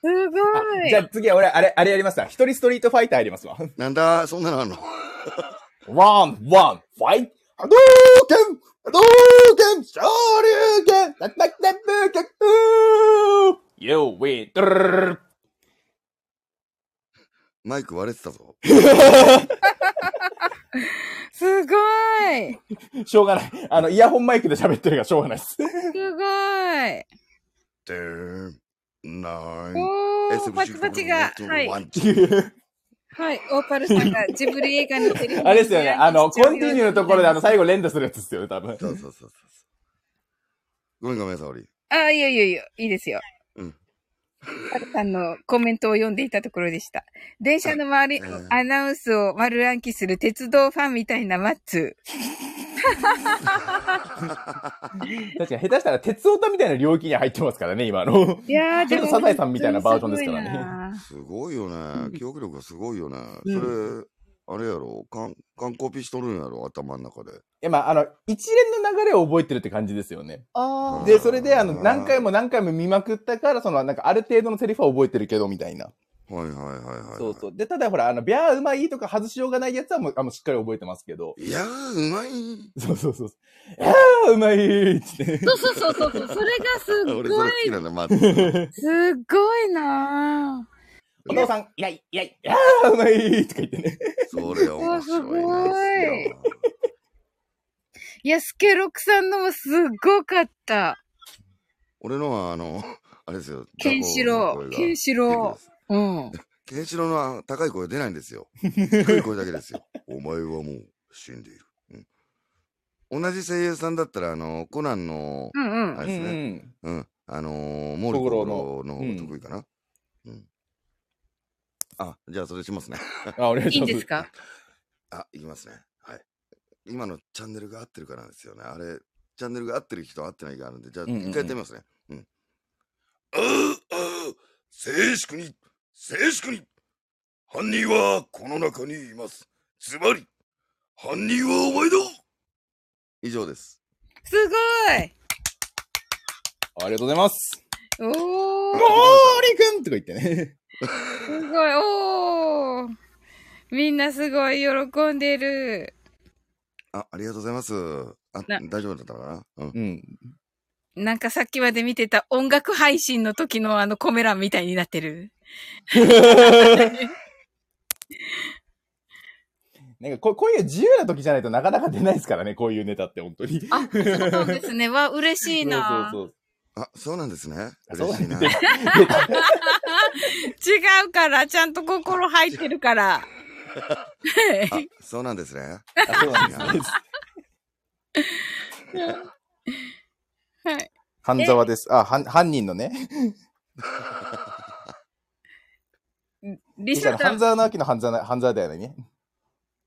すごい。じゃあ次は俺、あれ、あれやりますわ。一人ストリートファイターやりますわ。なんだ、そんなのあんの？ワン、ワン、ファイト波動拳波動拳昇竜拳タッタッタッタッタッター You win! マイク割れてたぞ。[laughs] すごい。しょうがない。あの、イヤホンマイクで喋ってるからしょうがないです。すごい。てーん、おー、パチパチが。はい。はい。オーパルさんがジブリ映画のセリフあれですよね。あの、コンティニューのところであの、最後連打するやつですよね、多分。そうそうそうそう。ごめんごめん、沙織。あ、いやいやいや、いいですよ。うん。パルさんのコメントを読んでいたところでした。電車の周り、アナウンスを丸暗記する鉄道ファンみたいなマッツ [laughs] 確かに下手したら鉄オタみたいな領域に入ってますからね、今の。ー。いやー、ちょっとサザエさんみたいなバージョンですからねすごいなすごいよね。記憶力がすごいよね。それ、あれやろ、かん完コピしとるんやろ、頭の中で。いや、まあ、あの、一連の流れを覚えてるって感じですよね。あーで、それで、あの、何回も何回も見まくったから、その、なんか、ある程度のセリフは覚えてるけど、みたいな。はいはいはいはい。そうそう。で、ただほら、あの、ビャーうまいとか外しようがないやつはもう、あの、しっかり覚えてますけど。いやー、うまい。[laughs] そうそうそう。あーうまいって。そうそうそうそうそれがす俺ごい [laughs] それ好きなんだ、まず。[laughs] すっごいなお父さん、いやいやいや、あーうまいとか言ってね。それ面白いですよ。いや、スケロクさんのもすっごかった。俺のは、あの、あれですよ。ケンシロウ。ケンシロウ。うん。ウ。ケンシロウの高い声出ないんですよ。低い声だけですよ。お前はもう死んでいる。うん、同じ声優さんだったら、あの、コナンの、うんうん。あれですね。うん。あのー、モールコロのの方が得意かな。うん。あ、じゃあそれしますね。[laughs] あ、お願いいします。いんですか？あ、いきますね。はい。今のチャンネルが合ってるからなんですよね。あれ、チャンネルが合ってる人合ってないがあるんで、じゃあうんうんうん一回やってみますね。うん。ああ、ああ、静粛に、静粛に。犯人はこの中にいます。つまり、犯人はお前だ以上です。すごいありがとうございます。おーモーリくんとか言ってね。すごいおーみんなすごい喜んでる。あ、ありがとうございます。あ、な大丈夫だったかな？うん。うん。なんかさっきまで見てた音楽配信の時のあのコメ欄みたいになってる。[laughs] なんかこう、こういう自由な時じゃないとなかなか出ないですからね、こういうネタって本当に。あ、そうですね。わ、嬉しいな。[laughs] そうそうあ、そうなんですね。嬉しいな。違うから、ちゃんと心入ってるから。あ、そうなんですね。あそうなんですね。はい。半沢です。あ、はん犯人のね。リサさん、半沢直樹の半沢な、半沢だよね。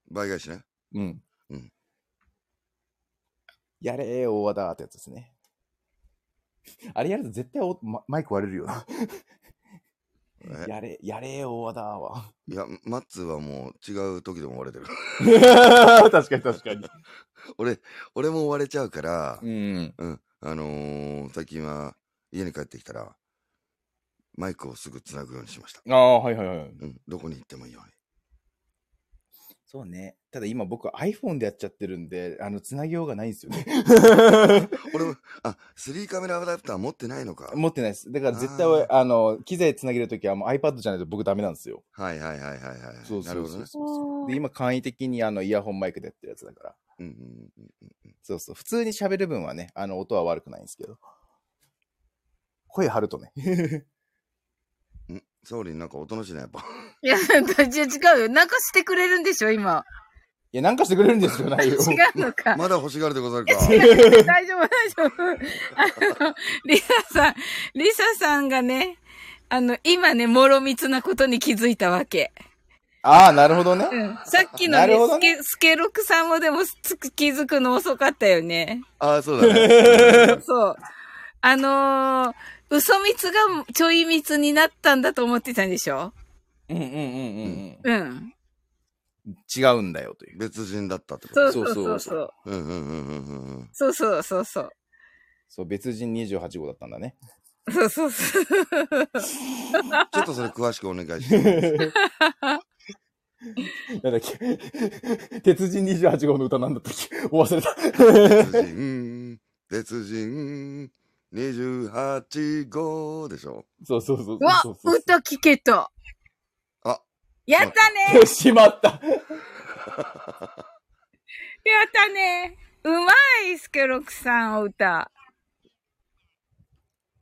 倍返しね。うん。うんやれー、大和田ってやつですね。[laughs] あれやると絶対おママイク割れるよな。え？やれ、やれー、大和田は。いや、マッツーはもう違う時でも割れてる。確かに確かに。[laughs] 俺、俺も割れちゃうから、うん。うん。あのー、最近は家に帰ってきたら、マイクをすぐ繋ぐようにしました。ああ、はいはいはい。うん。どこに行ってもいいように。そうね。ただ今僕 iPhone でやっちゃってるんで、あの、つなぎようがないんですよね。[laughs] 俺も、あ、3カメラアダプター持ってないのか。持ってないです。だから絶対あーあの、機材つなげるときはもう iPad じゃないと僕ダメなんですよ。はいはいはいはいはい。そうそうそう。そう。で、今簡易的にあの、イヤホンマイクでやってるやつだから。うんうんうんうんそうそう。普通に喋る分はね、あの、音は悪くないんですけど。声張るとね。うん。ん総理なんかおとなしいね、やっぱ。いや、[laughs] 違うよ。なんかしてくれるんでしょ、今。や、なんかしてくれるんですよ、ないよ。違うのか。まだ欲しがるでござるか。[laughs] 大丈夫、大丈夫。あの、リサさん、リサさんがね、あの、今ね、もろみつなことに気づいたわけ。ああ、なるほどね。うん。さっきのね、ねスケ、スケロクさんもでもつく気づくの遅かったよね。ああ、そうだね。[laughs] そう。あのー、嘘蜜がちょい蜜になったんだと思ってたんでしょ？うんうんうんうんうん。うん。違うんだよ、という。別人だったってこと？そうそうそうそうそう。うんうんうんうんうんうん。そうそうそうそう。そう、別人28号だったんだね。そうそうそう。ちょっとそれ詳しくお願いします。[laughs] なんだっけ？鉄人28号の歌なんだったっけ？お忘れた。別人、別人、28号でしょ。そうそうそううわそうそう歌聞けた。あ、やったねしまった。[laughs] やったねうまい、スケロクさん、お歌。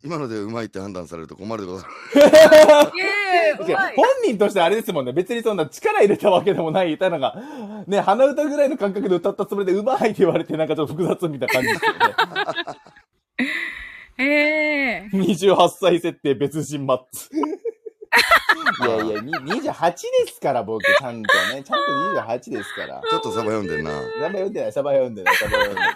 今のでうまいって判断されると困るでござる。イエーイうまい本人としてあれですもんね。別にそんな力入れたわけでもない歌なんか、ね、鼻歌ぐらいの感覚で歌ったつもりでうまいって言われてなんかちょっと複雑みたいな感じですよね。[laughs] ええ28歳設定別人マッツ。いやいや、に28ですから、僕、ちゃんとね。ちゃんと28ですから。[laughs] ちょっとサバ読んでんな。サバ読んでない、サバ読んでない、サバ読んでない。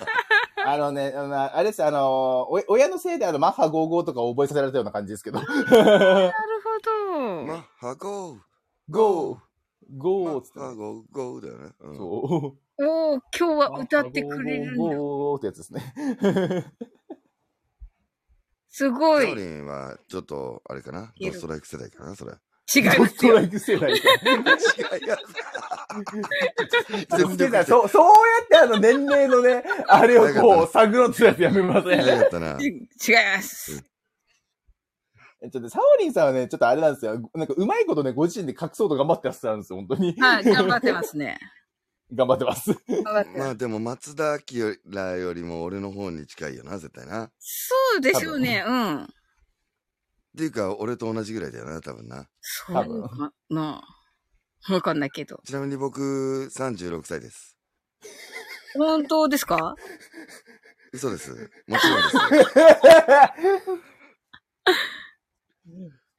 あのね、あのあれです、あの、お親のせいであの、マッハ55とか覚えさせられたような感じですけど。なるほど。マッハゴー。ゴー、マゴーっつってねッハゴー、ゴーだよね。うんそう。おー、今日は歌ってくれるんだ。ゴーゴーってやつですね。すごい。サオリンは、ちょっと、あれかな？ドストライク世代かな、それ。違いますよ。ストライク世代か。違いや。全力で。そう、そうやってあの年齢のね、あれをこう、探ろうとするやつやめません？早かったな。[laughs] 違います。ちょっと、サオリンさんはね、ちょっとあれなんですよ。なんか、うまいことね、ご自身で隠そうと頑張ってらっしゃるんですよ、本当に。はい、頑張ってますね。頑張ってます。まあでも、松田明らよりも俺の方に近いよな、絶対な。っそうでしょうね、うん。ていうか、俺と同じぐらいだよな、多分な。そうかな。わかんないけど。ちなみに僕、36歳です。本当ですか？嘘です。もちろんです。[laughs]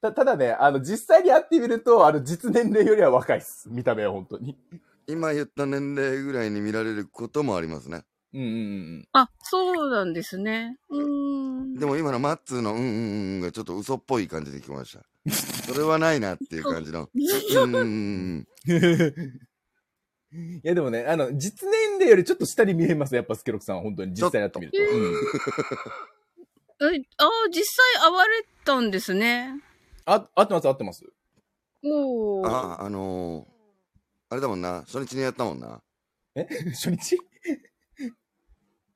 たただね、あの、実際に会ってみると、あの、実年齢よりは若いっす。見た目は本当に。今言った年齢ぐらいに見られることもありますね。うんうんうん。あ、そうなんですね。うーん。でも今のマッツーのうんうんうんがちょっと嘘っぽい感じで聞こえました。[laughs] それはないなっていう感じの。うんうんうん [laughs] いやでもね、あの、実年齢よりちょっと下に見えます、やっぱスケロクさんは本当に実際に会ってみると。ちょっうん。え、あ実際会われたんですね。あ、合ってます、合ってます。おー。あ、あのー、あれだもんな。初日にやったもんな。え？[laughs] 初日？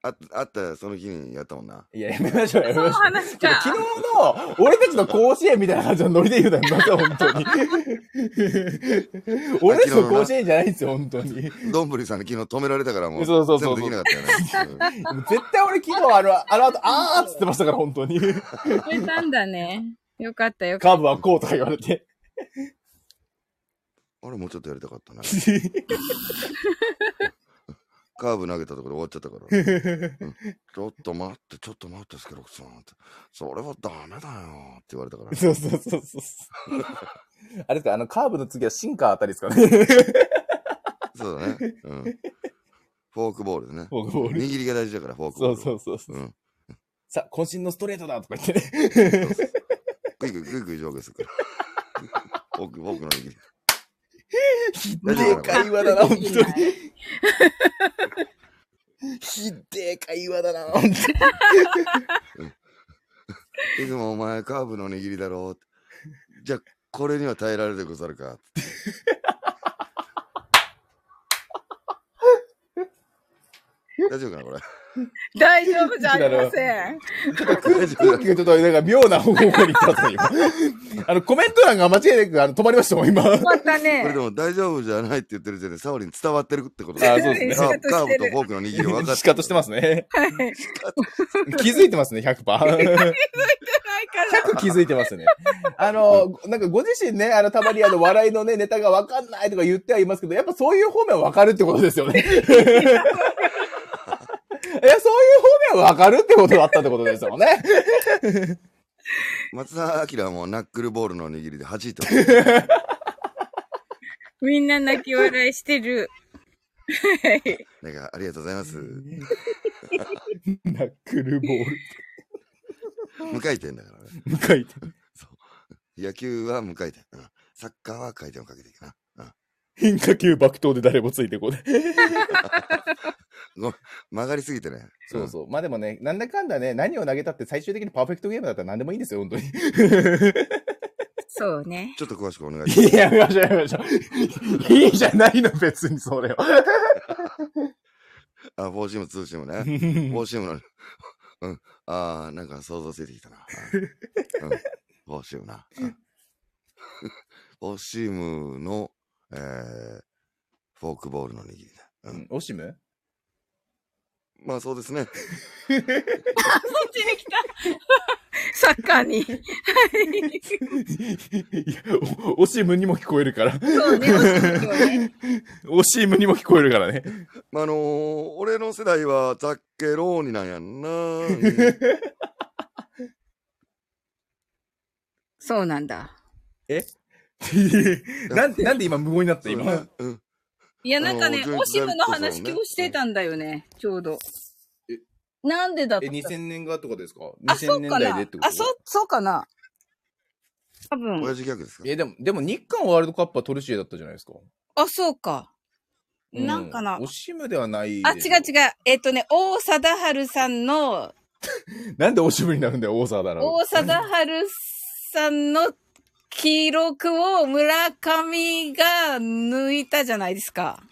ああったその日にやったもんな。いや、やめましょう、やめそのましょう。話か。昨日の、俺たちの甲子園みたいな感じのノリで言うなよ、また本当に。[laughs] 俺たちの甲子園じゃないんですよ、本当に。どんぶりさんに昨日止められたからもう、そうそうそう全部できなかったよね。[laughs] 絶対俺昨日あの、あの後、あーっつってましたから、本当に。言えたんだね。よかったよかっカーブはこうとか言われて。うん俺もうちょっとやりたかったな。[laughs] カーブ投げたところで終わっちゃったから。うんちょっと待って、ちょっと待って、スケロクさんって。それはダメだよって言われたから。そうそうそうそう。あれですか、あの、カーブの次はシンカーあたりですかね。[laughs] そうだね。うん。フォークボールでね。フォークボール握りが大事だから、フォークボール。そうそうそうそう。うん。さあ、渾身のストレートだとか言ってね。クイクイクイクイ上下するから。フォーク、フォークの握り。[laughs] ひでえ会話だな、本当に。た。[laughs] ひでえ会話だな、本当に。いつもお前カーブの握りだろう。じゃあ、これには耐えられるでござるかって。[laughs] 大丈夫かな、これ？[laughs] 大丈夫じゃありません。ちょっと空空気がちょっとなんか妙な方向に行ってますね、今。あの、コメント欄が間違いなくあの止まりましたもん、今。終わったこれでね。も大丈夫じゃないって言ってる時点で、サオリン伝わってるってことだあそうですねカーブカーブとフォークの握り分かって仕方してますね。はい。気づいてますね、100%。ないから。100気づいてますね。あの、なんかご自身ね、あの、たまにあの、笑いのね、ネタがわかんないとか言ってはいますけど、やっぱそういう方面はわかるってことですよね。[laughs] いや、そういう方面はわかるってことだったってことですよね。[laughs] 松田明はもうナックルボールの握りで弾いてます。[laughs] みんな泣き笑いしてる。はい。なんか、ありがとうございます。ナックルボール。無回転だからね。無回転。野球は無回転。うんサッカーは回転をかけていくな。うん変化球爆投で誰もついてこない。[laughs] 曲がりすぎてね。そうそう。まあでもね、なんだかんだね、何を投げたって最終的にパーフェクトゲームだったら何でもいいんですよ、本当に。そうね。ちょっと詳しくお願いします。いや、やめましょう、やめましょう。いいじゃないの、別にそれは。[laughs] あ、フォーシーム、ツーシームね。フォーシームの、うん。ああ、なんか想像ついてきたな。うん。フォーシームな。うんフォーシームの、えー、フォークボールの握りだ。う。うんんオシム？まあそうですね。そっちに来た。[laughs] サッカーに。いや、おオシムにも聞こえるから。そうね。オシムにも聞こえるからね。まあ、あのー俺の世代はザッケローニなんやんな。うんそうなんだ。[laughs] なんなんで今無言になった今？うん。いや、なんかねオシムの話今日してたんだよね、ちょうどえ。なんでだったえ、2000年がとかですか？あ、?2000 年そうかな代でってこと？あ、そう、そうかな多分。親父ギャグですか？え、でも、でも日韓ワールドカップはトルシエだったじゃないですか。あ、そうか。うなんかなオシムではないあ、違う。違う。えっとね、大貞治さんの、[laughs] なんでオシムになるんだよ、大沢だな。大貞治さんの記録を村上が抜いたじゃないですか。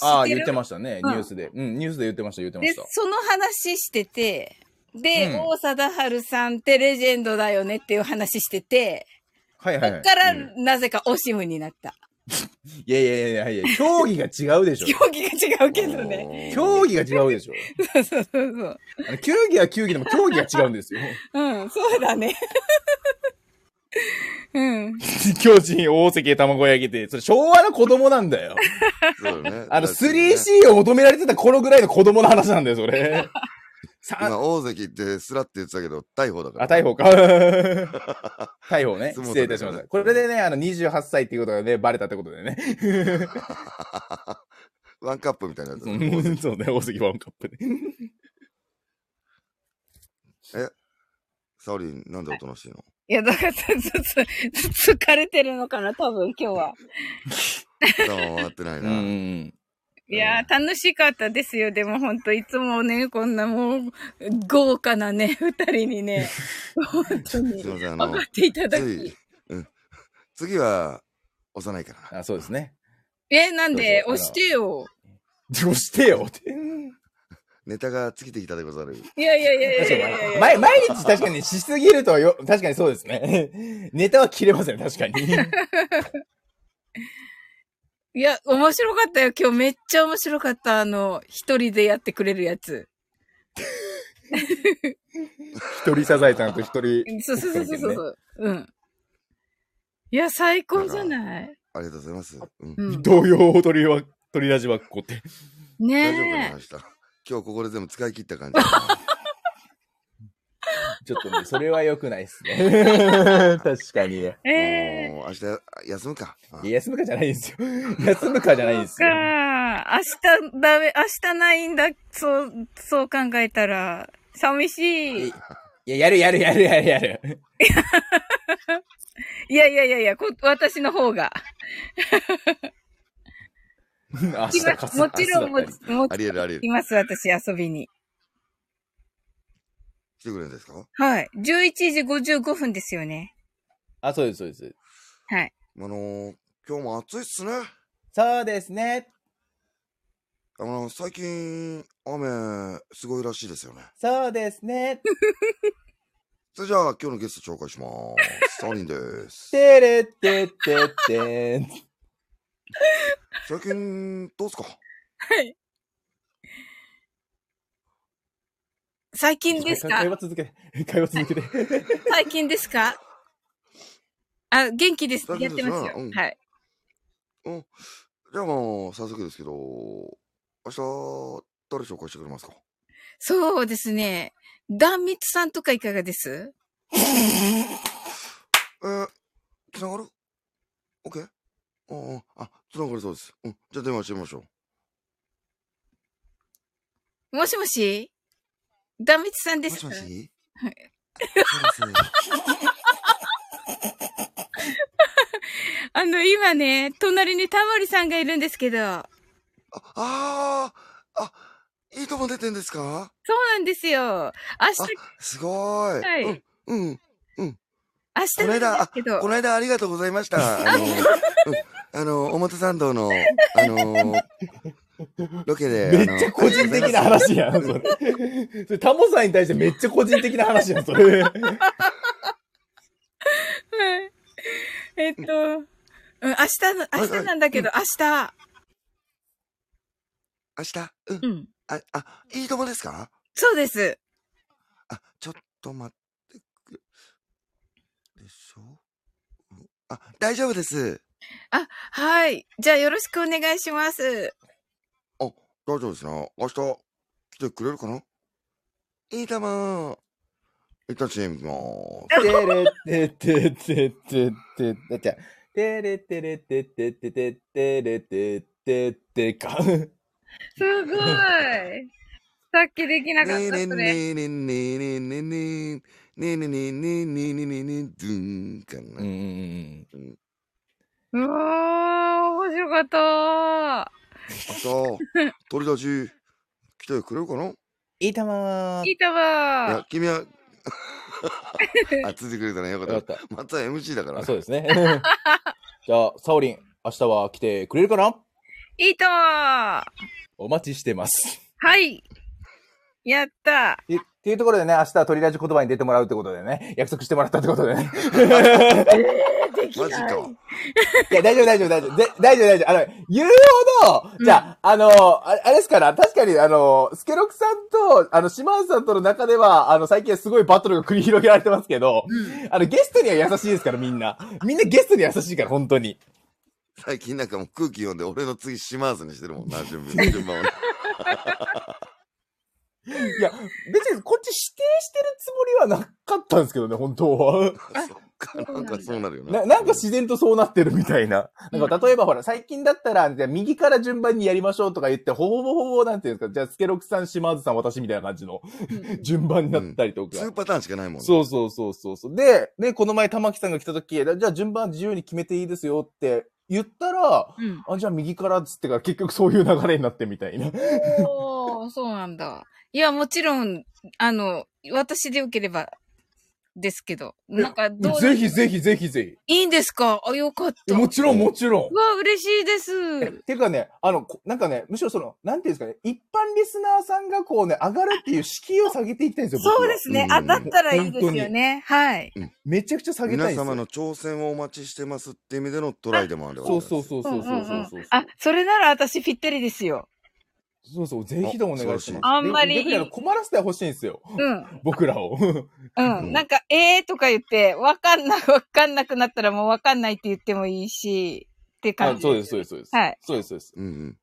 ああ、言ってましたね、うんニュースで。うん、ニュースで言ってました、言ってまでした、。その話してて、で、うん大貞治さんってレジェンドだよねっていう話してて、はいはいはい。そっからうんなぜかオシムになった。[laughs] いやいやいやいや競技が違うでしょ。競技が違うけどね。競技が違うでしょ。そうそうそうそう。球技は球技でも競技が違うんですよ。うん、そうだね。うん。巨人、大関、卵焼きって、それ昭和の子供なんだよ。そうね。あの、だってね 3C を求められてたこのぐらいの子供の話なんだよ、それ。[laughs] さ今、大関ってスラって言ってたけど、大砲だから。あ、逮捕か。[laughs] 逮捕ね。[laughs] 失礼いたしました。これでね、あの、28歳っていうことがね、バレたってことでね。ワンカップみたいなやつ。うんそうね、大関ワンカップで。サオリン、なんでおとなしいの？いや、だから、つ、つ、つ、[laughs] 疲れてるのかな、多分、今日は。[laughs] 頭回ってないうんな。うん。いやー、楽しかったですよ。でも、ほんと、いつもね、こんなもう、豪華なね、二人にね、本当に分かっ、ていただき。、うん。次は、幼いからな。あ、そうですね。え、なんで、押してよ。[laughs] どうしてよって。ネタが尽きてきたでござる。いやいやいやいや確いやいや毎毎日確かにしすぎるとよ、確かにそうですね。[laughs] ネタは切れません、確かに。[laughs] いや、面白かったよ。今日めっちゃ面白かった。あの、一人でやってくれるやつ。一人サザエさんと一人。[laughs] そうそうそうそうそう。うん。いや、最高じゃない？ありがとうございます。うん。うん。同様踊りは、鳥ラジはこって。大丈夫かなね明日。今日ここで全部使い切った感じ。[laughs] ちょっとね、それは良くないですね。[laughs] 確かに。いえ。ええもう明日休むか。休むかじゃないんですよ。[laughs] 休むかじゃないんですよ。か明日ダメ、明日ないんだ。そう、そう考えたら、寂しい。いや、やるやるやるやるやる。いやいやいやいや、こ私の方が。[laughs] 明日かもちろんも明日だったりもありえるありえるい。ます、私、遊びに。来てくれるんですか？はい。11時55分ですよね。あ、そうです、そうです。はい。あのー、今日も暑いっすね。そうですね。あの、最近、雨、すごいらしいですよね。そうですね。[laughs] それじゃあ、今日のゲスト紹介します。サーリンです。てれってってってん。最近、どうすか？はい。最近ですか？[laughs] 会話続けて。会話続けて。[laughs] 最近ですか？あ、元気です。最やって近ですねうんますよ。はい。うん。じゃあもう、早速ですけど、明日、誰紹介してくれますか？そうですね。断蜜さんとかいかがです？えー、つながる ?OK? うんうん。あ、つながりそうです。うん。じゃあ電話してみましょう。もしもし？断蜜さんですか？もしもし？はい。[laughs] あの、今ね、隣にタモリさんがいるんですけど、あ、あーあ、いいとも出てんですか？そうなんですよ。明あ日、、すごい。はいうん、うん。明日この間こ、の間ありがとうございました。あの、うん、あの、表参道の、あの、ロケで。めっちゃ個人的な話やん、それ。それタモさんに対してめっちゃ個人的な話やん、それ。はいえっと、うん、明日の、明日なんだけど、明日、明日？うん。うん、あ、あ、いいともですか？そうです。あ、ちょっと待ってくれ。でしょ？うんあ、大丈夫です。はい。じゃあよろしくお願いします。あ、大丈夫ですな。明日、来てくれるかな？いいとも。一旦 CM 行きまーす。てれってってってってってってって。てれてれてってってってってれてってってか。すごい。さっきできなかっねえねえた、それ。ねえねえねえねえねえねえねえねえねえねえねえねえねえねえドゥーンかうんうな。んうん。うわー、面白かった明日、鳥立ち、来てくれるかな？いいいたまー。いいたいやわ、君は、あ、ついてくれたね。よかっ。よかったた。また MC だからあ。そうですね。[laughs] じゃあ、サオリン、明日は来てくれるかな？いいとわお待ちしてます。はい。やったってっていうところでね、明日は鳥ラジ言葉に出てもらうってことでね、約束してもらったってことでね。[laughs] マジか。いや、大丈夫、大丈夫、大丈夫。で大丈夫、大丈夫。あの、言うほど、じゃあ、あの、ああれですから、確かに、あの、スケロクさんと、あの、島津さんとの中では、あの、最近はすごいバトルが繰り広げられてますけど、あの、ゲストには優しいですから、みんな。みんなゲストに優しいから、本当に。最近なんかもう空気読んで俺の次島津にしてるもんな、順番をね。いや、別にこっち指定してるつもりはなかったんですけどね、本当は。そっか、なんかそうなるよな、な。なんか自然とそうなってるみたいな。なんか例えばほら、最近だったら、じゃあ右から順番にやりましょうとか言って、ほぼほぼなんていうんですか、じゃあスケロクさん、島津さん、私みたいな感じの順番になったりとか。2パターンしかないもんね。そうそうそうそうそう。で、ね、この前玉木さんが来た時、じゃあ順番自由に決めていいですよって言ったら、うん。あ、じゃあ右からっつってから結局そういう流れになってみたいな。おー、そうなんだ。いや、もちろん、あの、私でよければ、ですけど。なんか、どうぜひぜひぜひぜいいんですか？あ、よかっひ。た。もちろんもちろんう。わ、嬉しいです。えていうかね、あの、こなんかね、むしろその、なんていうんですかね、一般リスナーさんがこうね、上がるっていう敷居を下げていきたいんですよ、僕はそうですね。うん当たったらいいですよね。はい。めちゃくちゃ下げたい。皆様の挑戦をお待ちしてますって意味でのトライでもあるそうそうそうそうそうそうそう。あ、それなら私ぴったりですよ。そうそう、ぜひともお願いします。あんまり困らせてほしいんですよ。うん。僕らを。うん。なんか、えーとか言って、わかんな、わかんなくなったらもうわかんないって言ってもいいし、って感じ。あそうです、そうです、そうです。はい。そうです、そうです。うんうん。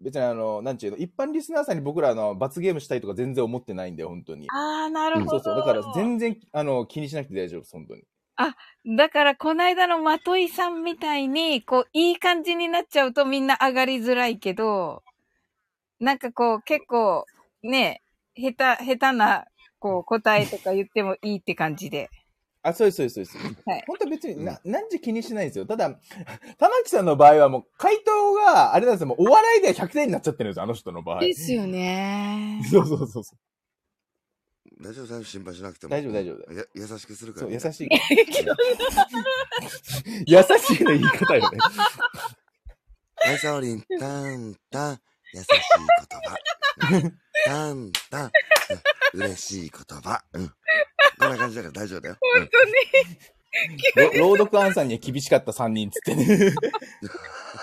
別にあの、なんちゅうの、一般リスナーさんに僕らあの、罰ゲームしたいとか全然思ってないんで、本当に。あー、なるほど。そうそう。だから全然、あの、気にしなくて大丈夫です、本当に。だから、こないだのまといさんみたいに、こう、いい感じになっちゃうとみんな上がりづらいけど、なんかこう、結構、ね、下手、下手な、こう、答えとか言ってもいいって感じで。あ、そうです、そうです、そうです。はい本当は別に、な、何時気にしないんですよ。ただ、玉木さんの場合はもう、回答が、あれなんですよ、もうお笑いでは100点になっちゃってるんですよ、あの人の場合。ですよね。そうそうそうそう。大丈夫、大丈夫、心配しなくても。大丈夫大丈夫や優しくするかそう、らね。[laughs] 優しい。優しいの言い方よね。[laughs] はい、サオリン、タン、タン、優しい言葉。うんタンタン。うん嬉しい言葉。うん。こんな感じだから大丈夫だよ。うん本当に。ろ朗読アンさんには厳しかった3人っつってね。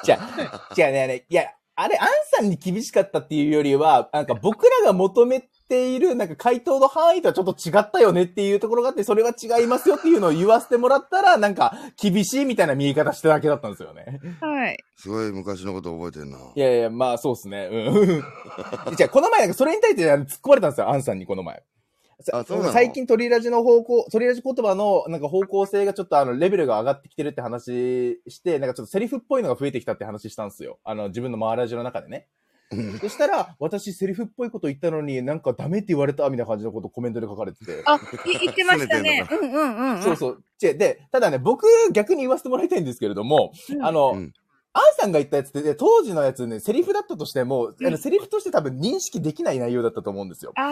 じゃあ、じゃあね、あれ、いや、あれ、アンさんに厳しかったっていうよりは、なんか僕らが求めている、なんか回答の範囲とはちょっと違ったよねっていうところがあって、それは違いますよっていうのを言わせてもらったら、なんか厳しいみたいな見え方しただけだったんですよね。はい。すごい昔のこと覚えてんな。いやいや、まあそうですね。うん。[laughs] じゃあ、この前なんかそれに対してあの突っ込まれたんですよ、アンさんにこの前。あそうなの？最近鳥ラジの方向、鳥ラジ言葉のなんか方向性がちょっとあのレベルが上がってきてるって話して、なんかちょっとセリフっぽいのが増えてきたって話したんですよ。あの自分のマーラジの中でね。うんそしたら、私セリフっぽいこと言ったのになんかダメって言われたみたいな感じのことコメントで書かれてて。あ、い言ってましたね。[laughs] 拗うんうんうんうん。そうそう。ちで、ただね、僕逆に言わせてもらいたいんですけれども、うんあの、うんアンさんが言ったやつって、ね、当時のやつね、セリフだったとしても、あのセリフとして多分認識できない内容だったと思うんですよ。あ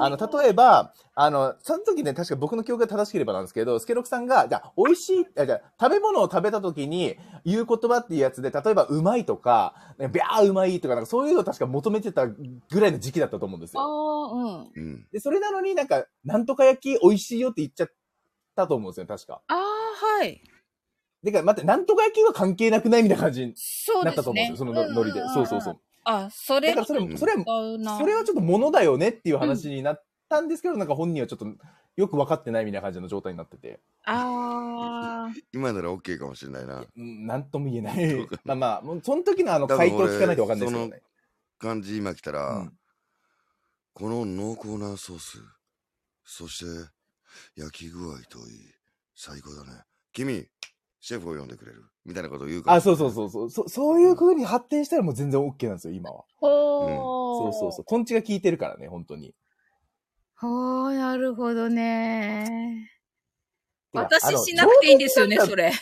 あ。あの、例えば、あの、その時ね、確か僕の記憶が正しければなんですけど、スケロクさんが、じゃあ、美味しい、あじゃあ食べ物を食べた時に言う言葉っていうやつで、例えば、うまいとか、ねビャーうまいとか、なんかそういうのを確か求めてたぐらいの時期だったと思うんですあよ。あ、うん。うん。で、それなのになんか、なんとか焼き美味しいよって言っちゃったと思うんですよ、確か。ああ、はい。でか、待って、なんとか焼きは関係なくないみたいな感じに。なったと思うんですよ、そのノリで。そうそうそう。。あ、それだからそれ、うんそれは。それはちょっと物だよねっていう話になったんですけど、なんか本人はちょっとよく分かってないみたいな感じの状態になってて、ああ。今なら OK かもしれないな。うんなんとも言えなそういか。まあまあ、もうその時のあの回答聞かないと分かんないですけどね。感じ今来たら、うんこの濃厚なソース、そして焼き具合といい、最高だね。君、シェフを呼んでくれるみたいなことを言うから。あ、そうそうそうそう。そそういう風に発展したらもう全然 OK なんですよ、今は。ほー。そうそうそう。トンチが効いてるからね、本当に。ほー、なるほどね。私しなくていいんですよね、それ。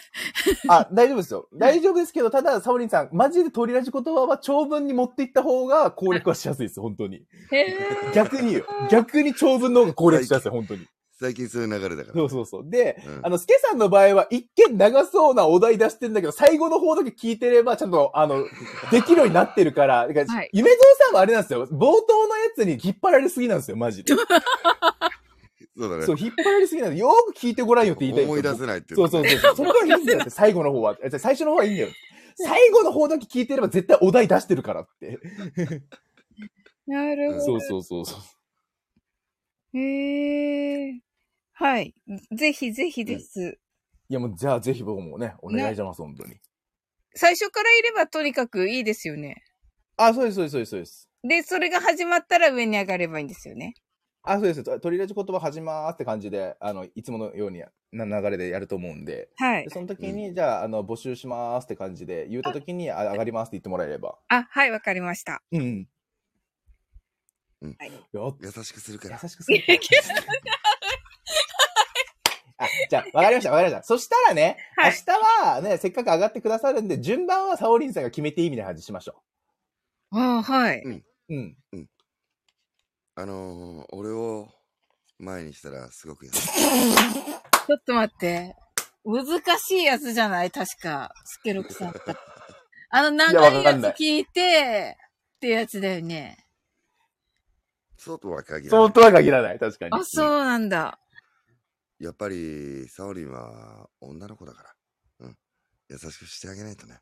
あ、大丈夫ですよ。大丈夫ですけど、ただ、サオリンさん、マジで取りラジ言葉は長文に持っていった方が攻略はしやすいです、本当に。へー。逆によ。逆に長文の方が攻略しやすい、本当に。最近そういう流れだから。そうそうそう。で、うんあの、スケさんの場合は一見長そうなお題出してんだけど、最後の方だけ聞いてれば、ちゃんと、あの、できるようになってるから、[laughs] だからはい夢蔵さんはあれなんですよ。冒頭のやつに引っ張られすぎなんですよ、マジで。そうだね。そう、引っ張られすぎなんで、よーく聞いてごらんよって言いたいんですよ思い出せないっていうそうそうそうそう。それがいいんだよって、[laughs] 最後の方は。え最初の方はいいんだよ。最後の方だけ聞いてれば絶対お題出してるからって。なるほど。そうそうそうそう。へえ。はい。ぜひぜひです。いやもう、じゃあぜひ僕もね、お願いします、本当に。最初からいればとにかくいいですよね。あ、そうです、そうです、そうです、そうです。で、それが始まったら上に上がればいいんですよね。あ、そうです。取りラジ言葉始まーって感じで、あの、いつものようにな流れでやると思うんで、はいで。その時に、じゃあ、あの、募集しまーすって感じで、言った時に、あ上がりますって言ってもらえれば。あ、はい、わかりました。うんうん。うんはいよ優しくするから。優しくする。あ、[laughs] じゃあ、わかりました、わかりました。そしたらね、はい明日はね、せっかく上がってくださるんで、順番はサオリンさんが決めていいみたいな感じしましょああ、はい。うんう。うん。あのー、俺を前にしたらすごく優しい。[laughs] ちょっと待って。難しいやつじゃない？確か。スケロクさん。[laughs] あの、長いやつ聞いて、ってやつだよね。そうとは限らない。そうとは限らない、確かに。あ、そうなんだ。やっぱり、サオリンは女の子だから。うん。優しくしてあげないとね。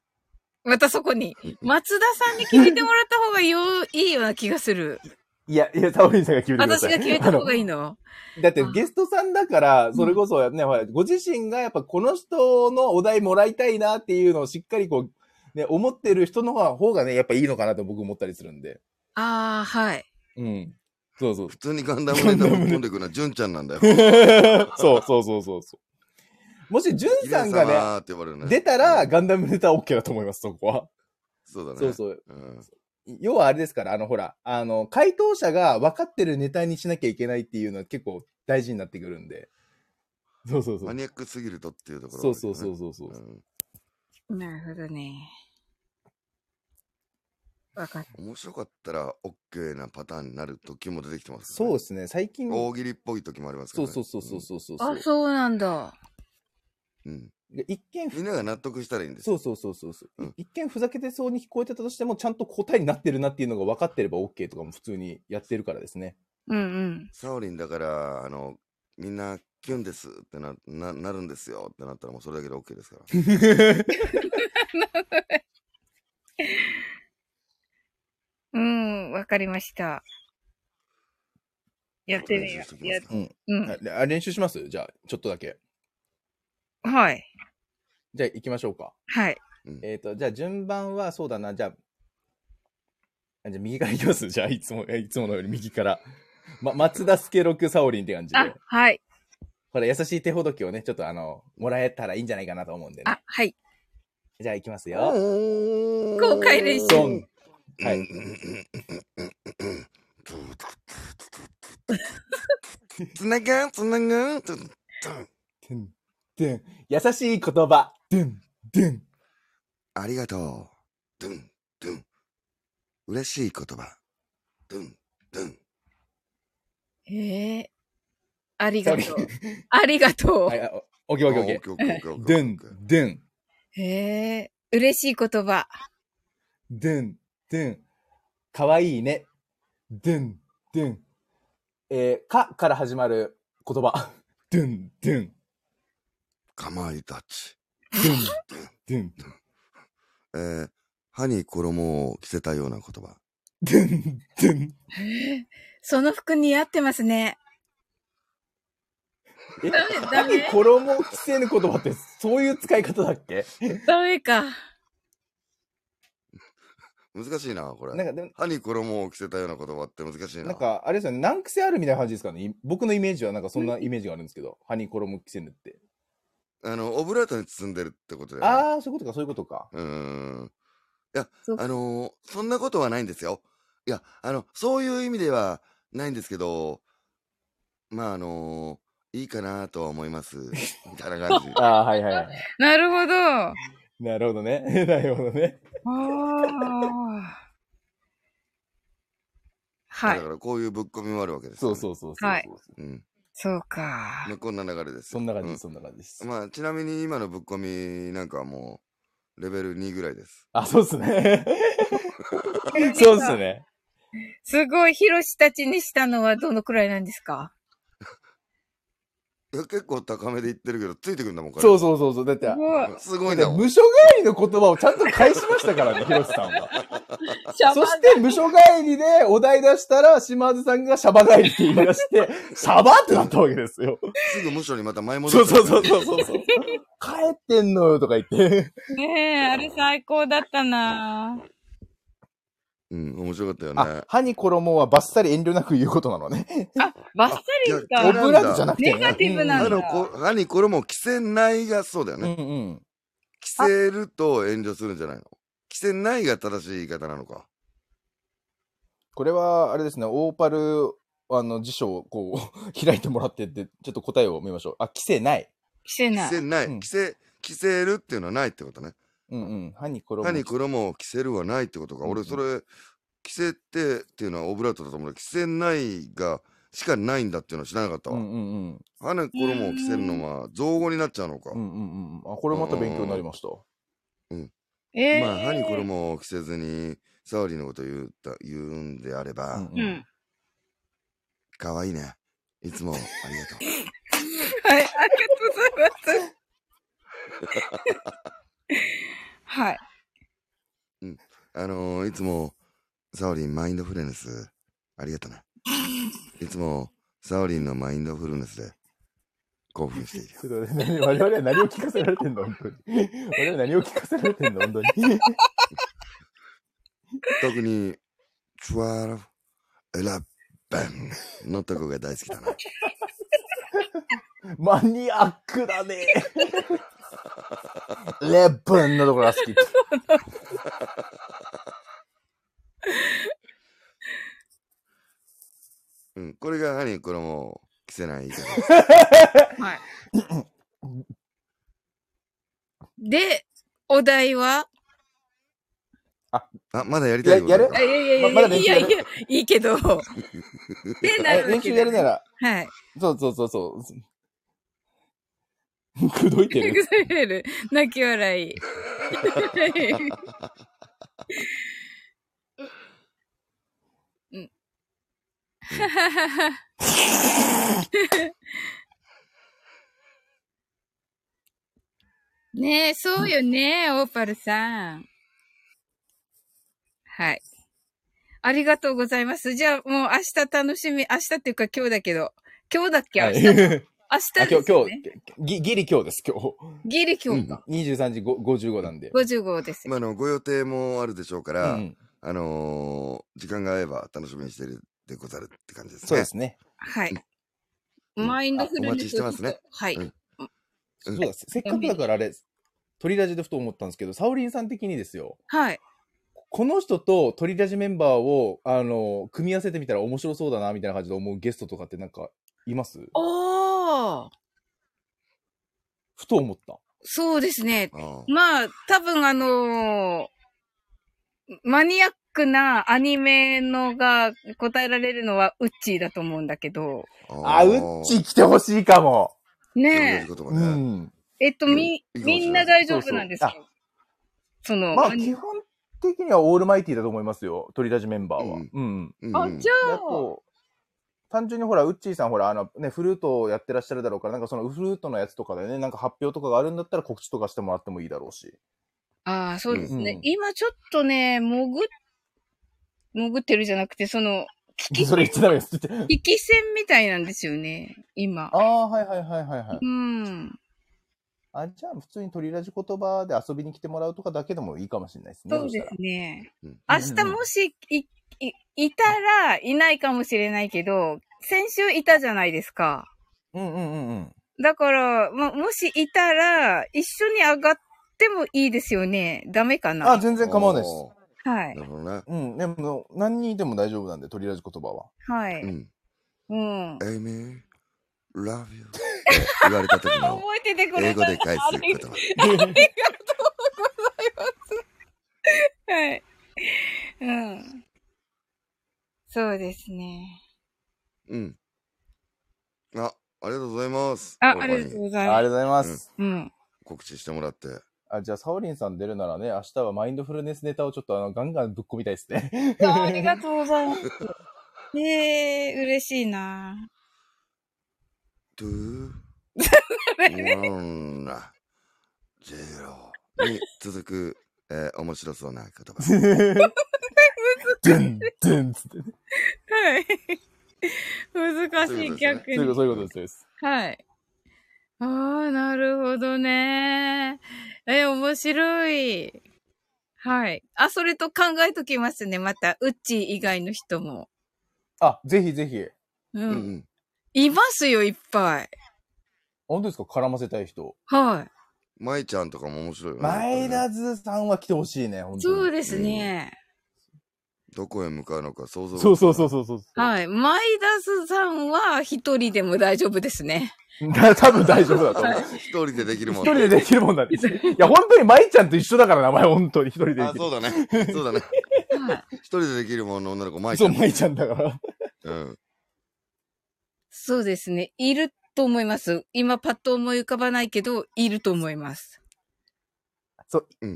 またそこに、松田さんに決めてもらった方がよ、いいような気がする。いや、いや、サオリンさんが決めてください。私が決めた方がいいのだってゲストさんだから、それこそね、ほら、ご自身がやっぱこの人のお題もらいたいなっていうのをしっかりこう、ね、思ってる人の方がね、やっぱいいのかなと僕思ったりするんで。ああ、はい。うん。そうそう。普通にガンダムネタぶっ込んでくるのは純ちゃんなんだよ。[laughs] そうそうそうそうそう。もし、ジュンさんがね。出たら、うんガンダムネタ OK だと思います、そこは。そうだね。そうそう。うん。要はあれですから、あの、ほら、あの、回答者が分かってるネタにしなきゃいけないっていうのは結構大事になってくるんで。そうそうそう。マニアックすぎるとっていうところ、そうそうそうそうそう。うんなるほどね。面白かったら OK なパターンになる時も出てきてます、そうですね、最近。大喜利っぽい時もありますから、ね。そうそうそうそうそうそう。あ、そうなんだ。うん。うん。で一見みんなが納得したらいいんですよ。そうそうそうそうそう、うん一見ふざけてそうに聞こえてたとしても、ちゃんと答えになってるなっていうのが分かってれば OK とかも普通にやってるからですね。うんうん。サオリンだから、あの、みんなキュンですってなななるんですよってなったらもうそれだけで OK ですから。うん、わかりました。やってみよう。うん。うん。あ練習します？じゃあ、ちょっとだけ。はい。じゃあ行きましょうか。はい。うんえっ、と、じゃあ順番はそうだな、じゃあ、あじゃあ右から行きます？[laughs] じゃあ、いつも、えいつものより右から。ま、松田助六サオリンって感じであ。、はい。これ優しい手ほどきをね、ちょっとあの、もらえたらいいんじゃないかなと思うんでね。あ、はい。じゃあ行きますよ。公開練習ドン。はい。つながん、つながん、つドゥン、ドゥン。優しい言葉。ドゥン、ドゥン。ありがとう。ドゥン、ドゥン。嬉しい言葉。ドゥン、ドゥン。ええありがとう。ありがとうはい、。あオッケーオッケーオッケー。オッケーオッケーオッケーオッケードゥン、ドゥン、へえ嬉しい言葉。ドゥン、ドゥン。かわいいね。ドゥン、ドゥン。えー、かから始まる言葉。[laughs] ドゥン、ドゥン、かまいたち。ドゥン、ドゥン、えー、歯に衣を着せたような言葉。ドゥン、ドゥン。その服似合ってますね。え、ダメダメ衣を着せぬ言葉ってそういう使い方だっけ？ダメか。難しいな、これ。なんか、でも歯に衣を着せたような言葉って難しいな。なんか、あれですよね、難癖あるみたいな感じですかね。い僕のイメージはなんかそんなイメージがあるんですけど、歯に衣着せぬって。あの、オブラートに包んでるってことだよね。ああ、そういうことか、そういうことか。うーん。そうあのーそんなことはないんですよ。いや、あの、そういう意味ではないんですけど、まあ、あのーいいかなとは思います。みたいな感じ。[laughs] ああ、はいはいはい。[laughs] なるほど。あなるほどね。[laughs] なるほどね。あ。はいだか。らこういうぶっ込みもあるわけですそうよ、そうそうそう。はいうん。そうかま。あ、こんな流れですよ。そんな感じです、うんそんな感じです。まあ、ちなみに今のぶっ込みなんかはもう、レベル2ぐらいです。あ、そうっすね。[laughs] そうっすね。すごい、ヒロシたちにしたのはどのくらいなんですか？いや、結構高めで言ってるけど、ついてくんだもん、これ。そうそうそうそう。だってす、ごい。だもん。無所帰りの言葉をちゃんと返しましたからね、ヒロシさんは。シャバそして、無所帰りでお題出したら、島津さんがシャバ帰りって言い出して、[laughs] シャバってなったわけですよ。すぐ無所にまた前戻ってそうそうそうそうそうそう。[laughs] 帰ってんのよとか言って。ねえ、あれ最高だったなうん、面白かったよあね、。歯に衣はバッサリ遠慮なく言うことなのね。あ、バッサリあいかオや。ブラートじゃなくてね。ネガティブなんだあの、こ歯に衣を着せないがそうだようんね。うん。着せると炎上するんじゃないの？着せないが正しい言い方なのか？これは、あれですね、オーパル、あの、辞書をこう、[laughs] 開いてもらってって、ちょっと答えを見ましょう。あ、規制ない。着着せない。せない。うん着せ、着せるっていうのはないってことね。うんうん。歯に衣。歯に衣を着せるはないってことか。うんうん俺、それ、着せてっていうのはオブラートだと思うけど着せないが、しかないんだっていうのは知らなかったわ。うんうんうん。歯に衣を着せるのは造語になっちゃうのか。うんうんうん。あ、これまた勉強になりました。ええまあ、歯に衣を着せずに、サオリのこと言うた言うんであれば、うんううんん。かわいいね。いつもありがとう。はい、ありがとうございます。はい。あのーいつも、サオリンマインドフルネス、ありがとうね。[laughs] いつも、サオリンのマインドフルネスで、興奮しているよ。[laughs] ちょっと何我々は何を聞かせられてんの？本当に。我々は何を聞かせられてんの？本当に。[laughs] 特に、12、11のとこが大好きだな。マニアックだね。レブンのところが好き。うん、これが歯に衣を着せない言い方です。はい。で、お題は？あ、まだやりたいことややる？ああいやいやいやままだ練習やる？いやいや、いいけど。[laughs] で、なえ練習やるなら、はい。そうそうそうそう。[laughs] 口説いてる？くされる。泣き笑い。うん。ねえ、そうよね、オーパルさん。はい。ありがとうございます。じゃあもう明日楽しみ、明日っていうか今日だけど。今日だっけ明はい。日。明日あで今日、今すよね。日、ぎギリ今日です、今日。ギリ今日か。23時ご55なんで。55ですよ。まあ、あの、ご予定もあるでしょうから、うんあのー時間が合えば楽しみにしてるでござるって感じですね。そうですね。はい。うんマインドフルネお待ちしてますねはい。うんそうだ、せっかくだからあれ、鳥ラジでふと思ったんですけど、サオリンさん的にですよ。はい。この人と鳥ラジメンバーを、あの、組み合わせてみたら面白そうだな、みたいな感じで思うゲストとかってなんか、います？おーふと思った。そうですね。まあ、多分あのーマニアックなアニメのが答えられるのはウッチーだと思うんだけど。あ、うっち来てほしいかも。ねうそう。ん。え。えっと、み、みんな大丈夫なんですか？そうその、まあ、基本的にはオールマイティだと思いますよ。鳥ラジメンバーは。うんうん。あ、じゃでああ、と、単純にほら、ウッチーさんほら、あのね、フルートをやってらっしゃるだろうから、なんかそのフルートのやつとかでね、なんか発表とかがあるんだったら告知とかしてもらってもいいだろうし。ああ、そうですね。うん今ちょっとね、潜っ、潜ってるじゃなくて、その、聞きそれ言っちゃダメですって。[laughs] 引き線みたいなんですよね、今。ああ、はいはいはいはいはい。うん。あ、じゃあ普通に鳥ラジ言葉で遊びに来てもらうとかだけでもいいかもしれないですね。そうですね。うん明日もし、い、い、いたら、いないかもしれないけど、先週いたじゃないですか。うんうんうんうん。だから、も、もしいたら、一緒に上がってもいいですよね。ダメかなあ、全然構わないです。はいな。るほどね。うん、でも、何人いても大丈夫なんで、鳥ラジ言葉は。はい。うん。うん。Amy, love you って言われた時の覚えててくれた英語で返す言ありがとう葉。はい。うん。そうですね。うん。あ、ありがとうございます。あ、ありがとうございあます。りがとうございます。うん。告知してもらって。あ、じゃあ、サオリンさん出るならね、明日はマインドフルネスネタをちょっとあの、ガンガンぶっ込みたいですね。あありがとうございます。ええー、嬉しいな。two, one, zero に続く、えー面白そうな言葉。ドゥン、ドゥンつってね。はい。難しい、そういうことですね逆に。そういうことです。はい。ああ、なるほどね。え、面白い。はい。あ、それと考えときますね。また、うっちー以外の人も。あ、ぜひぜひ。う。うんんいますよ、いっぱい。本当ですか？絡ませたい人。はい。うん。舞ちゃんとかも面白いよね。前田津さんは来てほしいね、本当に。そうですね。どこへ向かうのか想像がそうそうそうそうそう。はい。マイダスさんは一人でも大丈夫ですね。だ [laughs] 多分大丈夫だと思う。一人でできるもん一人でできるもんなんです。いや、本当に舞ちゃんと一緒だから、名前、本当に一人でであ、きる。そうだね。[laughs] そうだね。はい。一人でできるもんの女の子、舞ちそう、ゃん。舞ちゃんだから。うん。そうですね。いると思います。今パッと思い浮かばないけど、いると思います。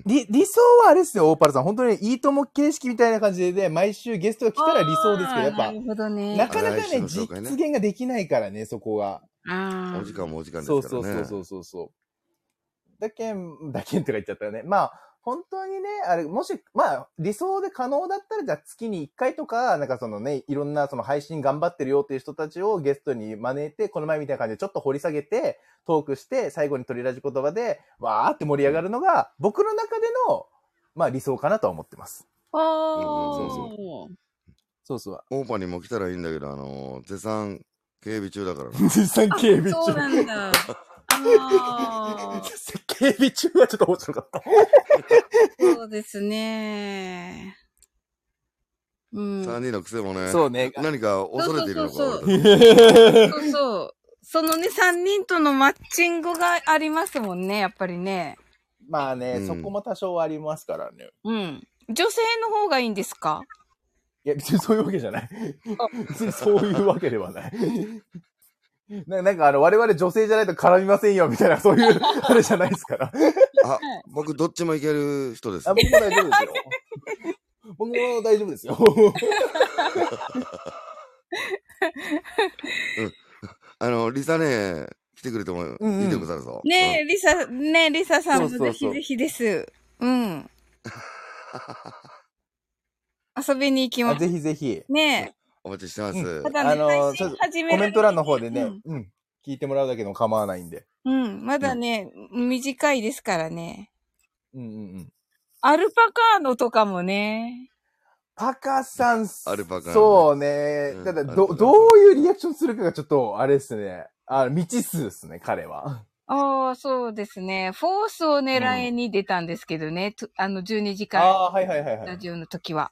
理、理想はあれですよ、オーパルさん。本当にいいとも形式みたいな感じで、毎週ゲストが来たら理想ですけど、やっぱな、るほどね。なかなかね、ね実現ができないからね、そこが。ああ。お時間もお時間ですそうからね。そうそうそうそうそう。だけん、だけんとか言っちゃったよね。まあ、本当にね、あれ、もし、まあ、理想で可能だったら、じゃあ月に1回とか、なんかそのね、いろんなその配信頑張ってるよっていう人たちをゲストに招いて、この前みたいな感じでちょっと掘り下げて、トークして、最後に取りラジ言葉で、わーって盛り上がるのが、僕の中での、まあ理想かなとは思ってます。ああ。うんそうそうそう。オーパーにも来たらいいんだけど、あのー、絶賛警備中だからな。実際警備そう中。なんだ。ああ。[laughs] 警備中はちょっと面白かった。[laughs] そうですね。うん。3人の癖もね、そうね。何か恐れているのかそうそう俺そうそう。そのね、三人とのマッチングがありますもんね、やっぱりね。まあね、うんそこも多少ありますからね。うん。女性の方がいいんですか？いや、別にそういうわけじゃない。別にそういうわけではない。ななんかあの、我々女性じゃないと絡みませんよ、みたいな、そういう、[laughs] あれじゃないですから。あ、僕どっちもいける人ですあ。僕も大丈夫ですよ。僕も大丈夫ですよ。あの、リサね、来てくれてもいいうんうんでござるぞ。ねえ、リサ、ねえ、リサさんもぜひぜひです。うん。[laughs] 遊びに行きあます。ぜひぜひ。ねお待ちしてます。うえ。ただね、あの配信ちょっと始められコメント欄の方でね、ううんん、聞いてもらうだけでも構わないんで。うん、まだね、短いですからね。うんうんうん。アルパカーノとかもね。パカさん、アルパカねそうねうん。ただ、ど、どういうリアクションするかがちょっと、あれですね。あ未知数ですね、彼は。ああ、そうですね。フォースを狙いに出たんですけどね。とあの、12時間ああ、はいはいはいはい。ラジオの時は。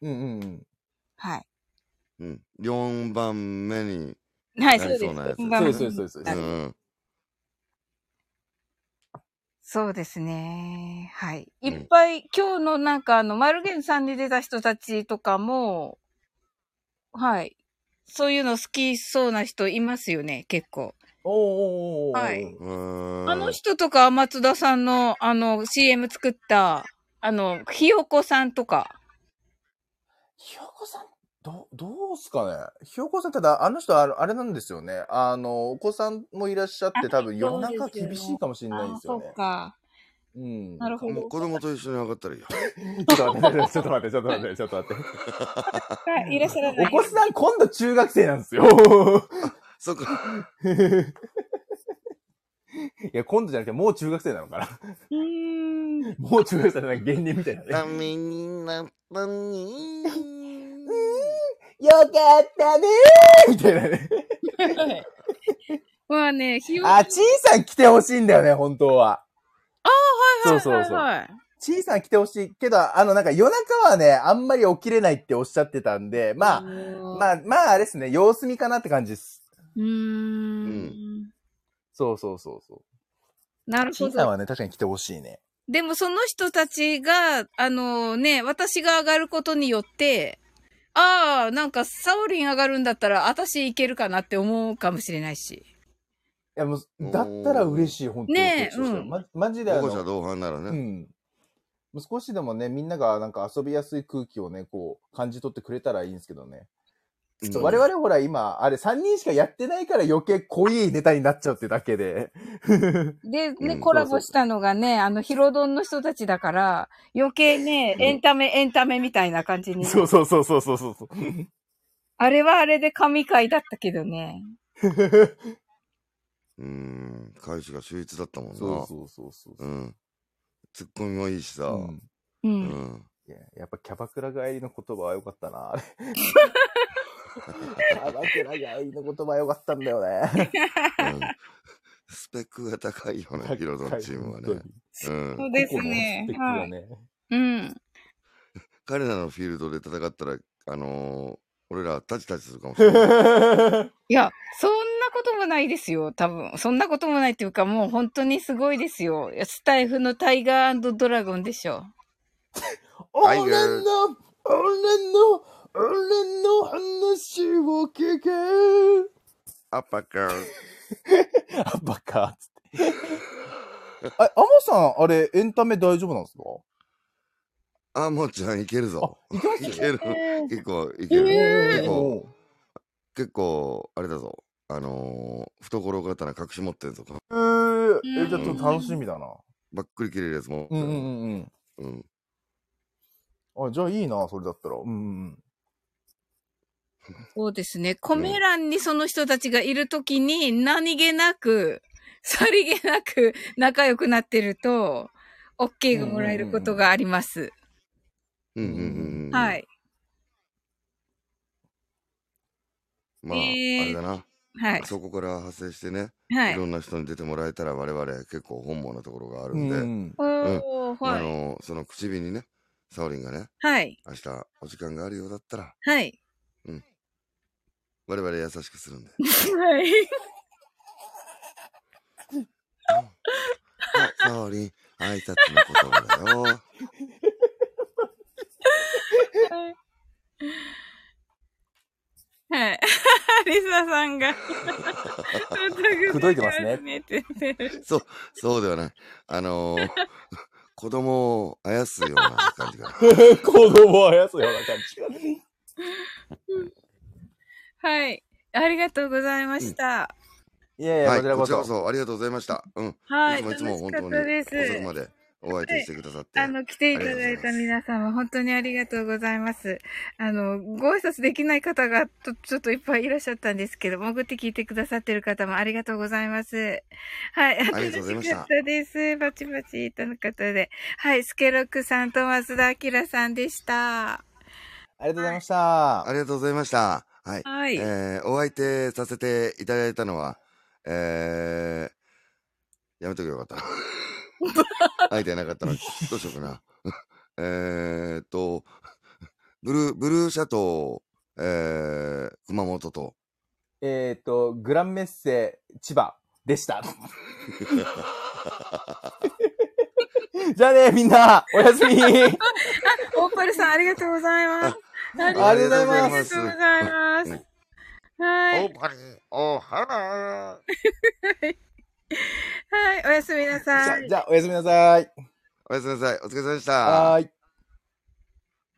うんうんうん。はい。うん。4番目に、はい、なそうです。りそうそうそうそううはいん。そうですね。はい。うんいっぱい、今日のなんかあの、マルゲンさんに出た人たちとかも、はい。そういうの好きそうな人いますよね、結構。おーおーおーおーはいうんあの人とか、松田さんの、あの、CM 作った、あの、ひよこさんとか。ひよこさん、ど、どうすかね？ひよこさん、ただ、あの人、あのあれなんですよね。あの、お子さんもいらっしゃって、多分夜中厳しいかもしれないんですよねあそう。か。うん。なるほどもう子供と一緒に上がったらいいよ。[laughs] ちょっと待って、ちょっと待って、ちょっと待って、ちょっと待って。はいいらっしゃらない。お子さん、今度中学生なんですよ。[laughs] そっか。いや、今度じゃなくて、もう中学生なのかな。うーん。もう中学生ない、芸人みたいなね。ダメになったに。よかったねーみたいなね。[laughs] まあね、ひよあ、ちいさん来てほしいんだよね、本当は。そうそうそう。はいはいちいさん来てほしいけど、あの、なんか夜中はね、あんまり起きれないっておっしゃってたんで、まあ、あまあ、まあ、あれですね、様子見かなって感じです。うーん。そうそうそうそう。なるほど。ちいさんはね、確かに来てほしいね。でもその人たちが、あのね、私が上がることによって、ああ、なんかサオリン上がるんだったら、私いけるかなって思うかもしれないし。いや、もう、だったら嬉しい、本当に。ねえうんま、マジであの、保護者同伴ならね。うん。もう少しでもね、みんながなんか遊びやすい空気をね、こう、感じ取ってくれたらいいんですけどね。うん我々ほら今、あれ3人しかやってないから余計濃いネタになっちゃうってだけで。[laughs] で、ね、うんコラボしたのがね、あの、ヒロドンの人たちだから、余計ね、エンタメ、エンタメみたいな感じに。そうそうそうそうそうそう。[laughs] あれはあれで神回だったけどね。[laughs] うん。開始が秀逸だったもんな。そうそうそうそう。うん。ツッコミもいいしさ。うんう。うんん。いややっぱキャバクラ帰りの言葉は良かったな、あれ。キャバクラ帰りの言葉は良かったんだよね。うんスペックが高いよね、ヒロドンチームはね。うんそうですね個々のスペックがね。うん。彼らのフィールドで戦ったら、あのー俺らタチタチするかもしれない。いや、そんなこともないですよ、多分。そんなこともないっていうか、もう本当にすごいですよ。スタイフのタイガードラゴンでしょ。[laughs] 俺の、俺の、俺の話を聞け。アッパーカー。あ、バカ。つって。あ、アモさん、あれ、エンタメ大丈夫なんですか？あ、もうちゃんいけるぞ。いけますいける。結構いける。えー結構、お結構、あれだぞ。あのー懐刀隠し持ってんぞ。えー、え、じゃあちょっと楽しみだな。ばっくり切れるやつも。うんうんうんうん。うん。あ、じゃあいいな、それだったら。うんうんそうですね。コメ欄にその人たちがいるときに何気なく、さりげなく仲良くなってると、OK がもらえることがあります。うんうんうんうん。。はいい。まあ、えーあれだな。はい。そこから派生してね、、はいいろ。んな人に出てもらえたら我々結構本望なところがあるうんん。で、うんおー、あはい。のその口火にね、サオリンがね、はい。明日お時間があるようだったら、はい。我々優しくするんで。はい。あ、サオリン、挨拶の言葉だよ。はい。[laughs] リサさんが。[laughs] 口説いてますねそう、そうではない。あのー [laughs] 子供をあやすような感じが。子供をあやすような感じが。はい。ありがとうございました。いやいや、はい、こちらこそ。こちらこそありがとうございました。うん。はいい。つもいつも本当に遅くまでお相手してくださって。あの、来ていただいた皆様、本当にありがとうございます。あの、ご挨拶できない方がとちょっといっぱいいらっしゃったんですけど、潜って聞いてくださってる方もありがとうございます。はい、ありがとうございましたです。バチバチとの方で。はい、スケロックさんと増田明さんでした。ありがとうございました。ありがとうございました。はい。はい。えー、お相手させていただいたのは、えー、やめとけばよかったな。[laughs] 相手なかったのに、どうしようかな。えーっと、ブルー、ブルーシャトー、えー、熊本と、えっ、と、グランメッセ千葉でした。[laughs] じゃあね、みんな、おやすみ。オーパルさん、ありがとうございます。ありがとうございますありがとうございます。はい。パリ、お [laughs] はなはい、おやすみなさい。あ、じゃあおやすみなさい。おやすみなさい。お疲れ様でした。はーい。